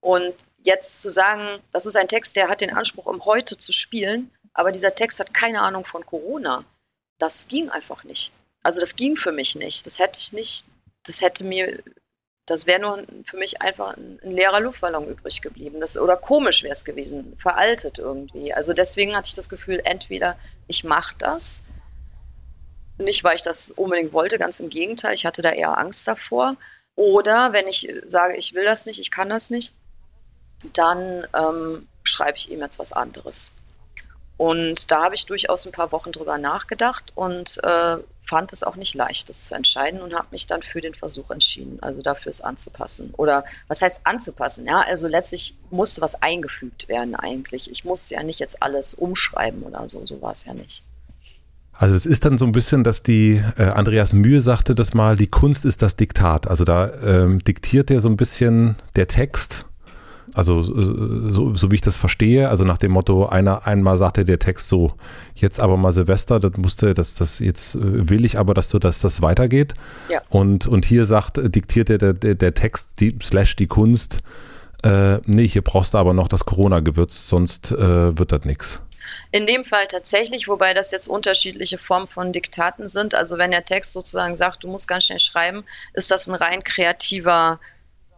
Und jetzt zu sagen, das ist ein Text, der hat den Anspruch, um heute zu spielen, aber dieser Text hat keine Ahnung von Corona. Das ging einfach nicht. Also das ging für mich nicht. Das hätte ich nicht, das hätte mir, das wäre nur für mich einfach ein, ein, leerer Luftballon übrig geblieben. Das, oder komisch wäre es gewesen, veraltet irgendwie. Also deswegen hatte ich das Gefühl, entweder ich mache das, nicht weil ich das unbedingt wollte, ganz im Gegenteil, ich hatte da eher Angst davor. Oder wenn ich sage, ich will das nicht, ich kann das nicht, dann ähm, schreibe ich ihm jetzt was anderes. Und da habe ich durchaus ein paar Wochen drüber nachgedacht und äh, fand es auch nicht leicht, das zu entscheiden und habe mich dann für den Versuch entschieden, also dafür es anzupassen. Oder was heißt anzupassen? Ja, also letztlich musste was eingefügt werden eigentlich. Ich musste ja nicht jetzt alles umschreiben oder so, so war es ja nicht. Also es ist dann so ein bisschen, dass die, äh, Andreas Mühe sagte das mal, die Kunst ist das Diktat. Also da ähm, diktiert er so ein bisschen der Text also so, so wie ich das verstehe, also nach dem Motto, einer einmal sagte der Text so, jetzt aber mal Silvester, das musste, das, das jetzt äh, will ich aber, dass du, dass das weitergeht. Ja. Und, und hier sagt, äh, diktiert der, der, der Text, die, slash die Kunst, äh, nee, hier brauchst du aber noch das Corona-Gewürz, sonst äh, wird das nichts. In dem Fall tatsächlich, wobei das jetzt unterschiedliche Formen von Diktaten sind. Also wenn der Text sozusagen sagt, du musst ganz schnell schreiben, ist das ein rein kreativer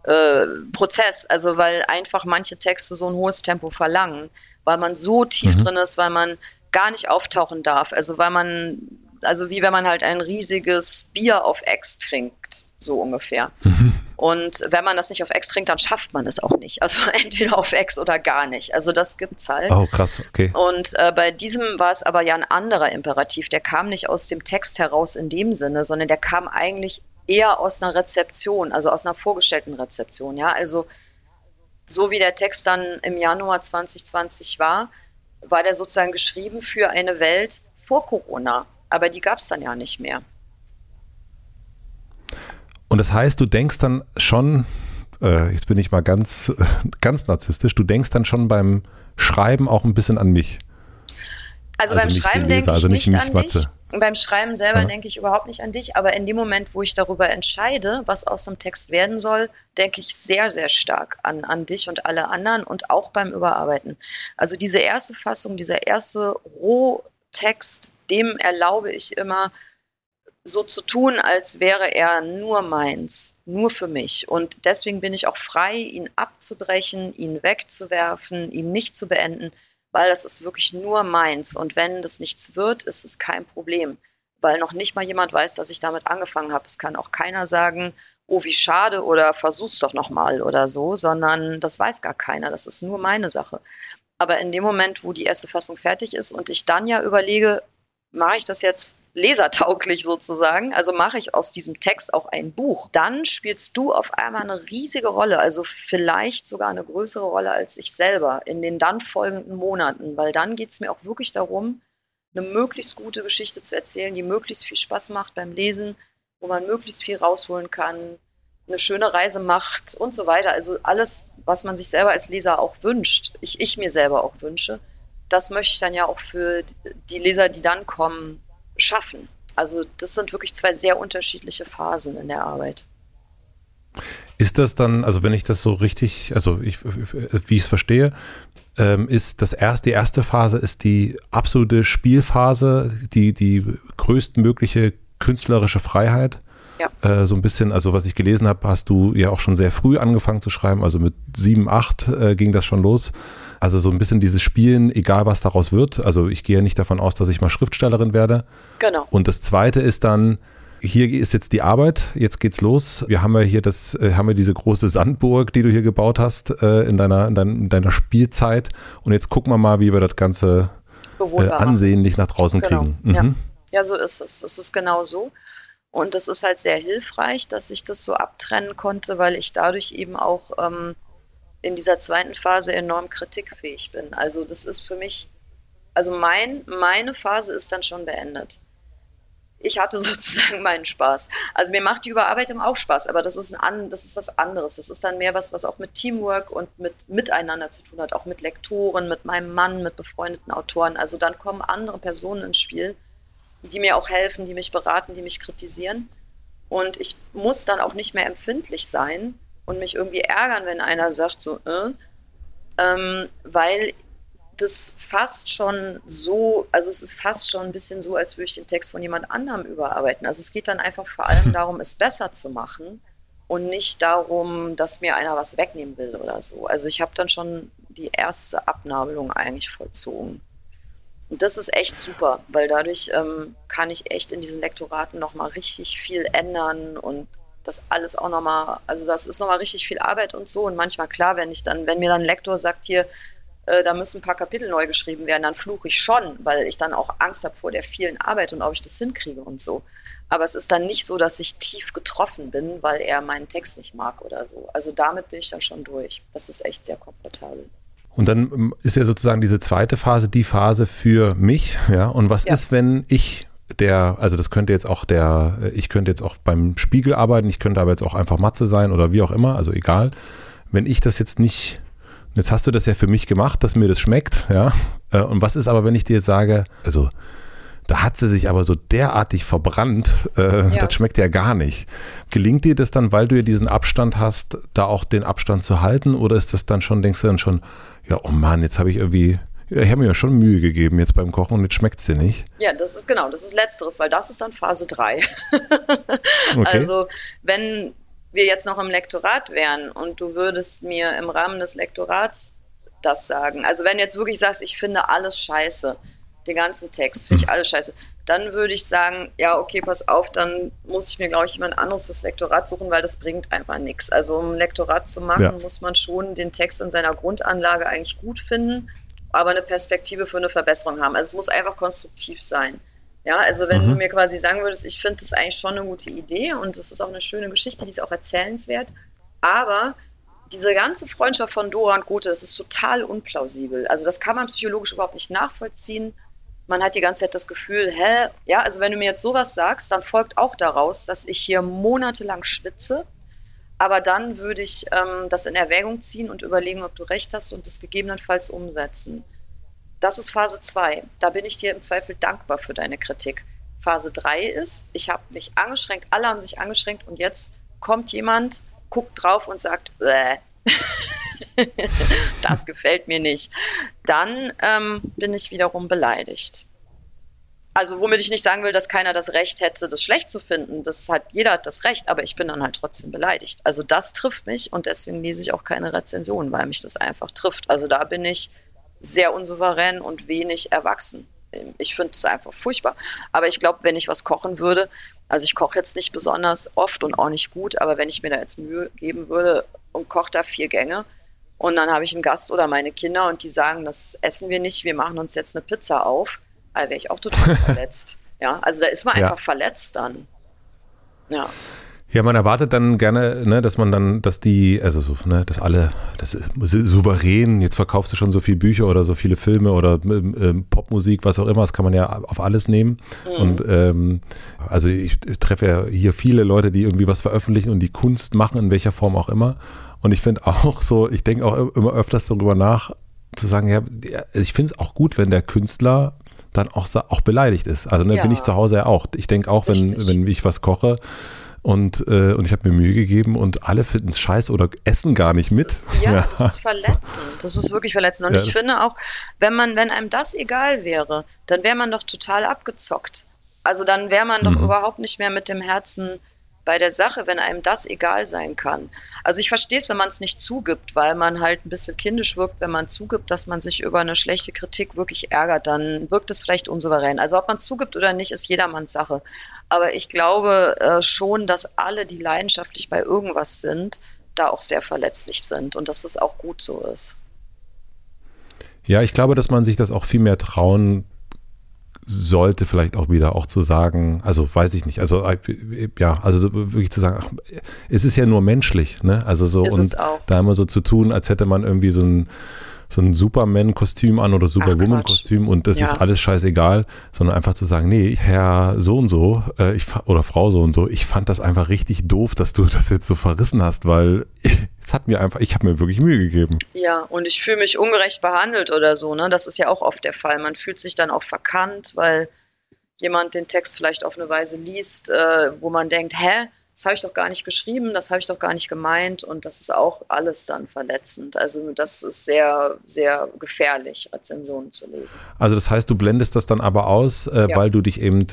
äh, Prozess, also weil einfach manche Texte so ein hohes Tempo verlangen, weil man so tief mhm. drin ist, weil man gar nicht auftauchen darf, also weil man, also wie wenn man halt ein riesiges Bier auf Ex trinkt, so ungefähr. Mhm. Und wenn man das nicht auf Ex trinkt, dann schafft man es auch nicht. Also entweder auf Ex oder gar nicht. Also das gibt's halt. Oh, krass, okay. Und äh, bei diesem war es aber ja ein anderer Imperativ. Der kam nicht aus dem Text heraus in dem Sinne, sondern der kam eigentlich eher aus einer Rezeption, also aus einer vorgestellten Rezeption. Ja, also so wie der Text dann im Januar 2020 war, war der sozusagen geschrieben für eine Welt vor Corona. Aber die gab es dann ja nicht mehr. Und das heißt, du denkst dann schon, äh, jetzt bin ich mal ganz, ganz narzisstisch, du denkst dann schon beim Schreiben auch ein bisschen an mich. Also, also beim Schreiben denke ich also nicht, nicht an dich. Beim Schreiben selber ja. denke ich überhaupt nicht an dich, aber in dem Moment, wo ich darüber entscheide, was aus dem Text werden soll, denke ich sehr, sehr stark an, an dich und alle anderen und auch beim Überarbeiten. Also diese erste Fassung, dieser erste Rohtext, dem erlaube ich immer, so zu tun, als wäre er nur meins, nur für mich. Und deswegen bin ich auch frei, ihn abzubrechen, ihn wegzuwerfen, ihn nicht zu beenden weil das ist wirklich nur meins. Und wenn das nichts wird, ist es kein Problem. weil noch nicht mal jemand weiß, dass ich damit angefangen habe. Es kann auch keiner sagen, oh, wie schade oder versuch's doch nochmal oder so, sondern das weiß gar keiner. Das ist nur meine Sache. Aber in dem Moment, wo die erste Fassung fertig ist und ich dann ja überlege, mache ich das jetzt lesertauglich sozusagen, also mache ich aus diesem Text auch ein Buch, dann spielst du auf einmal eine riesige Rolle, also vielleicht sogar eine größere Rolle als ich selber in den dann folgenden Monaten, weil dann geht es mir auch wirklich darum, eine möglichst gute Geschichte zu erzählen, die möglichst viel Spaß macht beim Lesen, wo man möglichst viel rausholen kann, eine schöne Reise macht und so weiter. Also alles, was man sich selber als Leser auch wünscht, ich, ich mir selber auch wünsche, das möchte ich dann ja auch für die Leser, die dann kommen, schaffen. Also das sind wirklich zwei sehr unterschiedliche Phasen in der Arbeit. Ist das dann, also wenn ich das so richtig, also ich, wie ich es verstehe, ähm, ist das erste, die erste Phase ist die absolute Spielphase, die, die größtmögliche künstlerische Freiheit. Ja. Äh, so ein bisschen, also was ich gelesen habe, hast du ja auch schon sehr früh angefangen zu schreiben, also mit sieben, acht äh, ging das schon los. Also so ein bisschen dieses Spielen, egal was daraus wird. Also ich gehe nicht davon aus, dass ich mal Schriftstellerin werde. Genau. Und das zweite ist dann, hier ist jetzt die Arbeit, jetzt geht's los. Wir haben ja hier das, äh, haben wir diese große Sandburg, die du hier gebaut hast äh, in, deiner, in, deiner, in deiner Spielzeit. Und jetzt gucken wir mal, wie wir das Ganze äh, ansehnlich nach draußen genau. kriegen. Mhm. Ja. ja, so ist es. Es ist genau so. Und es ist halt sehr hilfreich, dass ich das so abtrennen konnte, weil ich dadurch eben auch ähm, in dieser zweiten Phase enorm kritikfähig bin. Also das ist für mich, also mein, meine Phase ist dann schon beendet. Ich hatte sozusagen meinen Spaß. Also mir macht die Überarbeitung auch Spaß, aber das ist, ein, das ist was anderes. Das ist dann mehr was, was auch mit Teamwork und mit Miteinander zu tun hat, auch mit Lektoren, mit meinem Mann, mit befreundeten Autoren. Also dann kommen andere Personen ins Spiel, die mir auch helfen, die mich beraten, die mich kritisieren. Und ich muss dann auch nicht mehr empfindlich sein, und mich irgendwie ärgern, wenn einer sagt so, äh, ähm, weil das fast schon so, also es ist fast schon ein bisschen so, als würde ich den Text von jemand anderem überarbeiten. Also es geht dann einfach vor allem darum, es besser zu machen und nicht darum, dass mir einer was wegnehmen will oder so. Also ich habe dann schon die erste Abnabelung eigentlich vollzogen. Und das ist echt super, weil dadurch ähm, kann ich echt in diesen Lektoraten nochmal richtig viel ändern und das alles auch nochmal, also das ist nochmal richtig viel Arbeit und so. Und manchmal, klar, wenn ich dann, wenn mir dann ein Lektor sagt, hier, äh, da müssen ein paar Kapitel neu geschrieben werden, dann fluche ich schon, weil ich dann auch Angst habe vor der vielen Arbeit und ob ich das hinkriege und so. Aber es ist dann nicht so, dass ich tief getroffen bin, weil er meinen Text nicht mag oder so. Also damit bin ich dann schon durch. Das ist echt sehr komfortabel. Und dann ähm, ist ja sozusagen diese zweite Phase die Phase für mich, ja. Und was ja. ist, wenn ich der, also das könnte jetzt auch der, ich könnte jetzt auch beim Spiegel arbeiten, ich könnte aber jetzt auch einfach Matze sein oder wie auch immer, also egal. Wenn ich das jetzt nicht, jetzt hast du das ja für mich gemacht, dass mir das schmeckt, ja. Äh, und was ist aber, wenn ich dir jetzt sage, also da hat sie sich aber so derartig verbrannt, äh, ja. das schmeckt ja gar nicht. Gelingt dir das dann, weil du ja diesen Abstand hast, da auch den Abstand zu halten? Oder ist das dann schon, denkst du dann schon, ja, oh Mann, jetzt habe ich irgendwie ich habe mir ja schon Mühe gegeben jetzt beim Kochen und jetzt schmeckt es dir nicht. Ja, das ist genau, das ist letzteres, weil das ist dann Phase 3. okay. Also, wenn wir jetzt noch im Lektorat wären und du würdest mir im Rahmen des Lektorats das sagen, also wenn du jetzt wirklich sagst, ich finde alles scheiße, den ganzen Text finde ich hm. alles scheiße, dann würde ich sagen, ja, okay, pass auf, dann muss ich mir, glaube ich, jemand anderes fürs Lektorat suchen, weil das bringt einfach nichts. Also um ein Lektorat zu machen, ja. muss man schon den Text in seiner Grundanlage eigentlich gut finden aber eine Perspektive für eine Verbesserung haben. Also es muss einfach konstruktiv sein. Ja, also wenn mhm. du mir quasi sagen würdest, ich finde das eigentlich schon eine gute Idee und es ist auch eine schöne Geschichte, die ist auch erzählenswert, aber diese ganze Freundschaft von Dora und Gothe, das ist total unplausibel. Also das kann man psychologisch überhaupt nicht nachvollziehen. Man hat die ganze Zeit das Gefühl, hä, ja, also wenn du mir jetzt sowas sagst, dann folgt auch daraus, dass ich hier monatelang schwitze, aber dann würde ich ähm, das in Erwägung ziehen und überlegen, ob du recht hast und es gegebenenfalls umsetzen. Das ist Phase 2. Da bin ich dir im Zweifel dankbar für deine Kritik. Phase 3 ist, ich habe mich angeschränkt, alle haben sich angeschränkt und jetzt kommt jemand, guckt drauf und sagt, das gefällt mir nicht. Dann ähm, bin ich wiederum beleidigt also womit ich nicht sagen will, dass keiner das Recht hätte, das schlecht zu finden. Das hat, jeder hat das Recht, aber ich bin dann halt trotzdem beleidigt. Also das trifft mich und deswegen lese ich auch keine Rezensionen, weil mich das einfach trifft. Also da bin ich sehr unsouverän und wenig erwachsen. ich finde es einfach furchtbar. Aber ich glaube, wenn ich was kochen würde, also ich koche jetzt nicht besonders oft und auch nicht gut, aber wenn ich mir da jetzt Mühe geben würde und koche da vier Gänge und dann habe ich einen Gast oder meine Kinder und die sagen, das essen wir nicht, wir machen uns jetzt eine Pizza auf, da wäre ich auch total verletzt. Ja, also da ist man ja. einfach verletzt dann. Ja. Ja, man erwartet dann gerne, ne, dass man dann, dass die, also so, ne, dass alle, das souverän, jetzt verkaufst du schon so viele Bücher oder so viele Filme oder äh, Popmusik, was auch immer, das kann man ja auf alles nehmen. Mhm. Und ähm, also ich treffe ja hier viele Leute, die irgendwie was veröffentlichen und die Kunst machen, in welcher Form auch immer. Und ich finde auch so, ich denke auch immer öfters darüber nach, zu sagen, ja, ich finde es auch gut, wenn der Künstler dann auch, auch beleidigt ist. Also ne, ja. bin ich zu Hause ja auch. Ich denke auch, wenn, wenn ich was koche, und, äh, und ich habe mir Mühe gegeben und alle finden es scheiße oder essen gar nicht mit. Ist, ja, ja, das ist verletzend. Das ist wirklich verletzend. Und ja, ich finde auch, wenn man, wenn einem das egal wäre, dann wäre man doch total abgezockt. Also dann wäre man doch mhm. überhaupt nicht mehr mit dem Herzen bei der Sache, wenn einem das egal sein kann. Also ich verstehe es, wenn man es nicht zugibt, weil man halt ein bisschen kindisch wirkt, wenn man zugibt, dass man sich über eine schlechte Kritik wirklich ärgert, dann wirkt es vielleicht unsouverän. Also ob man zugibt oder nicht, ist jedermanns Sache. Aber ich glaube äh, schon, dass alle, die leidenschaftlich bei irgendwas sind, da auch sehr verletzlich sind und dass es auch gut so ist. Ja, ich glaube, dass man sich das auch viel mehr trauen sollte vielleicht auch wieder auch zu sagen, also weiß ich nicht, also äh, ja, also wirklich zu sagen, ach, es ist ja nur menschlich, ne? Also so ist und da immer so zu tun, als hätte man irgendwie so ein so ein Superman-Kostüm an oder Superwoman-Kostüm und das ja. ist alles scheißegal, sondern einfach zu sagen, nee, Herr so und so äh, ich, oder Frau so und so, ich fand das einfach richtig doof, dass du das jetzt so verrissen hast, weil es hat mir einfach, ich habe mir wirklich Mühe gegeben. Ja, und ich fühle mich ungerecht behandelt oder so, ne? Das ist ja auch oft der Fall. Man fühlt sich dann auch verkannt, weil jemand den Text vielleicht auf eine Weise liest, äh, wo man denkt, hä? Das habe ich doch gar nicht geschrieben, das habe ich doch gar nicht gemeint und das ist auch alles dann verletzend. Also das ist sehr, sehr gefährlich, Rezensionen zu lesen. Also das heißt, du blendest das dann aber aus, äh, ja. weil du dich eben,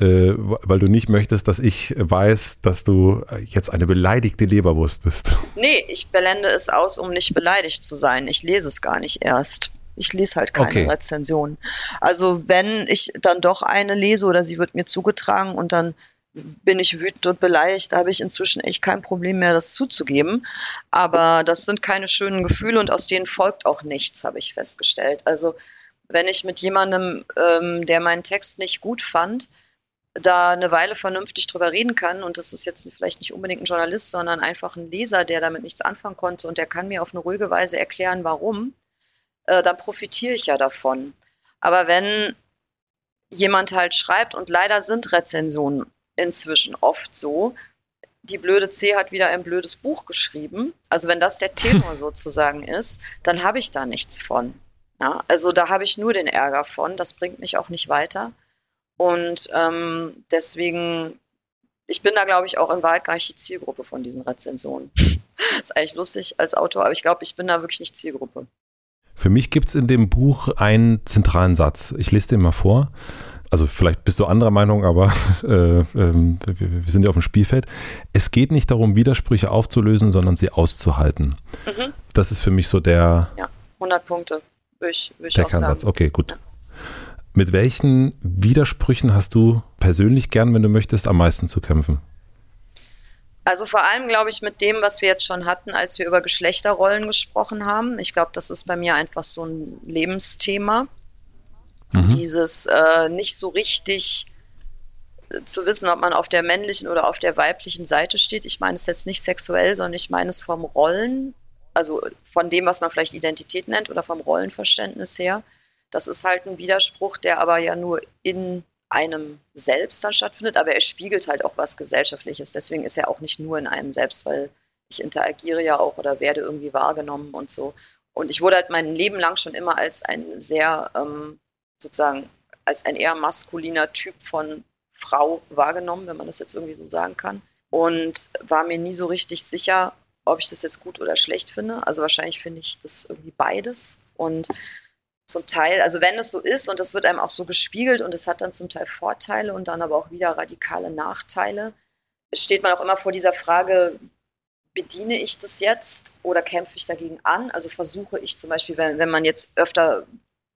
äh, äh weil du nicht möchtest, dass ich weiß, dass du jetzt eine beleidigte Leberwurst bist. Nee, ich blende es aus, um nicht beleidigt zu sein. Ich lese es gar nicht erst. Ich lese halt keine okay. Rezensionen. Also wenn ich dann doch eine lese oder sie wird mir zugetragen und dann bin ich wütend und beleidigt, da habe ich inzwischen echt kein Problem mehr, das zuzugeben. Aber das sind keine schönen Gefühle und aus denen folgt auch nichts, habe ich festgestellt. Also wenn ich mit jemandem, ähm, der meinen Text nicht gut fand, da eine Weile vernünftig drüber reden kann, und das ist jetzt vielleicht nicht unbedingt ein Journalist, sondern einfach ein Leser, der damit nichts anfangen konnte und der kann mir auf eine ruhige Weise erklären, warum, äh, dann profitiere ich ja davon. Aber wenn jemand halt schreibt, und leider sind Rezensionen inzwischen oft so. Die blöde C hat wieder ein blödes Buch geschrieben. Also wenn das der Tenor sozusagen ist, dann habe ich da nichts von. Ja, also da habe ich nur den Ärger von. Das bringt mich auch nicht weiter. Und ähm, deswegen, ich bin da, glaube ich, auch in Wahrheit gar nicht die Zielgruppe von diesen Rezensionen. ist eigentlich lustig als Autor, aber ich glaube, ich bin da wirklich nicht Zielgruppe. Für mich gibt es in dem Buch einen zentralen Satz. Ich lese den mal vor also vielleicht bist du anderer Meinung, aber äh, äh, wir, sind ja auf dem Spielfeld. Es geht nicht darum, Widersprüche aufzulösen, sondern sie auszuhalten. Mhm. Das ist für mich so der. Ja, 100 Punkte, würde ich, ich der auch Kernsatz. sagen. Okay, gut. Ja. Mit welchen Widersprüchen hast du persönlich gern, wenn du möchtest, am meisten zu kämpfen? Also vor allem, glaube ich, mit dem, was wir jetzt schon hatten, als wir über Geschlechterrollen gesprochen haben. Ich glaube, das ist bei mir einfach so ein Lebensthema. Mhm. Dieses äh, nicht so richtig äh, zu wissen, ob man auf der männlichen oder auf der weiblichen Seite steht. Ich meine es jetzt nicht sexuell, sondern ich meine es vom Rollen, also von dem, was man vielleicht Identität nennt oder vom Rollenverständnis her. Das ist halt ein Widerspruch, der aber ja nur in einem selbst dann stattfindet, aber er spiegelt halt auch was Gesellschaftliches. Deswegen ist er auch nicht nur in einem selbst, weil ich interagiere ja auch oder werde irgendwie wahrgenommen und so. Und ich wurde halt mein Leben lang schon immer als ein sehr ähm, sozusagen als ein eher maskuliner Typ von Frau wahrgenommen, wenn man das jetzt irgendwie so sagen kann. Und war mir nie so richtig sicher, ob ich das jetzt gut oder schlecht finde. Also wahrscheinlich finde ich das irgendwie beides. Und zum Teil, also wenn es so ist und das wird einem auch so gespiegelt und es hat dann zum Teil Vorteile und dann aber auch wieder radikale Nachteile, steht man auch immer vor dieser Frage, bediene ich das jetzt oder kämpfe ich dagegen an? Also versuche ich zum Beispiel, wenn, wenn man jetzt öfter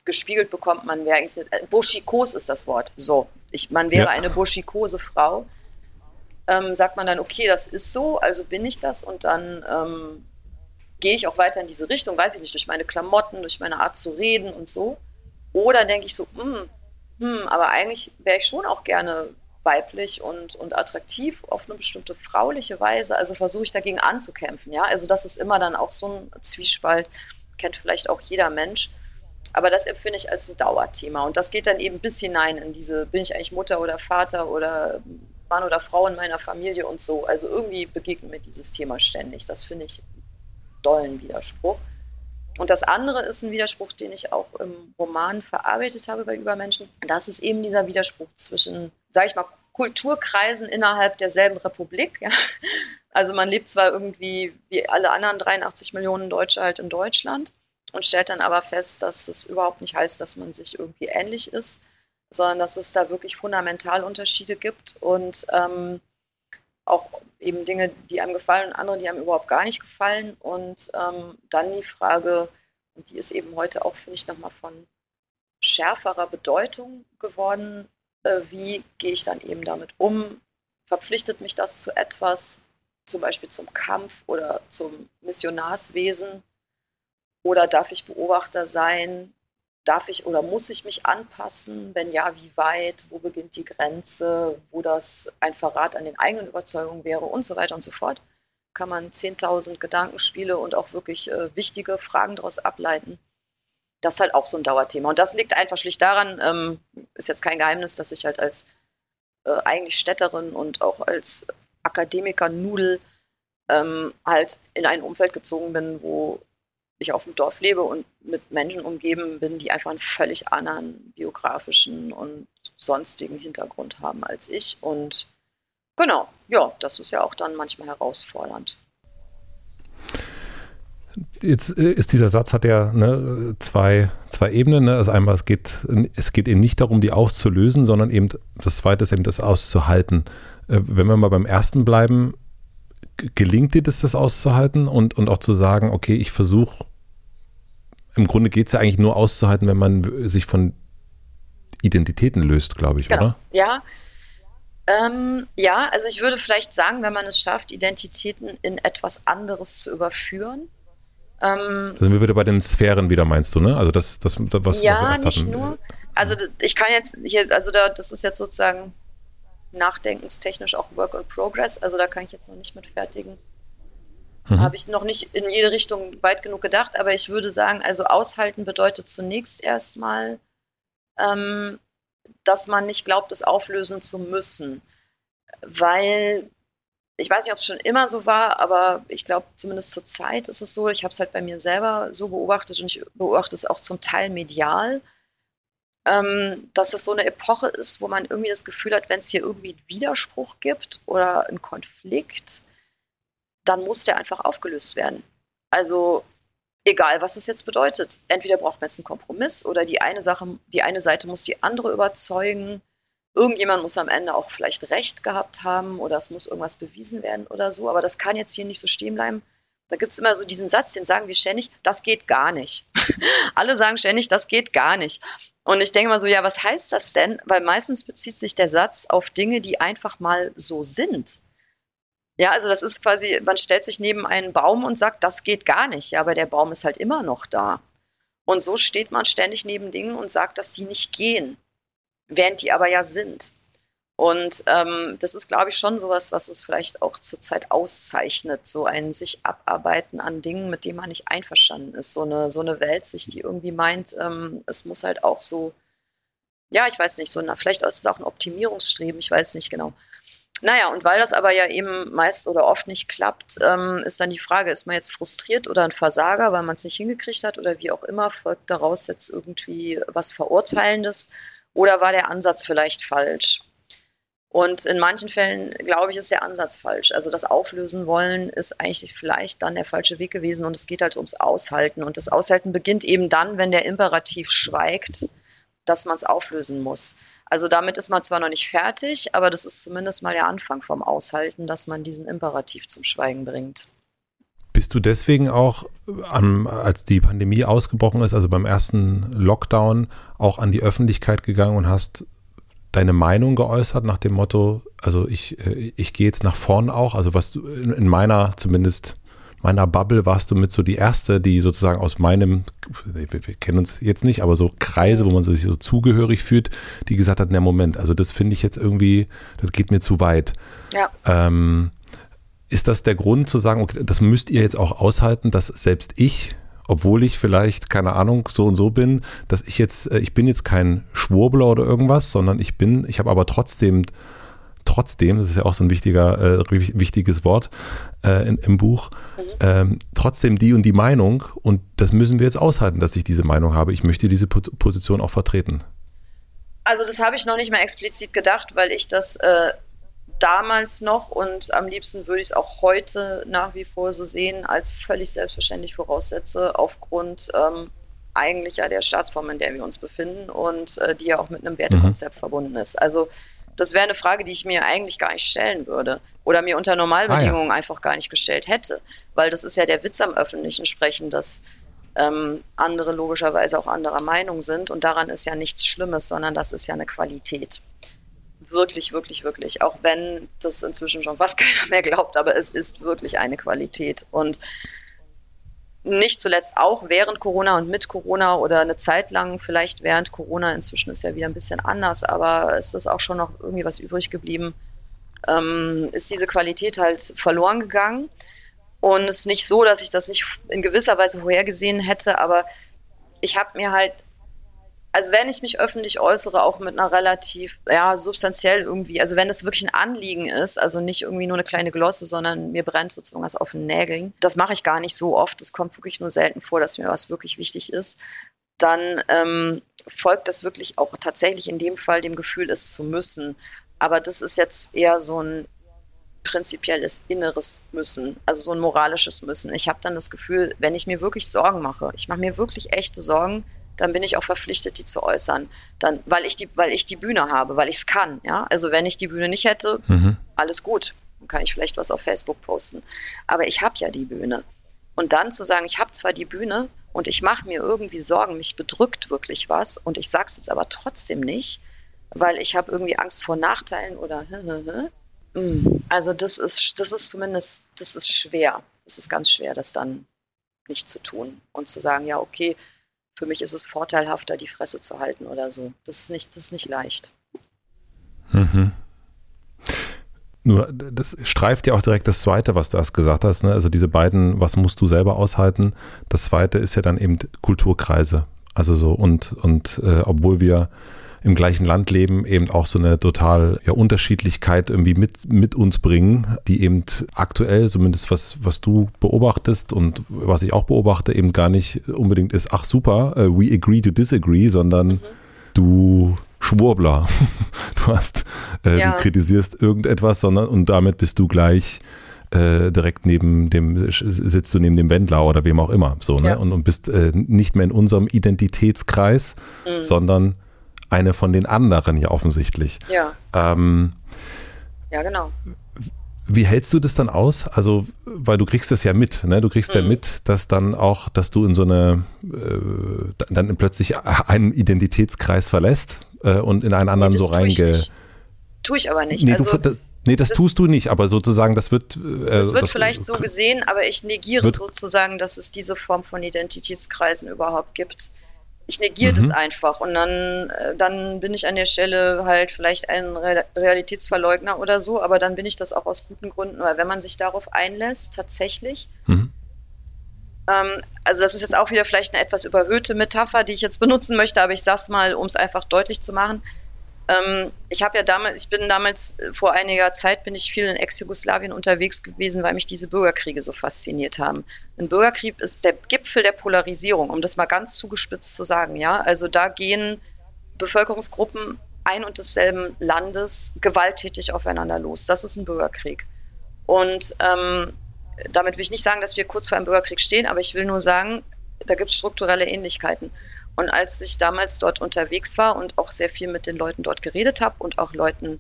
gespiegelt bekommt, man wäre eigentlich, äh, buschikos ist das Wort, so, ich, man wäre ja. eine buschikose Frau, ähm, sagt man dann, okay, das ist so, also bin ich das und dann ähm, gehe ich auch weiter in diese Richtung, weiß ich nicht, durch meine Klamotten, durch meine Art zu reden und so. Oder denke ich so, hm, hm, aber eigentlich wäre ich schon auch gerne weiblich und, und attraktiv auf eine bestimmte frauliche Weise. Also versuche ich dagegen anzukämpfen. Ja, also das ist immer dann auch so ein Zwiespalt, kennt vielleicht auch jeder Mensch. Aber das empfinde ich als ein Dauerthema. Und das geht dann eben bis hinein in diese, bin ich eigentlich Mutter oder Vater oder Mann oder Frau in meiner Familie und so. Also irgendwie begegnet mir dieses Thema ständig. Das finde ich einen dollen Widerspruch. Und das andere ist ein Widerspruch, den ich auch im Roman verarbeitet habe bei Übermenschen. Das ist eben dieser Widerspruch zwischen, sage ich mal, Kulturkreisen innerhalb derselben Republik. Ja. Also man lebt zwar irgendwie wie alle anderen 83 Millionen Deutsche halt in Deutschland und stellt dann aber fest, dass es überhaupt nicht heißt, dass man sich irgendwie ähnlich ist, sondern dass es da wirklich fundamental Unterschiede gibt und ähm, auch eben Dinge, die einem gefallen und andere, die einem überhaupt gar nicht gefallen. Und ähm, dann die Frage, und die ist eben heute auch, finde ich, nochmal von schärferer Bedeutung geworden, äh, wie gehe ich dann eben damit um? Verpflichtet mich das zu etwas, zum Beispiel zum Kampf oder zum Missionarswesen? Oder darf ich Beobachter sein? Darf ich oder muss ich mich anpassen? Wenn ja, wie weit? Wo beginnt die Grenze? Wo das ein Verrat an den eigenen Überzeugungen wäre und so weiter und so fort. Kann man 10.000 Gedankenspiele und auch wirklich äh, wichtige Fragen daraus ableiten. Das ist halt auch so ein Dauerthema. Und das liegt einfach schlicht daran, ähm, ist jetzt kein Geheimnis, dass ich halt als äh, eigentlich Städterin und auch als Akademiker-Nudel ähm, halt in ein Umfeld gezogen bin, wo ich auf dem Dorf lebe und mit Menschen umgeben bin, die einfach einen völlig anderen biografischen und sonstigen Hintergrund haben als ich. Und genau, ja, das ist ja auch dann manchmal herausfordernd. Jetzt äh, ist dieser Satz hat ja ne, zwei, zwei Ebenen. Ne? Also einmal, es geht, es geht eben nicht darum, die auszulösen, sondern eben das zweite ist eben das auszuhalten. Äh, wenn wir mal beim ersten bleiben, gelingt dir das, das auszuhalten und, und auch zu sagen, okay, ich versuche, im Grunde geht es ja eigentlich nur auszuhalten, wenn man sich von Identitäten löst, glaube ich, genau. oder? Ja. Ähm, ja, also ich würde vielleicht sagen, wenn man es schafft, Identitäten in etwas anderes zu überführen. Ähm, da sind wir wieder bei den Sphären wieder, meinst du, ne? Also das, das, was, ja, was wir nicht hatten. nur. Also ich kann jetzt hier, also da, das ist jetzt sozusagen nachdenkenstechnisch auch Work in Progress. Also da kann ich jetzt noch nicht mit fertigen. Mhm. Habe ich noch nicht in jede Richtung weit genug gedacht, aber ich würde sagen, also aushalten bedeutet zunächst erstmal, ähm, dass man nicht glaubt, es auflösen zu müssen. Weil ich weiß nicht, ob es schon immer so war, aber ich glaube, zumindest zur Zeit ist es so. Ich habe es halt bei mir selber so beobachtet und ich beobachte es auch zum Teil medial ähm, dass es so eine Epoche ist, wo man irgendwie das Gefühl hat, wenn es hier irgendwie einen Widerspruch gibt oder einen Konflikt, dann muss der einfach aufgelöst werden. Also egal, was das jetzt bedeutet. Entweder braucht man jetzt einen Kompromiss oder die eine Sache, die eine Seite muss die andere überzeugen. Irgendjemand muss am Ende auch vielleicht Recht gehabt haben oder es muss irgendwas bewiesen werden oder so. Aber das kann jetzt hier nicht so stehen bleiben. Da gibt es immer so diesen Satz, den sagen wir ständig, das geht gar nicht. Alle sagen ständig, das geht gar nicht. Und ich denke mal so, ja, was heißt das denn? Weil meistens bezieht sich der Satz auf Dinge, die einfach mal so sind. Ja, also das ist quasi, man stellt sich neben einen Baum und sagt, das geht gar nicht. Ja, aber der Baum ist halt immer noch da. Und so steht man ständig neben Dingen und sagt, dass die nicht gehen, während die aber ja sind. Und ähm, das ist, glaube ich, schon sowas, was uns vielleicht auch zurzeit auszeichnet, so ein sich abarbeiten an Dingen, mit denen man nicht einverstanden ist. So eine, so eine Weltsicht, die irgendwie meint, ähm, es muss halt auch so, ja, ich weiß nicht, so eine, vielleicht ist es auch ein Optimierungsstreben, ich weiß nicht genau. Naja, und weil das aber ja eben meist oder oft nicht klappt, ähm, ist dann die Frage, ist man jetzt frustriert oder ein Versager, weil man es nicht hingekriegt hat oder wie auch immer, folgt daraus jetzt irgendwie was Verurteilendes oder war der Ansatz vielleicht falsch? Und in manchen Fällen, glaube ich, ist der Ansatz falsch. Also das Auflösen wollen ist eigentlich vielleicht dann der falsche Weg gewesen und es geht halt ums Aushalten. Und das Aushalten beginnt eben dann, wenn der Imperativ schweigt, dass man es auflösen muss. Also damit ist man zwar noch nicht fertig, aber das ist zumindest mal der Anfang vom Aushalten, dass man diesen Imperativ zum Schweigen bringt. Bist du deswegen auch, ähm, als die Pandemie ausgebrochen ist, also beim ersten Lockdown, auch an die Öffentlichkeit gegangen und hast deine Meinung geäußert nach dem Motto, also ich, äh, ich gehe jetzt nach vorn auch, also was du in meiner zumindest meiner Bubble warst du mit so die erste, die sozusagen aus meinem, wir, wir kennen uns jetzt nicht, aber so Kreise, wo man sich so zugehörig fühlt, die gesagt hat, na Moment, also das finde ich jetzt irgendwie, das geht mir zu weit. Ja. Ähm, ist das der Grund zu sagen, okay, das müsst ihr jetzt auch aushalten, dass selbst ich, obwohl ich vielleicht, keine Ahnung, so und so bin, dass ich jetzt, äh, ich bin jetzt kein Schwurbler oder irgendwas, sondern ich bin, ich habe aber trotzdem, trotzdem, das ist ja auch so ein wichtiger, äh, wichtiges Wort äh, in, im Buch, ähm, trotzdem die und die Meinung und das müssen wir jetzt aushalten, dass ich diese Meinung habe. Ich möchte diese Position auch vertreten. Also das habe ich noch nicht mal explizit gedacht, weil ich das äh, damals noch und am liebsten würde ich es auch heute nach wie vor so sehen, als völlig selbstverständlich voraussetze, aufgrund ähm, eigentlich ja der Staatsform, in der wir uns befinden und äh, die ja auch mit einem Wertekonzept mhm. verbunden ist. Also das wäre eine Frage, die ich mir eigentlich gar nicht stellen würde oder mir unter Normalbedingungen ah, ja. einfach gar nicht gestellt hätte, weil das ist ja der Witz am öffentlichen Sprechen, dass ähm, andere logischerweise auch anderer Meinung sind und daran ist ja nichts Schlimmes, sondern das ist ja eine Qualität. Wirklich, wirklich, wirklich. Auch wenn das inzwischen schon fast keiner mehr glaubt, aber es ist wirklich eine Qualität. Und nicht zuletzt auch während Corona und mit Corona oder eine Zeit lang, vielleicht während Corona, inzwischen ist ja wieder ein bisschen anders, aber es ist auch schon noch irgendwie was übrig geblieben, ähm, ist diese Qualität halt verloren gegangen. Und es ist nicht so, dass ich das nicht in gewisser Weise vorhergesehen hätte, aber ich habe mir halt also wenn ich mich öffentlich äußere, auch mit einer relativ, ja, substanziell irgendwie, also wenn es wirklich ein Anliegen ist, also nicht irgendwie nur eine kleine Glosse, sondern mir brennt sozusagen was auf den Nägeln, das mache ich gar nicht so oft, es kommt wirklich nur selten vor, dass mir was wirklich wichtig ist, dann ähm, folgt das wirklich auch tatsächlich in dem Fall dem Gefühl, es zu müssen. Aber das ist jetzt eher so ein prinzipielles inneres Müssen, also so ein moralisches Müssen. Ich habe dann das Gefühl, wenn ich mir wirklich Sorgen mache, ich mache mir wirklich echte Sorgen, dann bin ich auch verpflichtet, die zu äußern. Dann, weil ich die, weil ich die Bühne habe, weil ich es kann. Ja? Also wenn ich die Bühne nicht hätte, mhm. alles gut. Dann kann ich vielleicht was auf Facebook posten. Aber ich habe ja die Bühne. Und dann zu sagen, ich habe zwar die Bühne und ich mache mir irgendwie Sorgen, mich bedrückt wirklich was und ich sage es jetzt aber trotzdem nicht, weil ich habe irgendwie Angst vor Nachteilen oder hm, also das ist, das ist zumindest, das ist schwer. Es ist ganz schwer, das dann nicht zu tun und zu sagen, ja, okay, für mich ist es vorteilhafter, die Fresse zu halten oder so. Das ist nicht, das ist nicht leicht. Mhm. Nur, das streift ja auch direkt das Zweite, was du erst gesagt hast. Ne? Also diese beiden, was musst du selber aushalten? Das Zweite ist ja dann eben Kulturkreise. Also so und, und äh, obwohl wir im gleichen Land leben, eben auch so eine total ja, Unterschiedlichkeit irgendwie mit, mit uns bringen, die eben aktuell, zumindest was, was du beobachtest und was ich auch beobachte, eben gar nicht unbedingt ist, ach super, uh, we agree to disagree, sondern mhm. du Schwurbler. Du hast, äh, ja. du kritisierst irgendetwas, sondern und damit bist du gleich äh, direkt neben dem, sitzt du neben dem Wendler oder wem auch immer. So, ne? Ja. Und, und bist äh, nicht mehr in unserem Identitätskreis, mhm. sondern eine von den anderen ja offensichtlich. Ja. Ähm, ja, genau. Wie hältst du das dann aus? Also, weil du kriegst das ja mit, ne? Du kriegst mhm. ja mit, dass dann auch, dass du in so eine, äh, dann plötzlich einen Identitätskreis verlässt äh, und in einen anderen nee, so reinge. Tue ich, tue ich aber nicht. Nee, also, du, nee das, das, tust du nicht, aber sozusagen, das wird. Äh, das wird das, vielleicht so gesehen, aber ich negiere sozusagen, dass es diese Form von Identitätskreisen überhaupt gibt ich negiere mhm. das einfach und dann, äh, dann bin ich an der Stelle halt vielleicht ein Realitätsverleugner oder so, aber dann bin ich das auch aus guten Gründen, weil wenn man sich darauf einlässt, tatsächlich, mhm. ähm, also das ist jetzt auch wieder vielleicht eine etwas überhöhte Metapher, die ich jetzt benutzen möchte, aber ich sag's mal, um es einfach deutlich zu machen. Ähm, ich habe ja damals, ich bin damals äh, vor einiger Zeit bin ich viel in Ex-Jugoslawien unterwegs gewesen, weil mich diese Bürgerkriege so fasziniert haben. Ein Bürgerkrieg ist der Gipfel der Polarisierung, um das mal ganz zugespitzt zu sagen, ja. Also da gehen Bevölkerungsgruppen ein und desselben Landes gewalttätig aufeinander los. Das ist ein Bürgerkrieg. Und ähm, damit will ich nicht sagen, dass wir kurz vor einem Bürgerkrieg stehen, aber ich will nur sagen, da gibt es strukturelle Ähnlichkeiten. Und als ich damals dort unterwegs war und auch sehr viel mit den Leuten dort geredet habe und auch Leuten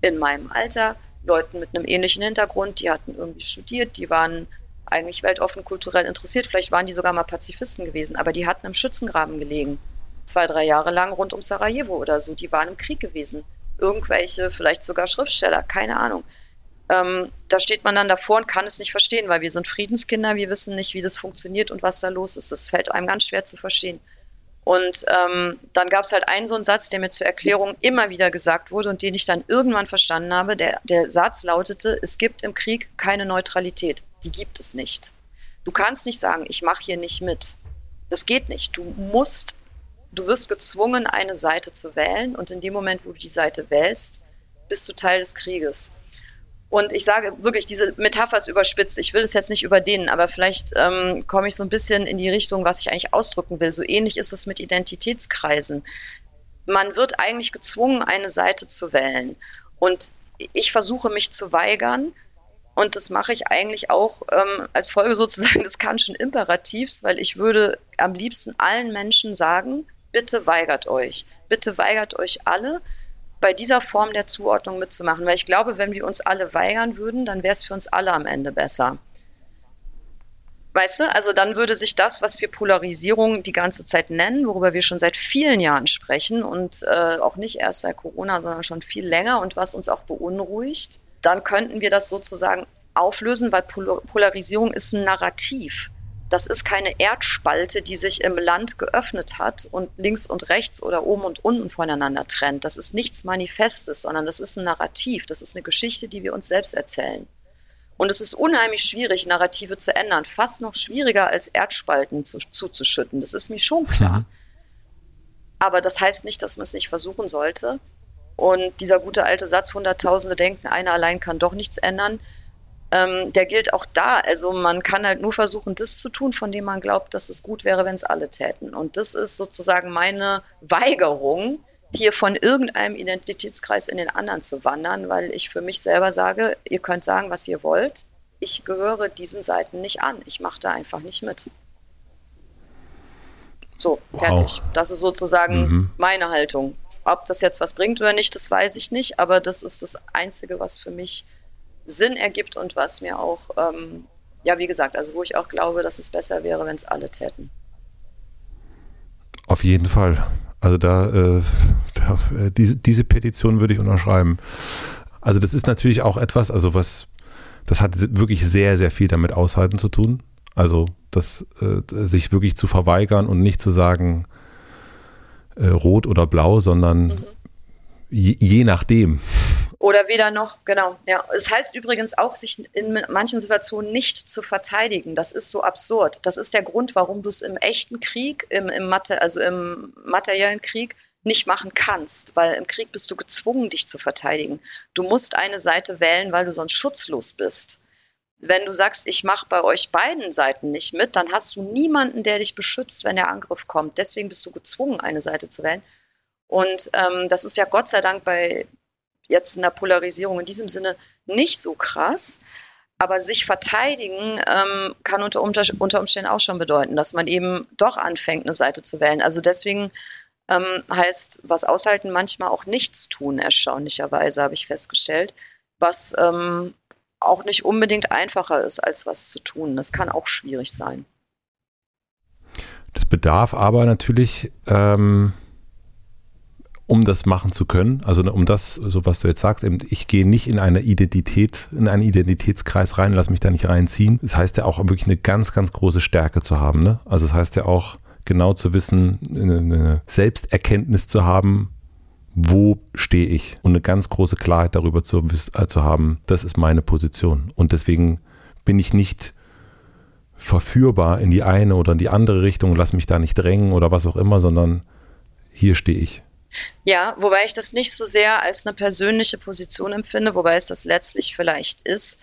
in meinem Alter, Leuten mit einem ähnlichen Hintergrund, die hatten irgendwie studiert, die waren eigentlich weltoffen kulturell interessiert. Vielleicht waren die sogar mal Pazifisten gewesen, aber die hatten im Schützengraben gelegen. Zwei, drei Jahre lang rund um Sarajevo oder so. Die waren im Krieg gewesen. Irgendwelche, vielleicht sogar Schriftsteller, keine Ahnung. Ähm, da steht man dann davor und kann es nicht verstehen, weil wir sind Friedenskinder, wir wissen nicht, wie das funktioniert und was da los ist. Das fällt einem ganz schwer zu verstehen. Und ähm, dann gab es halt einen so einen Satz, der mir zur Erklärung immer wieder gesagt wurde und den ich dann irgendwann verstanden habe. Der, der Satz lautete, es gibt im Krieg keine Neutralität. Die gibt es nicht. Du kannst nicht sagen, ich mache hier nicht mit. Das geht nicht. Du musst, du wirst gezwungen, eine Seite zu wählen und in dem Moment, wo du die Seite wählst, bist du Teil des Krieges. Und ich sage wirklich, diese Metapher ist überspitzt. Ich will es jetzt nicht überdehnen, aber vielleicht ähm, komme ich so ein bisschen in die Richtung, was ich eigentlich ausdrücken will. So ähnlich ist es mit Identitätskreisen. Man wird eigentlich gezwungen, eine Seite zu wählen. Und ich versuche mich zu weigern. Und das mache ich eigentlich auch ähm, als Folge sozusagen des Kantschen Imperativs, weil ich würde am liebsten allen Menschen sagen, bitte weigert euch. Bitte weigert euch alle bei dieser Form der Zuordnung mitzumachen. Weil ich glaube, wenn wir uns alle weigern würden, dann wäre es für uns alle am Ende besser. Weißt du, also dann würde sich das, was wir Polarisierung die ganze Zeit nennen, worüber wir schon seit vielen Jahren sprechen und äh, auch nicht erst seit Corona, sondern schon viel länger und was uns auch beunruhigt, dann könnten wir das sozusagen auflösen, weil Polarisierung ist ein Narrativ. Das ist keine Erdspalte, die sich im Land geöffnet hat und links und rechts oder oben und unten voneinander trennt. Das ist nichts Manifestes, sondern das ist ein Narrativ. Das ist eine Geschichte, die wir uns selbst erzählen. Und es ist unheimlich schwierig, Narrative zu ändern. Fast noch schwieriger als Erdspalten zu, zuzuschütten. Das ist mir schon klar. Aber das heißt nicht, dass man es nicht versuchen sollte. Und dieser gute alte Satz, Hunderttausende denken, einer allein kann doch nichts ändern, ähm, der gilt auch da. Also man kann halt nur versuchen, das zu tun, von dem man glaubt, dass es gut wäre, wenn es alle täten. Und das ist sozusagen meine Weigerung, hier von irgendeinem Identitätskreis in den anderen zu wandern, weil ich für mich selber sage, ihr könnt sagen, was ihr wollt. Ich gehöre diesen Seiten nicht an. Ich mache da einfach nicht mit. So, wow. fertig. Das ist sozusagen mhm. meine Haltung. Ob das jetzt was bringt oder nicht, das weiß ich nicht, aber das ist das Einzige, was für mich Sinn ergibt und was mir auch, ähm, ja, wie gesagt, also wo ich auch glaube, dass es besser wäre, wenn es alle täten. Auf jeden Fall. Also da, äh, da äh, diese, diese Petition würde ich unterschreiben. Also das ist natürlich auch etwas, also was, das hat wirklich sehr, sehr viel damit aushalten zu tun. Also das, äh, sich wirklich zu verweigern und nicht zu sagen äh, rot oder blau, sondern mhm. je, je nachdem. Oder weder noch, genau. Ja. Es heißt übrigens auch, sich in manchen Situationen nicht zu verteidigen. Das ist so absurd. Das ist der Grund, warum du es im echten Krieg, im, im Mathe, also im materiellen Krieg, nicht machen kannst, weil im Krieg bist du gezwungen, dich zu verteidigen. Du musst eine Seite wählen, weil du sonst schutzlos bist. Wenn du sagst, ich mache bei euch beiden Seiten nicht mit, dann hast du niemanden, der dich beschützt, wenn der Angriff kommt. Deswegen bist du gezwungen, eine Seite zu wählen. Und ähm, das ist ja Gott sei Dank bei, jetzt in der Polarisierung in diesem Sinne nicht so krass. Aber sich verteidigen ähm, kann unter, unter Umständen auch schon bedeuten, dass man eben doch anfängt, eine Seite zu wählen. Also deswegen ähm, heißt was aushalten manchmal auch nichts tun, erstaunlicherweise, habe ich festgestellt, was ähm, auch nicht unbedingt einfacher ist, als was zu tun. Das kann auch schwierig sein. Das bedarf aber natürlich ähm, um das machen zu können. Also um das, so was du jetzt sagst, eben, ich gehe nicht in eine Identität, in einen Identitätskreis rein, lass mich da nicht reinziehen. Das heißt ja auch wirklich eine ganz, ganz große Stärke zu haben. Ne? Also das heißt ja auch genau zu wissen, eine Selbsterkenntnis zu haben, wo stehe ich und eine ganz große Klarheit darüber zu, äh, zu haben, das ist meine Position. Und deswegen bin ich nicht verführbar in die eine oder in die andere Richtung, lass mich da nicht drängen oder was auch immer, sondern hier stehe ich. Ja, wobei ich das nicht so sehr als eine persönliche Position empfinde, wobei es das letztlich vielleicht ist.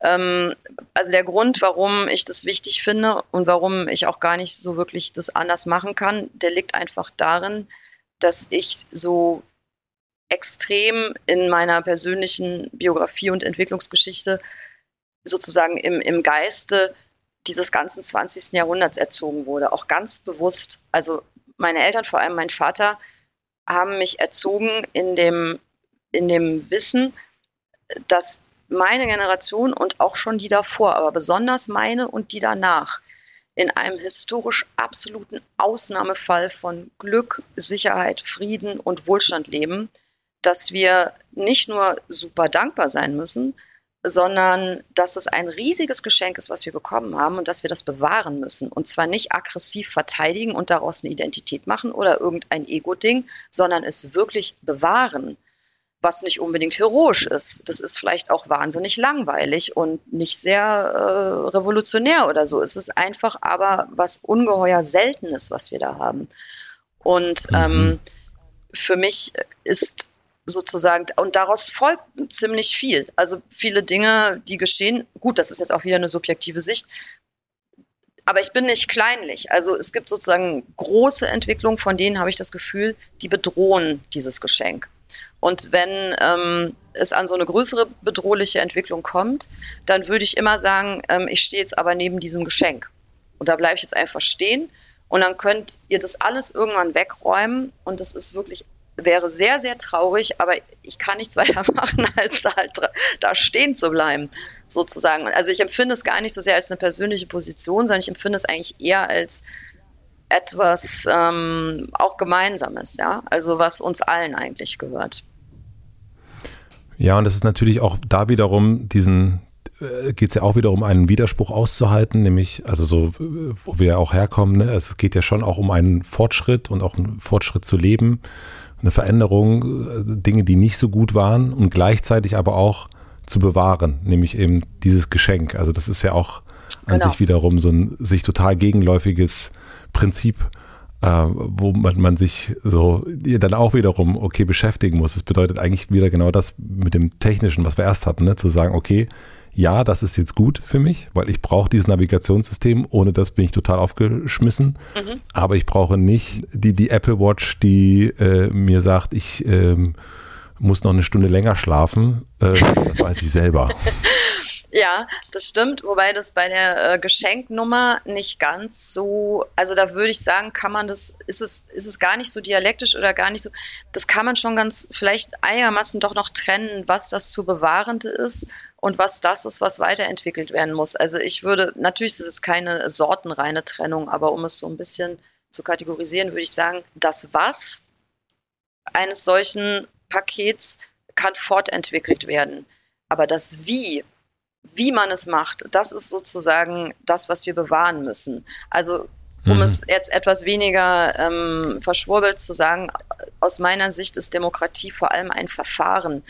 Ähm, also der Grund, warum ich das wichtig finde und warum ich auch gar nicht so wirklich das anders machen kann, der liegt einfach darin, dass ich so extrem in meiner persönlichen Biografie und Entwicklungsgeschichte sozusagen im, im Geiste dieses ganzen 20. Jahrhunderts erzogen wurde, auch ganz bewusst. Also meine Eltern, vor allem mein Vater, haben mich erzogen in dem, in dem Wissen, dass meine Generation und auch schon die davor, aber besonders meine und die danach in einem historisch absoluten Ausnahmefall von Glück, Sicherheit, Frieden und Wohlstand leben, dass wir nicht nur super dankbar sein müssen, sondern dass es ein riesiges Geschenk ist, was wir bekommen haben und dass wir das bewahren müssen. Und zwar nicht aggressiv verteidigen und daraus eine Identität machen oder irgendein Ego-Ding, sondern es wirklich bewahren, was nicht unbedingt heroisch ist. Das ist vielleicht auch wahnsinnig langweilig und nicht sehr äh, revolutionär oder so. Es ist einfach aber was ungeheuer Seltenes, was wir da haben. Und mhm. ähm, für mich ist sozusagen, und daraus folgt ziemlich viel. Also viele Dinge, die geschehen, gut, das ist jetzt auch wieder eine subjektive Sicht, aber ich bin nicht kleinlich. Also es gibt sozusagen große Entwicklungen, von denen habe ich das Gefühl, die bedrohen dieses Geschenk. Und wenn ähm, es an so eine größere bedrohliche Entwicklung kommt, dann würde ich immer sagen, ähm, ich stehe jetzt aber neben diesem Geschenk. Und da bleibe ich jetzt einfach stehen. Und dann könnt ihr das alles irgendwann wegräumen. Und das ist wirklich wäre sehr, sehr traurig, aber ich kann nichts weiter machen, als halt da stehen zu bleiben, sozusagen. Also ich empfinde es gar nicht so sehr als eine persönliche Position, sondern ich empfinde es eigentlich eher als etwas ähm, auch Gemeinsames, ja, also was uns allen eigentlich gehört. Ja, und es ist natürlich auch da wiederum diesen, äh, geht es ja auch wiederum einen Widerspruch auszuhalten, nämlich, also so, wo wir auch herkommen, ne? es geht ja schon auch um einen Fortschritt und auch einen Fortschritt zu leben eine Veränderung, äh, Dinge, die nicht so gut waren und gleichzeitig aber auch zu bewahren, nämlich eben dieses Geschenk. Also das ist ja auch an genau. sich wiederum so ein sich total gegenläufiges Prinzip, äh, wo man, man sich so dann auch wiederum okay beschäftigen muss. Das bedeutet eigentlich wieder genau das mit dem Technischen, was wir erst hatten, ne? zu sagen, okay, ja, das ist jetzt gut für mich, weil ich brauche dieses Navigationssystem. Ohne das bin ich total aufgeschmissen. Mhm. Aber ich brauche nicht die, die Apple Watch, die äh, mir sagt, ich ähm, muss noch eine Stunde länger schlafen. Äh, das weiß ich selber. Ja, das stimmt, wobei das bei der äh, Geschenknummer nicht ganz so, also da würde ich sagen, kann man das, ist es, ist es gar nicht so dialektisch oder gar nicht so, das kann man schon ganz vielleicht einigermaßen doch noch trennen, was das zu bewahrende ist und was das ist, was weiterentwickelt werden muss. Also ich würde, natürlich ist es keine sortenreine Trennung, aber um es so ein bisschen zu kategorisieren, würde ich sagen, das Was eines solchen Pakets kann fortentwickelt werden. Aber das Wie, wie man es macht, das ist sozusagen das, was wir bewahren müssen. Also um mhm. es jetzt etwas weniger ähm, verschwurbelt zu sagen, aus meiner Sicht ist Demokratie vor allem ein Verfahren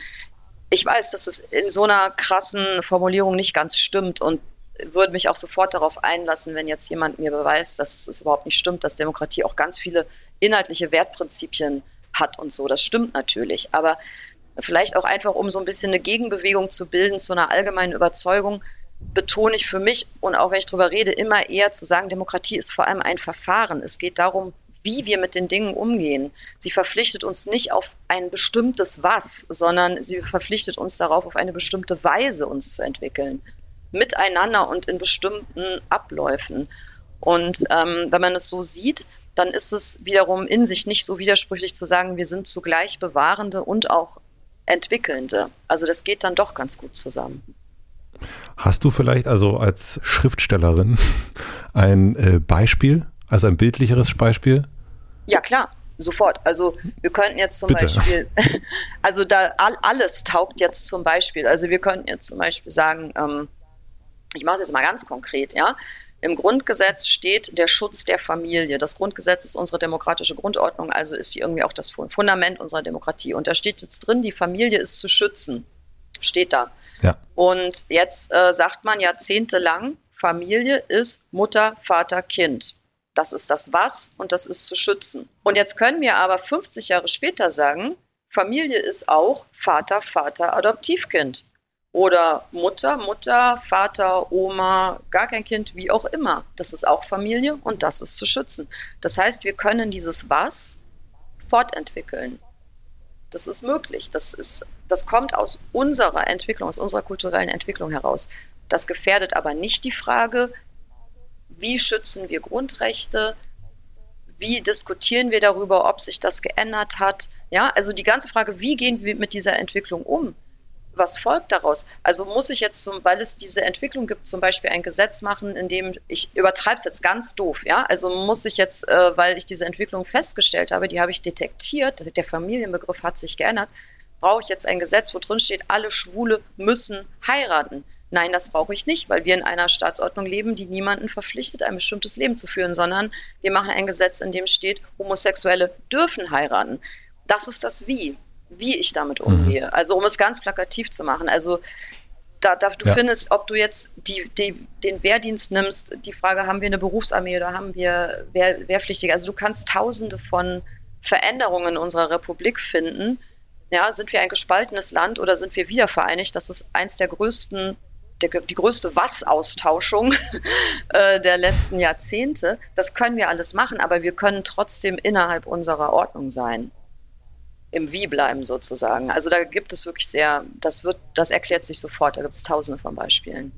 ich weiß, dass es in so einer krassen Formulierung nicht ganz stimmt und würde mich auch sofort darauf einlassen, wenn jetzt jemand mir beweist, dass es überhaupt nicht stimmt, dass Demokratie auch ganz viele inhaltliche Wertprinzipien hat und so. Das stimmt natürlich. Aber vielleicht auch einfach, um so ein bisschen eine Gegenbewegung zu bilden zu einer allgemeinen Überzeugung, betone ich für mich und auch wenn ich darüber rede, immer eher zu sagen, Demokratie ist vor allem ein Verfahren. Es geht darum, wie wir mit den Dingen umgehen. Sie verpflichtet uns nicht auf ein bestimmtes Was, sondern sie verpflichtet uns darauf, auf eine bestimmte Weise uns zu entwickeln. Miteinander und in bestimmten Abläufen. Und ähm, wenn man es so sieht, dann ist es wiederum in sich nicht so widersprüchlich zu sagen, wir sind zugleich Bewahrende und auch Entwickelnde. Also das geht dann doch ganz gut zusammen. Hast du vielleicht also als Schriftstellerin ein äh, Beispiel, also ein bildlicheres Beispiel? Ja, klar, sofort. Also wir könnten jetzt zum Bitte. Beispiel, also da all, alles taugt jetzt zum Beispiel. Also wir könnten jetzt zum Beispiel sagen, ähm, ich mache es jetzt mal ganz konkret, ja. Im Grundgesetz steht der Schutz der Familie. Das Grundgesetz ist unsere demokratische Grundordnung, also ist sie irgendwie auch das Fundament unserer Demokratie. Und da steht jetzt drin, die Familie ist zu schützen. Steht da. Ja. Und jetzt äh, sagt man jahrzehntelang, Familie ist Mutter, Vater, Kind. Das ist das Was und das ist zu schützen. Und jetzt können wir aber 50 Jahre später sagen, Familie ist auch Vater, Vater, Adoptivkind. Oder Mutter, Mutter, Vater, Oma, gar kein Kind, wie auch immer. Das ist auch Familie und das ist zu schützen. Das heißt, wir können dieses Was fortentwickeln. Das ist möglich. Das, ist, das kommt aus unserer Entwicklung, aus unserer kulturellen Entwicklung heraus. Das gefährdet aber nicht die Frage, wie schützen wir Grundrechte, wie diskutieren wir darüber, ob sich das geändert hat. Ja, also die ganze Frage, wie gehen wir mit dieser Entwicklung um? was folgt daraus? Also muss ich jetzt, zum, weil es diese Entwicklung gibt, zum Beispiel ein Gesetz machen, in dem ich übertreibe es jetzt ganz doof, ja? Also muss ich jetzt, äh, weil ich diese Entwicklung festgestellt habe, die habe ich detektiert, der Familienbegriff hat sich geändert, brauche ich jetzt ein Gesetz, wo drin steht, alle Schwule müssen heiraten. Nein, das brauche ich nicht, weil wir in einer Staatsordnung leben, die niemanden verpflichtet, ein bestimmtes Leben zu führen, sondern wir machen ein Gesetz, in dem steht, Homosexuelle dürfen heiraten. Das ist das Wie wie ich damit umgehe. Mhm. Also um es ganz plakativ zu machen. Also da, da du ja. findest, ob du jetzt die, die, den Wehrdienst nimmst, die Frage, haben wir eine Berufsarmee oder haben wir Wehr, Wehrpflichtige? Also du kannst tausende von Veränderungen in unserer Republik finden. Ja, sind wir ein gespaltenes Land oder sind wir wiedervereinigt? Das ist eins der größten, der, die größte Was-Austauschung äh, der letzten Jahrzehnte. Das können wir alles machen, aber wir können trotzdem innerhalb unserer Ordnung sein im Wie bleiben sozusagen. Also da gibt es wirklich sehr, das wird, das erklärt sich sofort, da gibt es tausende von Beispielen.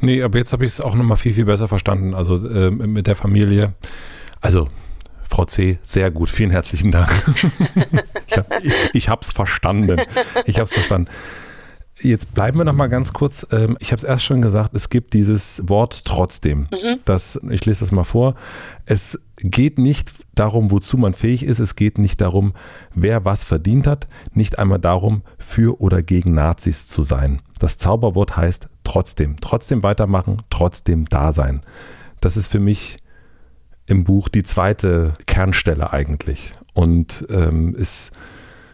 Nee, aber jetzt habe ich es auch nochmal viel, viel besser verstanden. Also äh, mit der Familie. Also Frau C., sehr gut. Vielen herzlichen Dank. ich habe es verstanden. Ich habe es verstanden. Jetzt bleiben wir noch mal ganz kurz. Ähm, ich habe es erst schon gesagt, es gibt dieses Wort trotzdem. Mhm. Das, ich lese das mal vor. Es geht nicht darum, wozu man fähig ist. Es geht nicht darum, wer was verdient hat. Nicht einmal darum, für oder gegen Nazis zu sein. Das Zauberwort heißt trotzdem. Trotzdem weitermachen, trotzdem da sein. Das ist für mich im Buch die zweite Kernstelle eigentlich. Und ähm, es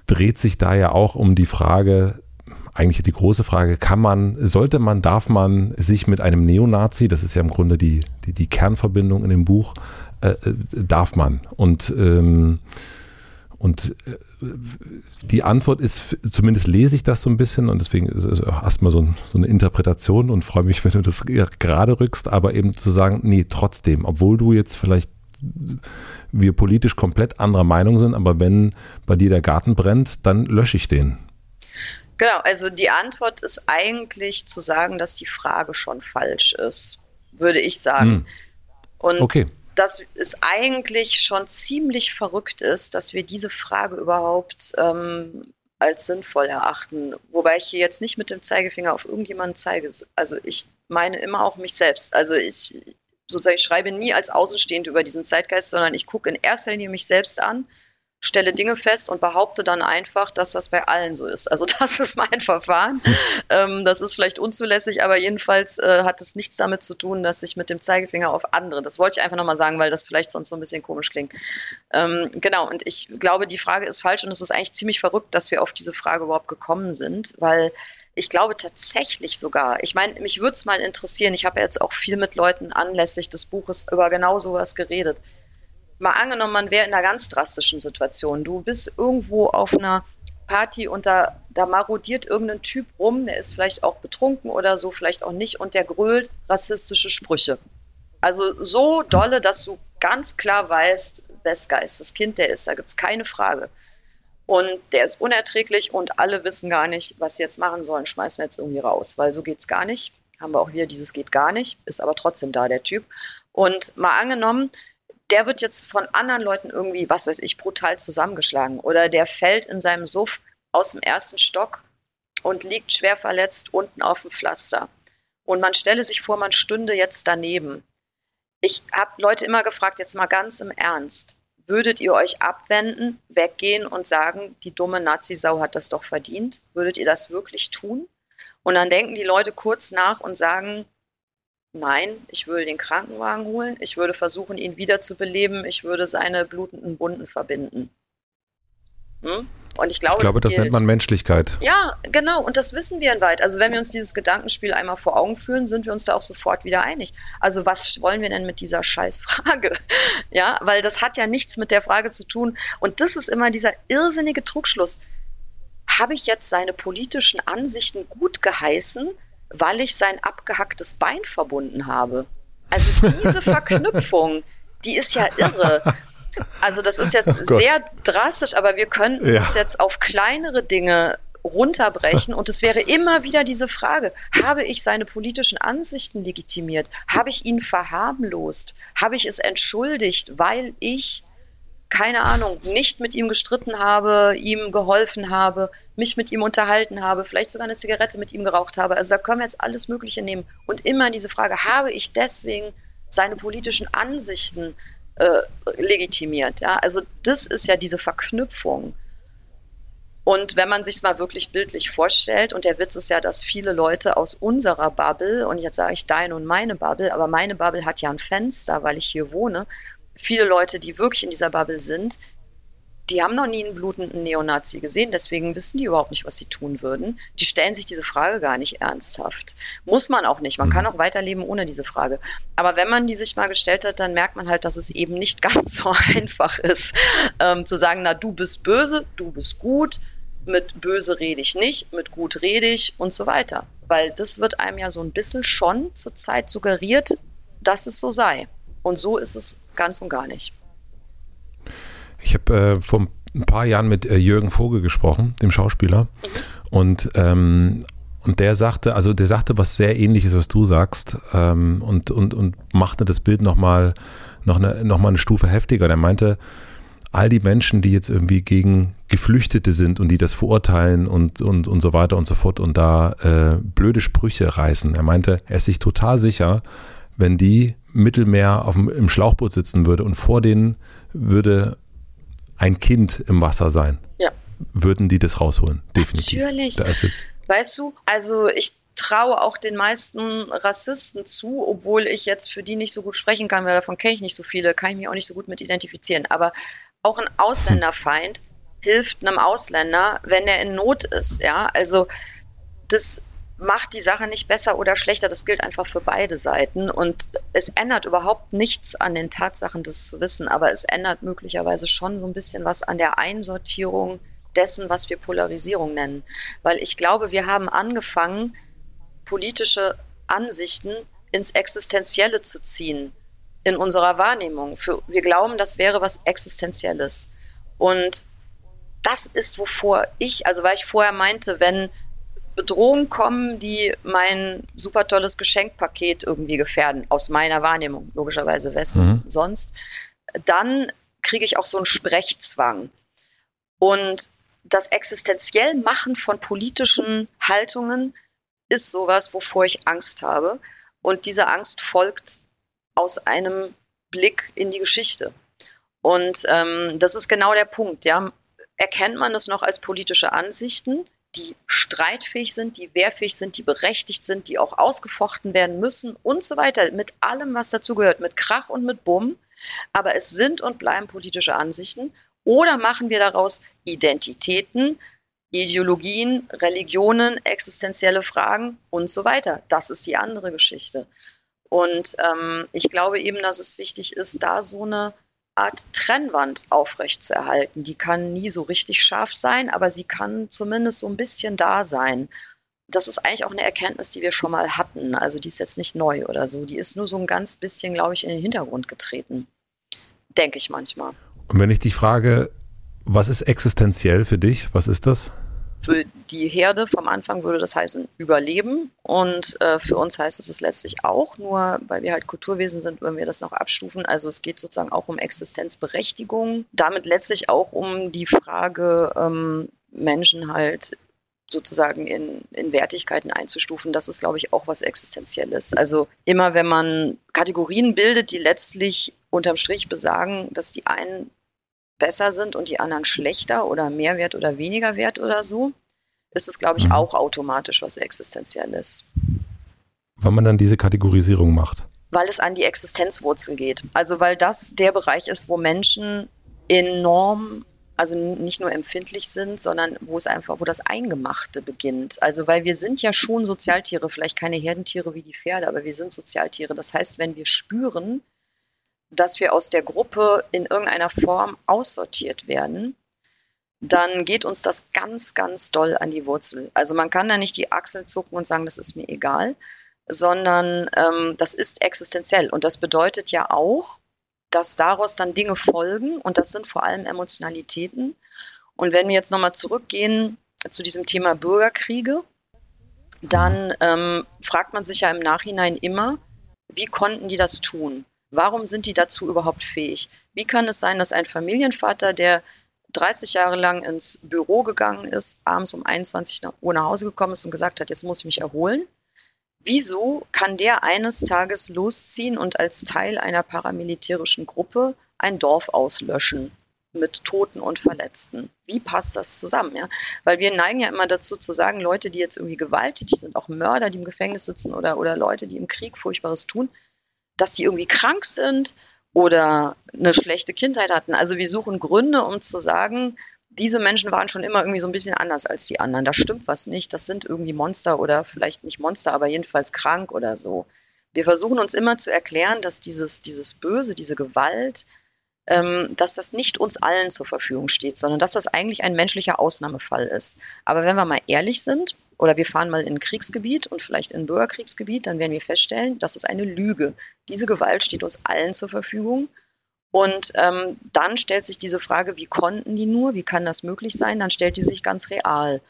dreht sich da ja auch um die Frage, eigentlich die große Frage, kann man, sollte man, darf man sich mit einem Neonazi, das ist ja im Grunde die, die, die Kernverbindung in dem Buch, äh, äh darf man. Und, ähm, und äh, die Antwort ist, zumindest lese ich das so ein bisschen und deswegen erstmal so, ein, so eine Interpretation und freue mich, wenn du das gerade rückst, aber eben zu sagen, nee, trotzdem, obwohl du jetzt vielleicht wir politisch komplett anderer Meinung sind, aber wenn bei dir der Garten brennt, dann lösche ich den. Genau, also die Antwort ist eigentlich zu sagen, dass die Frage schon falsch ist, würde ich sagen. Hm. Und okay. dass es eigentlich schon ziemlich verrückt ist, dass wir diese Frage überhaupt ähm, als sinnvoll erachten. Wobei ich hier jetzt nicht mit dem Zeigefinger auf irgendjemanden zeige. Also ich meine immer auch mich selbst. Also ich sozusagen ich schreibe nie als Außenstehend über diesen Zeitgeist, sondern ich gucke in erster Linie mich selbst an stelle Dinge fest und behaupte dann einfach, dass das bei allen so ist. Also das ist mein Verfahren. ähm, das ist vielleicht unzulässig, aber jedenfalls äh, hat es nichts damit zu tun, dass ich mit dem Zeigefinger auf andere, das wollte ich einfach nochmal sagen, weil das vielleicht sonst so ein bisschen komisch klingt. Ähm, genau, und ich glaube, die Frage ist falsch und es ist eigentlich ziemlich verrückt, dass wir auf diese Frage überhaupt gekommen sind, weil ich glaube tatsächlich sogar, ich meine, mich würde es mal interessieren, ich habe jetzt auch viel mit Leuten anlässlich des Buches über genau sowas geredet mal angenommen, man wäre in einer ganz drastischen Situation. Du bist irgendwo auf einer Party und da, da marodiert irgendein Typ rum, der ist vielleicht auch betrunken oder so, vielleicht auch nicht, und der grölt rassistische Sprüche. Also so dolle, dass du ganz klar weißt, wes Kind der ist, da gibt es keine Frage. Und der ist unerträglich und alle wissen gar nicht, was sie jetzt machen sollen. Schmeißen wir jetzt irgendwie raus, weil so geht es gar nicht. Haben wir auch wieder dieses geht gar nicht, ist aber trotzdem da, der Typ. Und mal angenommen, der wird jetzt von anderen Leuten irgendwie, was weiß ich, brutal zusammengeschlagen oder der fällt in seinem Suff aus dem ersten Stock und liegt schwer verletzt unten auf dem Pflaster. Und man stelle sich vor, man stünde jetzt daneben. Ich habe Leute immer gefragt, jetzt mal ganz im Ernst, würdet ihr euch abwenden, weggehen und sagen, die dumme Nazi-Sau hat das doch verdient? Würdet ihr das wirklich tun? Und dann denken die Leute kurz nach und sagen, Nein, ich würde den Krankenwagen holen, ich würde versuchen, ihn wiederzubeleben, ich würde seine blutenden Wunden verbinden. Hm? Und ich glaube, ich glaube das, das nennt man Menschlichkeit. Ja, genau. Und das wissen wir in weit. Also wenn wir uns dieses Gedankenspiel einmal vor Augen führen, sind wir uns da auch sofort wieder einig. Also was wollen wir denn mit dieser Scheißfrage? Ja, weil das hat ja nichts mit der Frage zu tun. Und das ist immer dieser irrsinnige Trugschluss. Habe ich jetzt seine politischen Ansichten gut geheißen? Weil ich sein abgehacktes Bein verbunden habe. Also diese Verknüpfung, die ist ja irre. Also das ist jetzt oh sehr drastisch, aber wir könnten ja. es jetzt auf kleinere Dinge runterbrechen und es wäre immer wieder diese Frage, habe ich seine politischen Ansichten legitimiert? Habe ich ihn verharmlost? Habe ich es entschuldigt, weil ich keine Ahnung, nicht mit ihm gestritten habe, ihm geholfen habe, mich mit ihm unterhalten habe, vielleicht sogar eine Zigarette mit ihm geraucht habe. Also da können wir jetzt alles Mögliche nehmen. Und immer diese Frage, habe ich deswegen seine politischen Ansichten äh, legitimiert? Ja? Also das ist ja diese Verknüpfung. Und wenn man sich mal wirklich bildlich vorstellt, und der Witz ist ja, dass viele Leute aus unserer Bubble, und jetzt sage ich deine und meine Bubble, aber meine Bubble hat ja ein Fenster, weil ich hier wohne, viele Leute, die wirklich in dieser Bubble sind, die haben noch nie einen blutenden Neonazi gesehen, deswegen wissen die überhaupt nicht, was sie tun würden. Die stellen sich diese Frage gar nicht ernsthaft. Muss man auch nicht. Man kann mhm. auch weiterleben ohne diese Frage. Aber wenn man die sich mal gestellt hat, dann merkt man halt, dass es eben nicht ganz so einfach ist, ähm, zu sagen, na, du bist böse, du bist gut, mit böse rede ich nicht, mit gut rede ich und so weiter. Weil das wird einem ja so ein bisschen schon zur Zeit suggeriert, dass es so sei. Und so ist es ganz und gar nicht. Ich habe äh, vor ein paar Jahren mit äh, Jürgen Vogel gesprochen, dem Schauspieler. Mhm. Und, ähm, und der sagte, also der sagte was sehr ähnliches, was du sagst, ähm, und, und, und machte das Bild nochmal noch eine, noch eine Stufe heftiger. Der meinte, all die Menschen, die jetzt irgendwie gegen Geflüchtete sind und die das verurteilen und, und, und so weiter und so fort und da äh, blöde Sprüche reißen. Er meinte, er ist sich total sicher, wenn die Mittelmeer auf dem, im Schlauchboot sitzen würde und vor denen würde ein Kind im Wasser sein, ja. würden die das rausholen. Definitiv. Natürlich. weißt du, also ich traue auch den meisten Rassisten zu, obwohl ich jetzt für die nicht so gut sprechen kann, weil davon kenne ich nicht so viele, kann ich mich auch nicht so gut mit identifizieren. Aber auch ein Ausländerfeind hilft einem Ausländer, wenn er in Not ist. Ja, also das macht die Sache nicht besser oder schlechter. Das gilt einfach für beide Seiten. Und es ändert überhaupt nichts an den Tatsachen, das zu wissen. Aber es ändert möglicherweise schon so ein bisschen was an der Einsortierung dessen, was wir Polarisierung nennen. Weil ich glaube, wir haben angefangen, politische Ansichten ins Existenzielle zu ziehen in unserer Wahrnehmung. Für, wir glauben, das wäre was Existenzielles. Und das ist, wovor ich, also weil ich vorher meinte, wenn Bedrohungen kommen, die mein super tolles Geschenkpaket irgendwie gefährden, aus meiner Wahrnehmung, logischerweise wessen mhm. sonst, dann kriege ich auch so einen Sprechzwang. Und das existenziell Machen von politischen Haltungen ist sowas, wovor ich Angst habe. Und diese Angst folgt aus einem Blick in die Geschichte. Und ähm, das ist genau der Punkt. Ja. Erkennt man es noch als politische Ansichten, die streitfähig sind, die wehrfähig sind, die berechtigt sind, die auch ausgefochten werden müssen und so weiter, mit allem, was dazugehört, mit Krach und mit Bumm. Aber es sind und bleiben politische Ansichten. Oder machen wir daraus Identitäten, Ideologien, Religionen, existenzielle Fragen und so weiter. Das ist die andere Geschichte. Und ähm, ich glaube eben, dass es wichtig ist, da so eine Art Trennwand aufrechtzuerhalten. Die kann nie so richtig scharf sein, aber sie kann zumindest so ein bisschen da sein. Das ist eigentlich auch eine Erkenntnis, die wir schon mal hatten. Also die ist jetzt nicht neu oder so. Die ist nur so ein ganz bisschen, glaube ich, in den Hintergrund getreten. Denke ich manchmal. Und wenn ich dich frage, was ist existenziell für dich? Was ist das? Für die Herde vom Anfang würde das heißen Überleben und äh, für uns heißt es es letztlich auch, nur weil wir halt Kulturwesen sind, würden wir das noch abstufen. Also es geht sozusagen auch um Existenzberechtigung, damit letztlich auch um die Frage, ähm, Menschen halt sozusagen in, in Wertigkeiten einzustufen, das ist, glaube ich, auch was Existenzielles. Also immer wenn man Kategorien bildet, die letztlich unterm Strich besagen, dass die einen besser sind und die anderen schlechter oder mehr wert oder weniger wert oder so, ist es, glaube ich, mhm. auch automatisch was Existenzielles. Wann man dann diese Kategorisierung macht? Weil es an die Existenzwurzel geht. Also weil das der Bereich ist, wo Menschen enorm, also nicht nur empfindlich sind, sondern wo es einfach, wo das Eingemachte beginnt. Also weil wir sind ja schon Sozialtiere, vielleicht keine Herdentiere wie die Pferde, aber wir sind Sozialtiere. Das heißt, wenn wir spüren, dass wir aus der Gruppe in irgendeiner Form aussortiert werden, dann geht uns das ganz, ganz doll an die Wurzel. Also man kann da nicht die Achseln zucken und sagen, das ist mir egal, sondern ähm, das ist existenziell. Und das bedeutet ja auch, dass daraus dann Dinge folgen und das sind vor allem Emotionalitäten. Und wenn wir jetzt nochmal zurückgehen zu diesem Thema Bürgerkriege, dann ähm, fragt man sich ja im Nachhinein immer, wie konnten die das tun? Warum sind die dazu überhaupt fähig? Wie kann es sein, dass ein Familienvater, der 30 Jahre lang ins Büro gegangen ist, abends um 21 Uhr nach Hause gekommen ist und gesagt hat, jetzt muss ich mich erholen, Wieso kann der eines Tages losziehen und als Teil einer paramilitärischen Gruppe ein Dorf auslöschen mit Toten und Verletzten? Wie passt das zusammen? Ja? Weil wir neigen ja immer dazu zu sagen, Leute, die jetzt irgendwie gewalttätig sind, auch Mörder, die im Gefängnis sitzen oder, oder Leute, die im Krieg Furchtbares tun, dass die irgendwie krank sind oder eine schlechte Kindheit hatten. Also wir suchen Gründe, um zu sagen, diese Menschen waren schon immer irgendwie so ein bisschen anders als die anderen. Da stimmt was nicht. Das sind irgendwie Monster oder vielleicht nicht Monster, aber jedenfalls krank oder so. Wir versuchen uns immer zu erklären, dass dieses, dieses Böse, diese Gewalt, ähm, dass das nicht uns allen zur Verfügung steht, sondern dass das eigentlich ein menschlicher Ausnahmefall ist. Aber wenn wir mal ehrlich sind, oder wir fahren mal in ein Kriegsgebiet und vielleicht in ein Bürgerkriegsgebiet, dann werden wir feststellen, das ist eine Lüge. Diese Gewalt steht uns allen zur Verfügung und ähm, dann stellt sich diese Frage, wie konnten die nur, wie kann das möglich sein? Dann stellt die sich ganz real.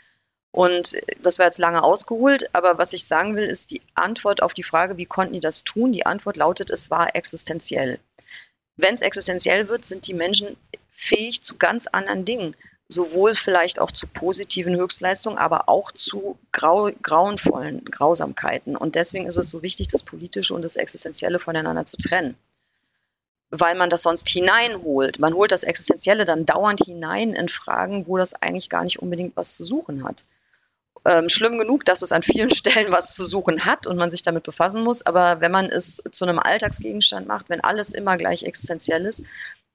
Und das war jetzt lange ausgeholt, aber was ich sagen will, ist die Antwort auf die Frage, wie konnten die das tun? Die Antwort lautet, es war existenziell. Wenn es existenziell wird, sind die Menschen fähig zu ganz anderen Dingen. Sowohl vielleicht auch zu positiven Höchstleistungen, aber auch zu grau, grauenvollen Grausamkeiten. Und deswegen ist es so wichtig, das Politische und das Existenzielle voneinander zu trennen weil man das sonst hineinholt. Man holt das Existenzielle dann dauernd hinein in Fragen, wo das eigentlich gar nicht unbedingt was zu suchen hat. Ähm, schlimm genug, dass es an vielen Stellen was zu suchen hat und man sich damit befassen muss, aber wenn man es zu einem Alltagsgegenstand macht, wenn alles immer gleich existenziell ist,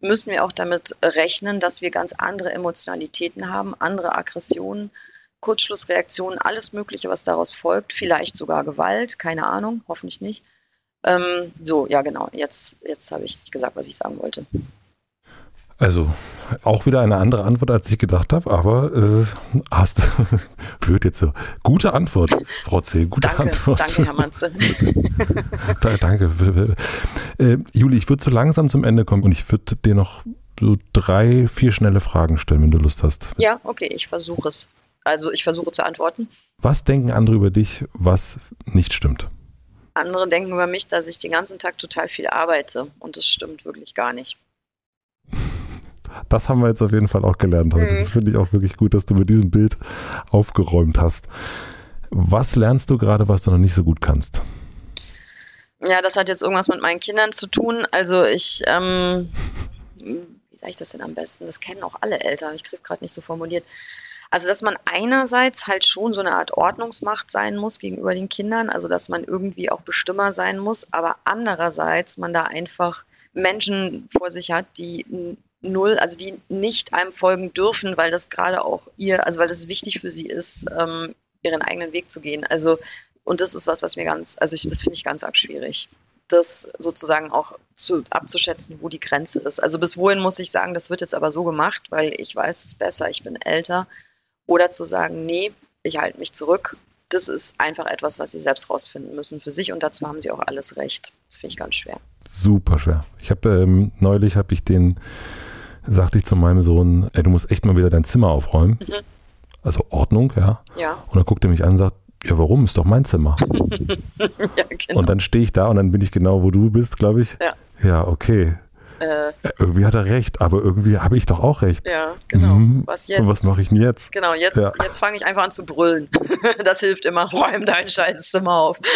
müssen wir auch damit rechnen, dass wir ganz andere Emotionalitäten haben, andere Aggressionen, Kurzschlussreaktionen, alles Mögliche, was daraus folgt, vielleicht sogar Gewalt, keine Ahnung, hoffentlich nicht. Ähm, so, ja genau, jetzt, jetzt habe ich gesagt, was ich sagen wollte. Also auch wieder eine andere Antwort, als ich gedacht habe, aber äh, hast blöd jetzt so. Gute Antwort, Frau C. Gute danke, Antwort. Danke, Herr Manze. da, danke. Äh, Juli, ich würde so langsam zum Ende kommen und ich würde dir noch so drei, vier schnelle Fragen stellen, wenn du Lust hast. Ja, okay, ich versuche es. Also ich versuche zu antworten. Was denken andere über dich, was nicht stimmt? Andere denken über mich, dass ich den ganzen Tag total viel arbeite und das stimmt wirklich gar nicht. Das haben wir jetzt auf jeden Fall auch gelernt heute. Mhm. Das finde ich auch wirklich gut, dass du mit diesem Bild aufgeräumt hast. Was lernst du gerade, was du noch nicht so gut kannst? Ja, das hat jetzt irgendwas mit meinen Kindern zu tun. Also ich, ähm, wie sage ich das denn am besten? Das kennen auch alle Eltern. Ich kriege es gerade nicht so formuliert. Also, dass man einerseits halt schon so eine Art Ordnungsmacht sein muss gegenüber den Kindern, also dass man irgendwie auch Bestimmer sein muss, aber andererseits man da einfach Menschen vor sich hat, die null, also die nicht einem folgen dürfen, weil das gerade auch ihr, also weil das wichtig für sie ist, ähm, ihren eigenen Weg zu gehen. Also, und das ist was, was mir ganz, also ich, das finde ich ganz arg schwierig das sozusagen auch zu, abzuschätzen, wo die Grenze ist. Also bis wohin muss ich sagen, das wird jetzt aber so gemacht, weil ich weiß es besser, ich bin älter oder zu sagen, nee, ich halte mich zurück. Das ist einfach etwas, was sie selbst rausfinden müssen für sich und dazu haben sie auch alles recht. Das finde ich ganz schwer. Super schwer. Ich habe ähm, neulich habe ich den, sagte ich zu meinem Sohn, ey, du musst echt mal wieder dein Zimmer aufräumen. Mhm. Also Ordnung, ja. Ja. Und dann guckt er mich an und sagt, ja, warum? Ist doch mein Zimmer. ja, genau. Und dann stehe ich da und dann bin ich genau, wo du bist, glaube ich. Ja. Ja, okay. Äh, irgendwie hat er recht, aber irgendwie habe ich doch auch recht. Ja, genau. Mhm. Was jetzt? Und was mache ich denn jetzt? Genau, jetzt, ja. jetzt fange ich einfach an zu brüllen. das hilft immer. Räum dein scheiß Zimmer auf.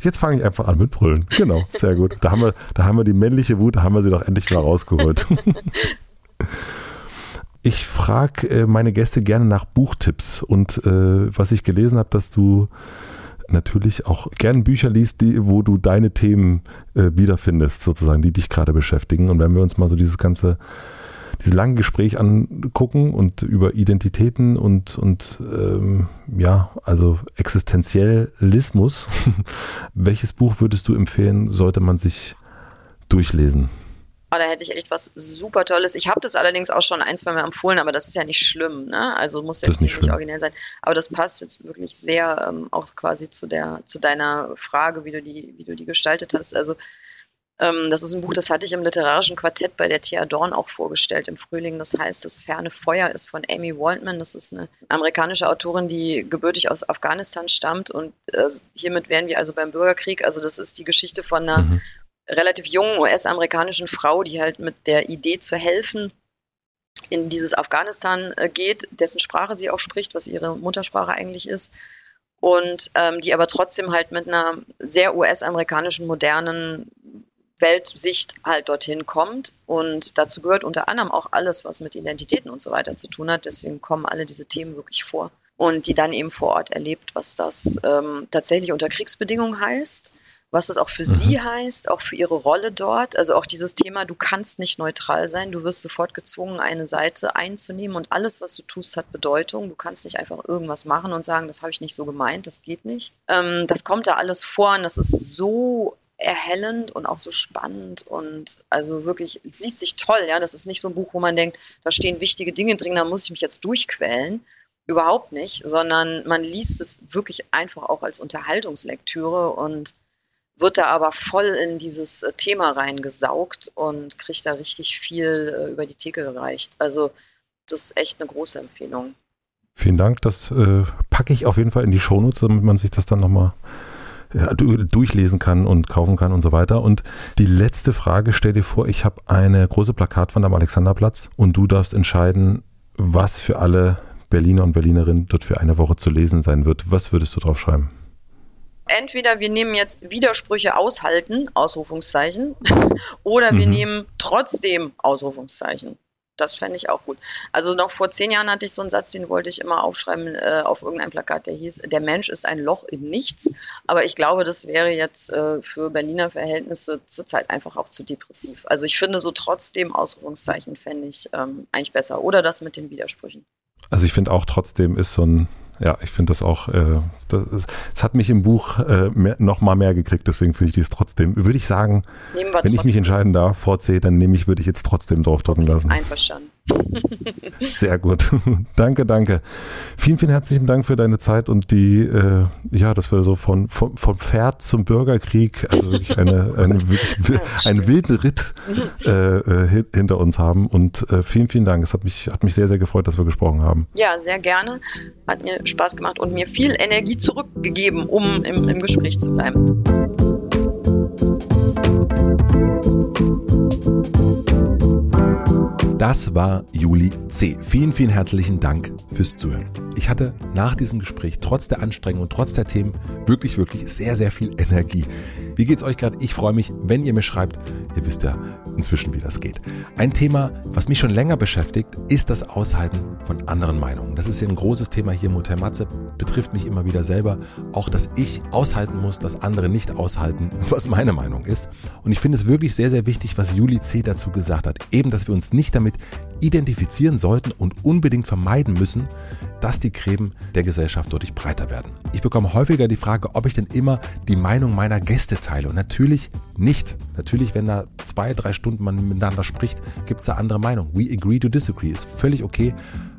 Jetzt fange ich einfach an mit Brüllen. Genau, sehr gut. Da haben wir, da haben wir die männliche Wut, da haben wir sie doch endlich mal rausgeholt. Ich frage äh, meine Gäste gerne nach Buchtipps und äh, was ich gelesen habe, dass du natürlich auch gern Bücher liest, die, wo du deine Themen äh, wiederfindest, sozusagen, die dich gerade beschäftigen. Und wenn wir uns mal so dieses ganze, dieses lange Gespräch angucken und über Identitäten und, und ähm, ja, also Existenzialismus, welches Buch würdest du empfehlen, sollte man sich durchlesen? Oh, da hätte ich echt was super Tolles. Ich habe das allerdings auch schon ein, zwei Mal empfohlen, aber das ist ja nicht schlimm, ne? Also muss jetzt nicht, nicht originell sein. Aber das passt jetzt wirklich sehr ähm, auch quasi zu der, zu deiner Frage, wie du die, wie du die gestaltet hast. Also das ist ein Buch, das hatte ich im literarischen Quartett bei der Thea Dorn auch vorgestellt im Frühling. Das heißt, das ferne Feuer ist von Amy Waldman. Das ist eine amerikanische Autorin, die gebürtig aus Afghanistan stammt. Und äh, hiermit wären wir also beim Bürgerkrieg. Also das ist die Geschichte von einer mhm. relativ jungen US-amerikanischen Frau, die halt mit der Idee zu helfen in dieses Afghanistan äh, geht, dessen Sprache sie auch spricht, was ihre Muttersprache eigentlich ist und ähm, die aber trotzdem halt mit einer sehr US-amerikanischen modernen Weltsicht halt dorthin kommt. Und dazu gehört unter anderem auch alles, was mit Identitäten und so weiter zu tun hat. Deswegen kommen alle diese Themen wirklich vor. Und die dann eben vor Ort erlebt, was das ähm, tatsächlich unter Kriegsbedingungen heißt, was das auch für mhm. sie heißt, auch für ihre Rolle dort. Also auch dieses Thema, du kannst nicht neutral sein, du wirst sofort gezwungen, eine Seite einzunehmen und alles, was du tust, hat Bedeutung. Du kannst nicht einfach irgendwas machen und sagen, das habe ich nicht so gemeint, das geht nicht. Ähm, das kommt da alles vor und das ist so erhellend und auch so spannend und also wirklich, es liest sich toll, ja. Das ist nicht so ein Buch, wo man denkt, da stehen wichtige Dinge drin, da muss ich mich jetzt durchquälen. Überhaupt nicht, sondern man liest es wirklich einfach auch als Unterhaltungslektüre und wird da aber voll in dieses äh, Thema reingesaugt und kriegt da richtig viel äh, über die Theke gereicht. Also das ist echt eine große Empfehlung. Vielen Dank, das äh, packe ich auf jeden Fall in die Shownotes, damit man sich das dann nochmal ja, durchlesen kann und kaufen kann und so weiter. Und die letzte Frage, stell dir vor, ich habe eine große Plakatwand am Alexanderplatz und du darfst entscheiden, was für alle Berliner und Berlinerinnen dort für eine Woche zu lesen sein wird. Was würdest du drauf schreiben? Entweder wir nehmen jetzt Widersprüche aushalten, Ausrufungszeichen, oder wir mhm. nehmen trotzdem Ausrufungszeichen. Das fände ich auch gut. Also noch vor zehn Jahren hatte ich so einen Satz, den wollte ich immer aufschreiben äh, auf irgendeinem Plakat, der hieß, der Mensch ist ein Loch im Nichts. Aber ich glaube, das wäre jetzt äh, für Berliner Verhältnisse zurzeit einfach auch zu depressiv. Also ich finde so trotzdem Ausrufungszeichen fände ich ähm, eigentlich besser. Oder das mit den Widersprüchen. Also ich finde auch trotzdem ist so ein ja, ich finde das auch, äh, das, das, hat mich im Buch äh, mehr, noch mal mehr gekriegt, deswegen finde ich es trotzdem, würde ich sagen, wenn trotzdem. ich mich entscheiden darf, VC, dann nehme ich, würde ich jetzt trotzdem draufdrücken okay, lassen. Einverstanden. Sehr gut. danke, danke. Vielen, vielen herzlichen Dank für deine Zeit und die, äh, ja, dass wir so von, von, vom Pferd zum Bürgerkrieg, also wirklich eine, eine wirklich, einen wilden Ritt äh, äh hinter uns haben. Und äh, vielen, vielen Dank. Es hat mich, hat mich sehr, sehr gefreut, dass wir gesprochen haben. Ja, sehr gerne. Hat mir Spaß gemacht und mir viel Energie zurückgegeben, um im, im Gespräch zu bleiben. Das war Juli C. Vielen, vielen herzlichen Dank fürs Zuhören. Ich hatte nach diesem Gespräch trotz der Anstrengung und trotz der Themen wirklich, wirklich sehr, sehr viel Energie. Wie geht's euch gerade? Ich freue mich, wenn ihr mir schreibt. Ihr wisst ja inzwischen, wie das geht. Ein Thema, was mich schon länger beschäftigt, ist das Aushalten von anderen Meinungen. Das ist ja ein großes Thema hier im Hotel Matze, betrifft mich immer wieder selber. Auch, dass ich aushalten muss, dass andere nicht aushalten, was meine Meinung ist. Und ich finde es wirklich sehr, sehr wichtig, was Juli C. dazu gesagt hat. Eben, dass wir uns nicht damit identifizieren sollten und unbedingt vermeiden müssen, dass die Gräben der Gesellschaft deutlich breiter werden. Ich bekomme häufiger die Frage, ob ich denn immer die Meinung meiner Gäste teile. Und natürlich nicht. Natürlich, wenn da zwei, drei Stunden man miteinander spricht, gibt es da andere Meinungen. We agree to disagree. Ist völlig okay.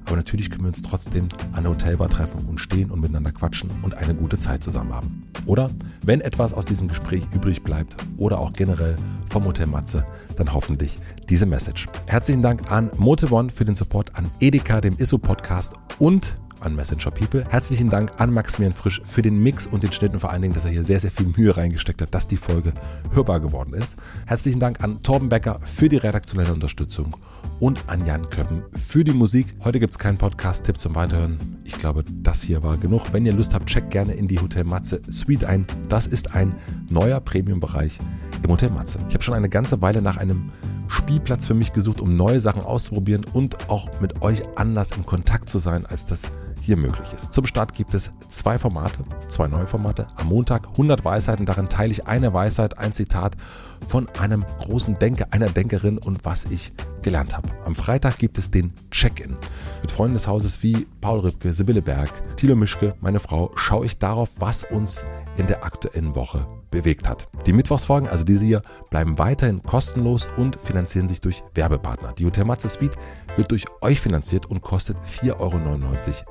Aber natürlich können wir uns trotzdem an der Hotelbar treffen und stehen und miteinander quatschen und eine gute Zeit zusammen haben. Oder wenn etwas aus diesem Gespräch übrig bleibt oder auch generell vom Hotel Matze, dann hoffentlich diese Message. Herzlichen Dank an Motebon für den Support, an Edeka, dem ISO-Podcast und an Messenger People. Herzlichen Dank an Maximilian Frisch für den Mix und den Schnitt und vor allen Dingen, dass er hier sehr, sehr viel Mühe reingesteckt hat, dass die Folge hörbar geworden ist. Herzlichen Dank an Torben Becker für die redaktionelle Unterstützung und an Jan Köppen für die Musik. Heute gibt es keinen Podcast-Tipp zum Weiterhören. Ich glaube, das hier war genug. Wenn ihr Lust habt, checkt gerne in die Hotel Matze Suite ein. Das ist ein neuer Premium-Bereich im Hotel Matze. Ich habe schon eine ganze Weile nach einem Spielplatz für mich gesucht, um neue Sachen auszuprobieren und auch mit euch anders in Kontakt zu sein, als das hier möglich ist. Zum Start gibt es zwei Formate, zwei neue Formate. Am Montag 100 Weisheiten, darin teile ich eine Weisheit, ein Zitat von einem großen Denker, einer Denkerin und was ich gelernt habe. Am Freitag gibt es den Check-in. Mit Freunden des Hauses wie Paul Rübke, Sibylle Berg, Thilo Mischke, meine Frau, schaue ich darauf, was uns in der aktuellen Woche bewegt hat. Die Mittwochsfolgen, also diese hier, bleiben weiterhin kostenlos und finanzieren sich durch Werbepartner. Die Hotel Matze Suite wird durch euch finanziert und kostet 4,99 Euro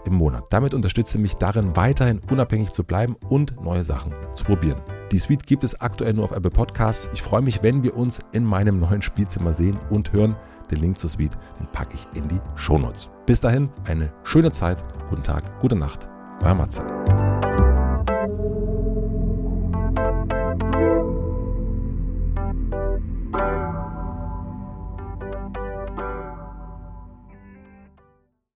im Monat. Damit unterstützt ihr mich darin, weiterhin unabhängig zu bleiben und neue Sachen zu probieren. Die Suite gibt es aktuell nur auf Apple Podcasts. Ich freue mich, wenn wir uns in meinem neuen Spielzimmer sehen und hören. Den Link zur Suite, den packe ich in die Shownotes. Bis dahin, eine schöne Zeit, guten Tag, gute Nacht, euer Matze.